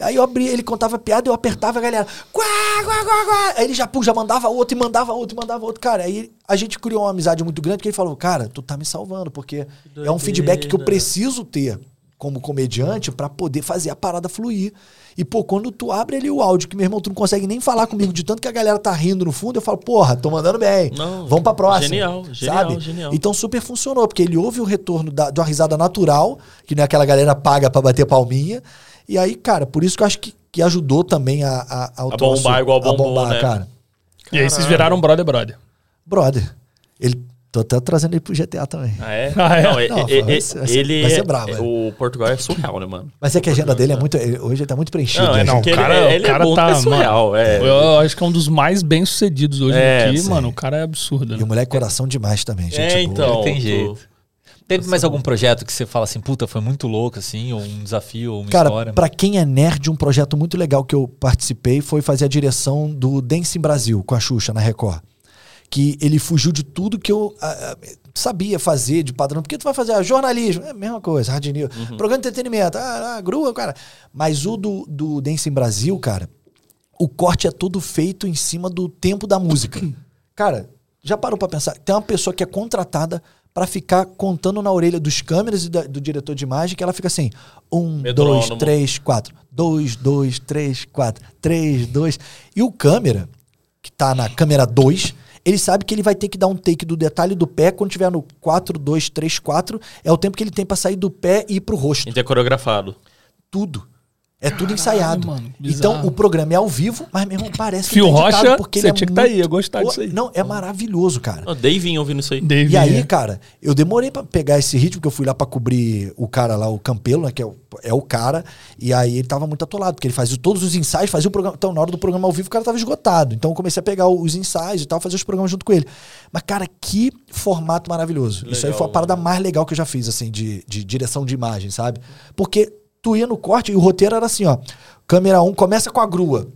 Aí eu abri, ele contava piada, eu apertava a galera. Quá, quá, quá, quá. Aí ele já, pum, já mandava outro, e mandava outro, e mandava outro. Cara, aí a gente criou uma amizade muito grande, porque ele falou, cara, tu tá me salvando, porque é um feedback que eu preciso ter como comediante pra poder fazer a parada fluir. E, pô, quando tu abre ali o áudio, que meu irmão, tu não consegue nem falar comigo de tanto que a galera tá rindo no fundo, eu falo, porra, tô mandando bem. Não, Vamos pra próxima. genial, genial, sabe? genial. Então super funcionou, porque ele ouve o retorno da, de uma risada natural, que não é aquela galera paga pra bater palminha. E aí, cara, por isso que eu acho que, que ajudou também a, a, A troço- bombar igual a bombou, bombar, né? cara. E aí vocês viraram brother, brother. Brother, ele, tô até trazendo ele pro GTA também. Ah, é? Ah, é? Não, Não, vai ser- vai ser- ele vai ser é- bravo, é- é. O Portugal é surreal, né, mano? Mas é que a agenda dele é muito. ele- Hoje ele tá muito preenchido. Não, né, é? Não, o cara, ele- ele o é cara bom, tá, é surreal, mano, é. Eu acho que é um dos mais bem-sucedidos hoje É, aqui, sim. mano. O cara é absurdo, E né? o moleque coração demais também, gente. É, boa. então. Tem jeito. Teve mais algum projeto que você fala assim, puta, foi muito louco, assim, ou um desafio, ou uma Cara, história? pra quem é nerd, um projeto muito legal que eu participei foi fazer a direção do Dance em Brasil com a Xuxa na Record. Que ele fugiu de tudo que eu. ah, ah, sabia fazer de padrão. Porque tu vai fazer ah, jornalismo, é a mesma coisa, hard news. Uhum. Programa de entretenimento, ah, ah, grua, cara. Mas o do, do Dance em Brasil, cara, o corte é todo feito em cima do tempo da música. Cara, já parou pra pensar? Tem uma pessoa que é contratada pra ficar contando na orelha dos câmeras e da- do diretor de imagem que ela fica assim: um, Metrônomo. dois, três, quatro. Dois, dois, três, quatro. Três, dois. E o câmera, que tá na câmera 2, ele sabe que ele vai ter que dar um take do detalhe do pé quando tiver no 4, 2, 3, 4. É o tempo que ele tem pra sair do pé e ir pro rosto. Gente é coreografado. Tudo. É tudo ensaiado. mano, então o programa é ao vivo, mas meu irmão parece Fio tá editado, Rocha, porque você ele é tinha que tá aí, ia gostar disso aí. Não, é maravilhoso, cara. Ó, Davinho ouvindo isso aí. David, E aí, é. cara, eu demorei pra pegar esse ritmo, porque eu fui lá pra cobrir o cara lá, o Campelo, né, que é o, é o cara, e aí ele tava muito atolado, porque ele fazia todos os ensaios, fazia o programa. Então, na hora do programa ao vivo, o cara tava esgotado. Então, eu comecei a pegar os ensaios e tal, fazer os programas junto com ele. Mas, cara, que formato maravilhoso. Isso aí Legal, foi a parada mais legal que eu já fiz, assim, de, de direção de imagem, sabe? Porque tu ia no corte e o roteiro era assim, ó. Câmera 1 começa com a grua.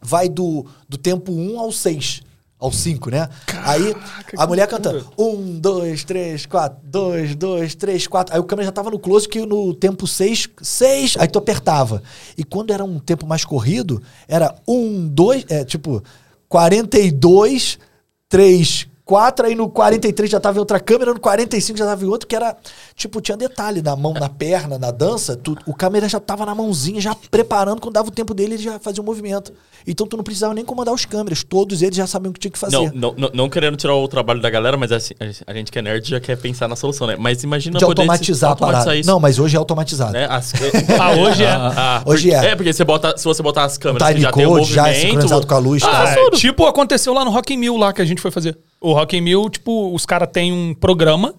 Vai do, do tempo 1 ao 6. Ao 5, né? aí a mulher cantando. 1, 2, 3, 4. 2, 2, 3, 4. Aí o câmera já tava no close que no tempo 6, 6. Aí tu apertava. E quando era um tempo mais corrido, era 1, 2, é tipo 42, 3, 4, aí no 43 já tava em outra câmera, no 45 já tava em outro, que era, tipo, tinha detalhe na mão, na perna, na dança, tu- o câmera já tava na mãozinha, já preparando, quando dava o tempo dele, ele já fazia o movimento. Então tu não precisava nem comandar os câmeras, todos eles já sabiam o que tinha que fazer. Não, não, não, não querendo tirar o trabalho da galera, mas assim, a gente que é nerd já quer pensar na solução, né? Mas imagina de poder se- automatizar a parada. isso. Não, mas hoje é automatizado. né? As- Ah, hoje é. Ah, Hoje porque- é. É, porque você bota, se você botar as câmeras que já tem o code, já é movimento... sincronizado com a luz, Ah, tá? É, tipo, aconteceu lá no Rock in Rio lá que a gente foi fazer. O Rock in Rio, tipo, os caras têm um programa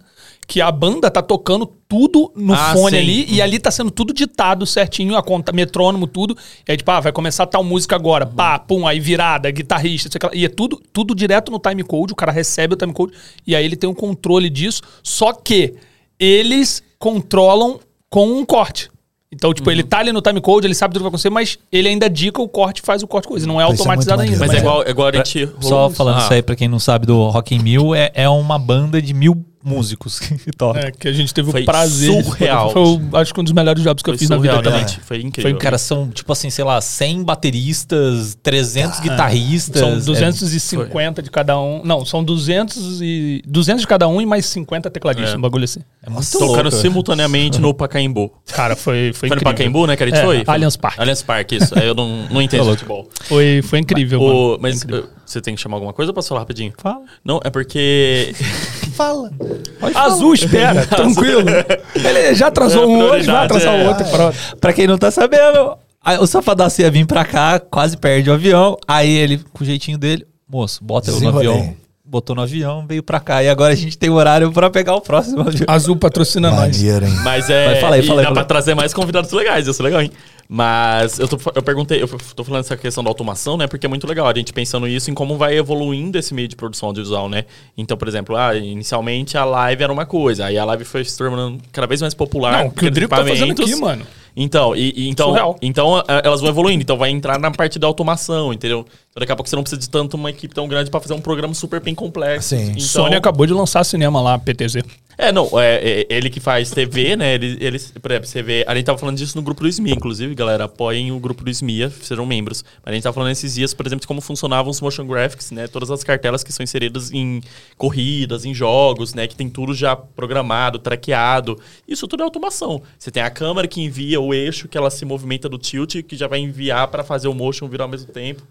que a banda tá tocando tudo no Ah, fone sim. ali e ali tá sendo tudo ditado certinho, a conta, metrônomo, tudo. E aí, tipo, ah, vai começar tal música agora. Pá, pum, aí virada, guitarrista, sei lá. E é tudo, tudo direto no time code, o cara recebe o time code e aí ele tem um controle disso. Só que eles controlam com um corte. Então, tipo, ele tá ali no time code, ele sabe tudo que vai acontecer, mas ele ainda dica o corte, faz o corte coisa. Não é Isso é automatizado ainda. maneiro. Mas é igual, é igual a gente... Só falando Ah, isso aí, pra quem não sabe do Rock in Mil, é, é uma banda de mil músicos que tocam. É, que a gente teve Foi o prazer. surreal. Foi, o- acho que um dos melhores jobs que eu Foi fiz na vida surreal, também. realmente. Foi incrível. Cara, são, tipo assim, sei lá, 100 bateristas, 300 guitarristas. São é- 250 de cada um. Não, são 200, e, 200 de cada um e mais 50 tecladistas, É. um bagulho assim. É muito Tocando louco. simultaneamente no Pacaembu. Cara, foi, foi Foi no incrível. Pacaembu, né, que a gente É, foi? Allianz Parque. Allianz Parque, isso. Aí eu não, não entendo futebol. Foi, foi incrível, mano. O, mas uh, você tem que chamar alguma coisa ou posso falar rapidinho? Fala. Não, é porque... Fala. Azul espera, tranquilo. Ele já atrasou É, um hoje, vai atrasar o é. outro e pronto. Pra quem não tá sabendo, o Safadassi ia vir pra cá, quase perde o avião. Aí ele, com o jeitinho dele, moço, bota eu no avião. Botou no avião, veio pra cá. E agora a gente tem horário pra pegar o próximo avião. Azul patrocina nós. Maneiro, hein? Mas é. Mas fala aí, fala aí, dá fala pra trazer mais convidados legais, isso é legal, hein? Mas eu, tô, eu perguntei, eu tô falando essa questão da automação, né? Porque é muito legal a gente pensando isso em como vai evoluindo esse meio de produção audiovisual, né? Então, por exemplo, ah, inicialmente a live era uma coisa, aí a live foi se tornando cada vez mais popular. Não, o que o Drico tá fazendo aqui, mano. Então, e, e então, Surreal. então eh, elas vão evoluindo. Então vai entrar na parte da automação, entendeu? Então daqui a pouco você não precisa de tanto uma equipe tão grande pra fazer um programa super bem complexo. Sim. Então, Sony acabou de lançar cinema lá, PTZ. é, não, é, é, ele que faz TV, né? Ele, ele, por exemplo, você vê. A gente tava falando disso no grupo do SMIA, inclusive, galera. Apoiem o grupo do SMIA, sejam membros. Mas a gente tava falando esses dias, por exemplo, de como funcionavam os motion graphics, né? Todas as cartelas que são inseridas em corridas, em jogos, né? Que tem tudo já programado, traqueado. Isso tudo é automação. Você tem a câmera que envia o eixo que ela se movimenta do tilt, que já vai enviar para fazer o motion virar ao mesmo tempo.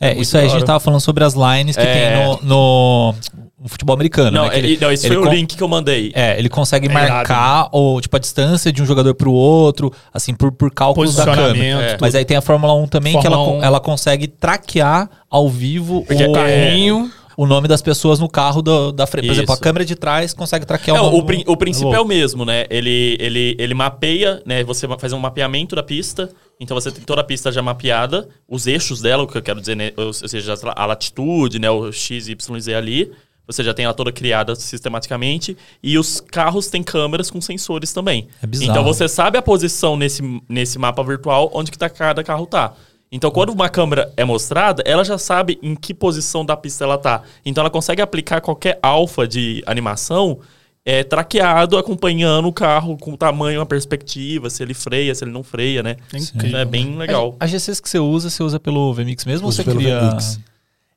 É, muito isso aí a gente tava falando sobre as lines que É. tem no, no, no futebol americano. Não, né? Que ele- ele- não esse ele foi o link que eu mandei. É, ele consegue É marcar ou, tipo, a distância de um jogador pro outro, assim, por, por cálculos da câmera. tudo. Mas aí tem a Fórmula 1 também, que ela, Fórmula con- 1. ela consegue traquear ao vivo Porque o, é carrinho. O nome das pessoas no carro do- da frente. Por exemplo, a câmera de trás consegue traquear É, o nome. o, prin- o princípio é, é o mesmo, né? Ele, ele, ele mapeia, né? Você faz um mapeamento da pista. Então você tem toda a pista já mapeada, os eixos dela, o que eu quero dizer, né? Ou seja, a latitude, né? O X, Y, Z ali. Você já tem ela toda criada sistematicamente. E os carros têm câmeras com sensores também. É bizarro. Então você sabe a posição nesse, nesse mapa virtual onde que tá, cada carro tá. Então, quando uma câmera é mostrada, ela já sabe em que posição da pista ela tá. Então, ela consegue aplicar qualquer alfa de animação é, traqueado acompanhando o carro com o tamanho, a perspectiva, se ele freia, se ele não freia, né? É. Então é bem legal. As GCs que você usa, você usa pelo VMix mesmo Uso ou você pelo cria... VMix.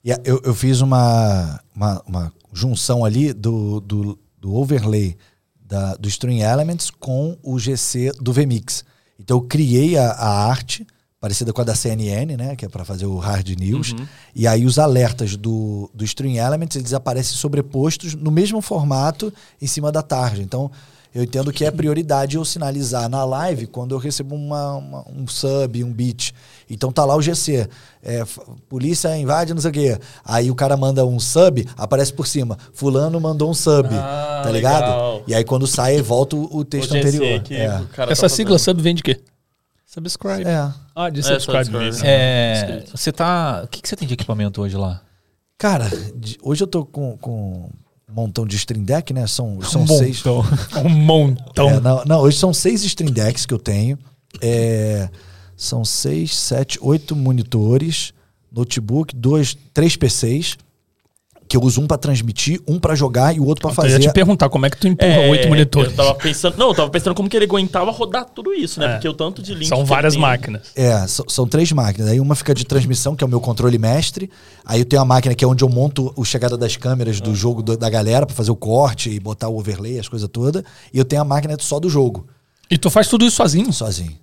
E a- eu, eu fiz uma, uma, uma junção ali do, do, do overlay da, do String Elements com o GC do VMix. Então eu criei a, a arte, parecida com a da CNN, né? Que é para fazer o hard news. E aí os alertas do, do String Elements, eles aparecem sobrepostos no mesmo formato em cima da tarja. Então eu entendo que é prioridade eu sinalizar na live quando eu recebo uma, uma- um sub, um beat. Então tá lá o GC. é, polícia invade, não sei o quê. Aí o cara manda um sub, aparece por cima. Fulano mandou um sub. Ah, tá ligado? legal. E aí quando sai, volta o, o texto O GC anterior. que É. o cara Essa tá sigla sub vem de quê? Subscribe. É. Ah, de É, subscribe. subscribe. mesmo. É, você tá... O que, que você tem de equipamento hoje lá? Cara, de- hoje eu tô com, com um montão de stream deck, né? São, são Um seis. montão. Um montão. É, não, não, hoje são seis stream decks que eu tenho. É, são seis, sete, oito monitores, notebook, dois, três PCs. Que eu uso um pra transmitir, um pra jogar e o outro pra Então, eu ia fazer. te perguntar como é que tu empurra É, oito monitores. Eu tava pensando, não, eu tava pensando como que ele aguentava rodar tudo isso, né? É. Porque o tanto de link. São várias máquinas. É, são, são três máquinas. Aí uma fica de transmissão, que é o meu controle mestre. Aí eu tenho a máquina que é onde eu monto o chegada das câmeras do jogo do- da galera pra fazer o corte e botar o overlay, as coisas todas. E eu tenho a máquina só do jogo, E tu faz tudo isso sozinho? sozinho.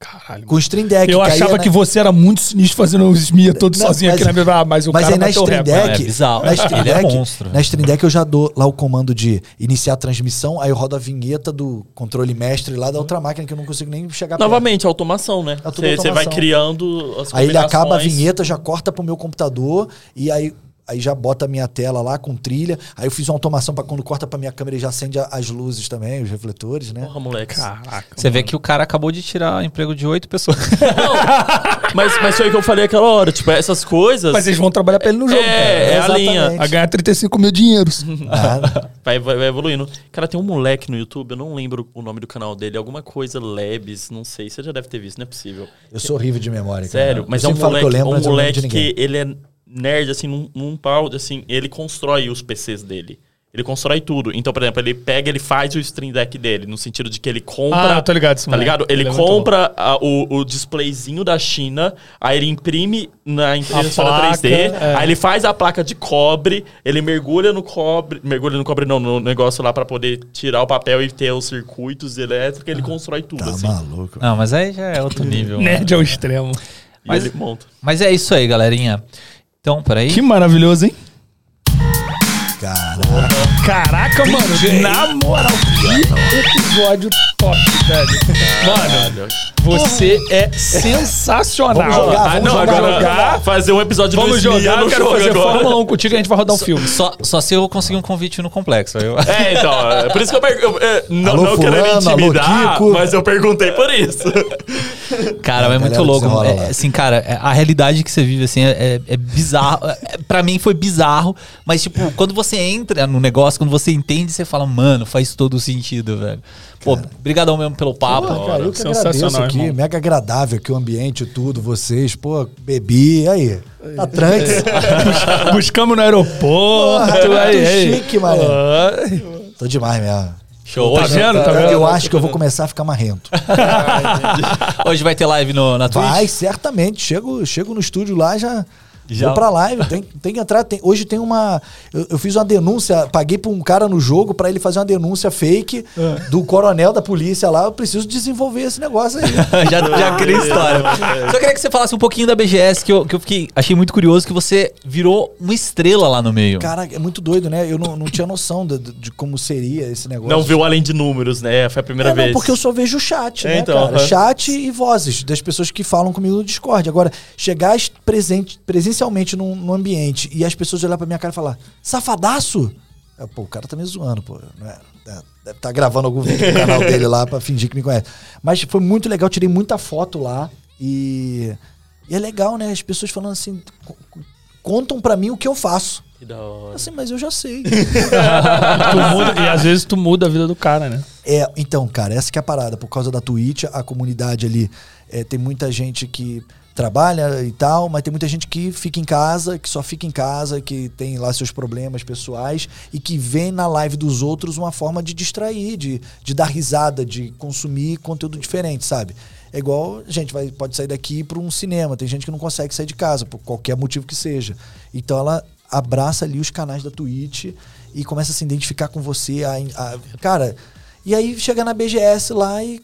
Caralho. Com o Stream Deck. Eu achava é na- que você era muito sinistro fazendo os Mia todos Não, sozinho mas- aqui na minha. Ah, mas o mas cara aí na recorde. Deck, É bizarro. na Stream Ele é Deck, monstro. na Stream Deck eu já dou lá o comando de iniciar a transmissão, aí eu rodo a vinheta do controle mestre lá da outra máquina que eu não consigo nem chegar perto. Novamente, automação, né? É Você você vai criando as Aí ele acaba a vinheta, já corta pro meu computador e aí, aí já bota a minha tela lá com trilha. Aí eu fiz uma automação para quando corta pra minha câmera ele já acende as luzes também, os refletores, né? Porra, moleque. Caraca. Você vê que o cara acabou de tirar emprego de oito pessoas. Mas, mas foi o que eu falei aquela hora. Tipo, essas coisas. Mas eles vão trabalhar pra ele no jogo. É, cara. é a linha. A ganhar 35 mil dinheiros. Ah, Vai, vai, vai evoluindo. Cara, tem um moleque no YouTube, eu não lembro o nome do canal dele, alguma coisa Labs, não sei. Você já deve ter visto, não é possível. eu sou horrível de memória. cara. Sério, Eu mas é um moleque, que eu lembro, um eu não lembro moleque que ele é nerd, assim, num, num pau, assim, ele constrói os PCs dele. Ele constrói tudo. Então, por exemplo, ele pega, ele faz o stream deck dele, no sentido de que ele compra. Ah, tô ligado, esse Tá ligado? Ele, Ele é compra a- o, o displayzinho da China, aí ele imprime na impressora placa, 3D, é. aí ele faz a placa de cobre, ele mergulha no cobre, mergulha no cobre não, no negócio lá pra poder tirar o papel e ter os circuitos elétricos, ele constrói tudo, Tá assim. maluco. Não, mas aí já é outro nível. né? Nerd ao extremo. E Mas- ele monta. Mas é isso aí, galerinha. Então, peraí. Que maravilhoso, hein? Caraca. Caraca, mano. Na moral, que episódio top, velho. Mano, você é sensacional. Vamos jogar, Ah, vamos não, jogar, agora jogar. fazer um episódio Vamos jogar, eu no quero fazer agora. Fórmula 1 contigo e a gente vai rodar um filme. Só, só se eu conseguir um convite no complexo. eu- É, então, é por isso que eu perguntei. Não, Alô, não querendo fulano, alô, intimidar, Kiko. mas eu perguntei por isso. Cara, A é muito louco. É, assim, cara, é- a realidade que você vive, assim, é, é- é bizarro. É, Pra mim foi bizarro, mas, tipo, quando você entra no negócio, quando você entende, você fala, mano, faz todo sentido, velho. Pô, brigadão mesmo pelo papo. Pô, cara, eu que sensacional, aqui. irmão. Mega agradável aqui o ambiente, tudo, vocês. Pô, bebi, aí. Tá tranquilo. Bus- Buscamos no aeroporto. Porra, aí, muito aí. chique, mano. Tô demais mesmo. Show. Tá Hoje, vendo? Tá Eu- vendo? Eu acho que eu vou começar a ficar marrento. hoje vai ter live no, na Twitch? Vai, certamente. Chego, chego no estúdio lá já. Já. Vou pra live, tem, tem que entrar. tem- hoje tem uma. Eu, eu fiz uma denúncia, paguei pra um cara no jogo pra ele fazer uma denúncia fake É. do coronel da polícia lá. Eu preciso desenvolver esse negócio aí. já, já criei história. Só queria que você falasse um pouquinho da BGS, que eu, que eu fiquei, achei muito curioso que você virou uma estrela lá no meio. Cara, é muito doido, né? Eu não, não tinha noção de, de- como seria esse negócio. Não viu além de números, né? Foi a primeira É, não, vez. porque eu só vejo chat, É, né, então, cara? Chat e vozes das pessoas que falam comigo no Discord. Agora, chegar es- presente, presencialmente num, num ambiente e as pessoas olhar pra minha cara e falar, safadaço? É, pô, o cara tá me zoando, pô. Não é- é, deve estar gravando algum vídeo no canal dele lá pra fingir que me conhece. Mas foi muito legal, tirei muita foto lá e, e é legal, né? As pessoas falando assim, co- co- contam pra mim o que eu faço. Que da hora. Assim, mas eu já sei. Tu muda- e às vezes tu muda a vida do cara, né? É, então, cara, essa que é a parada. Por causa da Twitch, a comunidade ali é, tem muita gente que trabalha e tal, mas tem muita gente que fica em casa, que só fica em casa, que tem lá seus problemas pessoais e que vê na live dos outros uma forma de distrair, de, de dar risada, de consumir conteúdo diferente, sabe? É igual gente vai, pode sair daqui para um cinema. Tem gente que não consegue sair de casa, por qualquer motivo que seja. Então ela abraça ali os canais da Twitch e começa a se identificar com você. A, a- cara, e aí chega na BGS lá e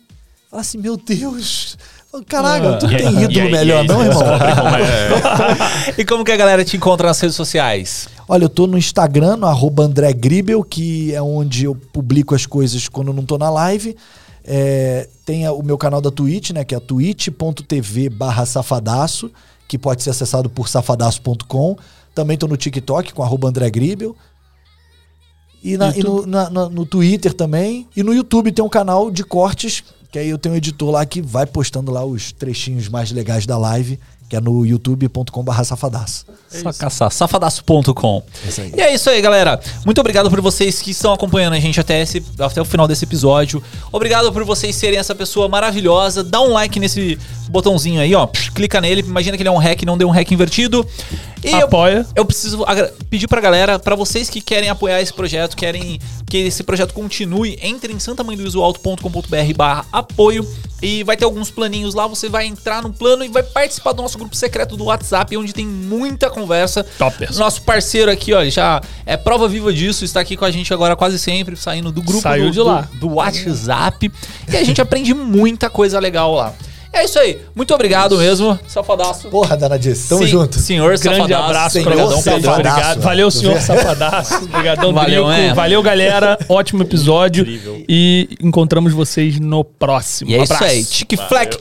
fala assim: Meu Deus, caraca, tu E aí- tem ídolo aí- melhor, aí não, irmão? como é- E como que a galera te encontra nas redes sociais? Olha, eu tô no Instagram, no arroba André Gribel, que é onde eu publico as coisas quando eu não tô na live. É, tem o meu canal da Twitch, né? Que é twitch.tv barra safadaço, que pode ser acessado por safadaço.com. Também tô no TikTok com arroba André Gribel. E, na- e no, na- na- no Twitter também. E no YouTube tem um canal de cortes, que aí eu tenho um editor lá que vai postando lá os trechinhos mais legais da live, que é no youtube.com barra safadaço. Só caçar, safadaço.com. aí. E é isso aí, galera. Muito obrigado por vocês que estão acompanhando a gente até, esse, até o final desse episódio. Obrigado por vocês serem essa pessoa maravilhosa. Dá um like nesse botãozinho aí, ó. Clica nele. Imagina que ele é um hack, não deu um hack invertido. E eu- Apoia. eu preciso agra- pedir pra galera, pra vocês que querem apoiar esse projeto, querem que esse projeto continue, entrem em santamanhodoisoalto.com.br barra apoio e vai ter alguns planinhos lá, você vai entrar no plano e vai participar do nosso grupo secreto do WhatsApp, onde tem muita conversa. Toppers. Nosso parceiro aqui, ó, ele já é prova viva disso, está aqui com a gente agora quase sempre, saindo do grupo Saiu do, de lá. do, do WhatsApp. E a gente aprende muita coisa legal lá. É isso aí. Muito obrigado mesmo, safadaço. Porra, danadice. Tamo Sim, junto. Senhor Grande Safadaço. abraço Senhor Obrigadão, Safadaço. Obrigado. Valeu, senhor Safadaço. Obrigadão, Valeu, Drico. é. Valeu, galera. Ótimo episódio. Incrível. E encontramos vocês no próximo. E é isso Abraço. aí. Tique Fleck,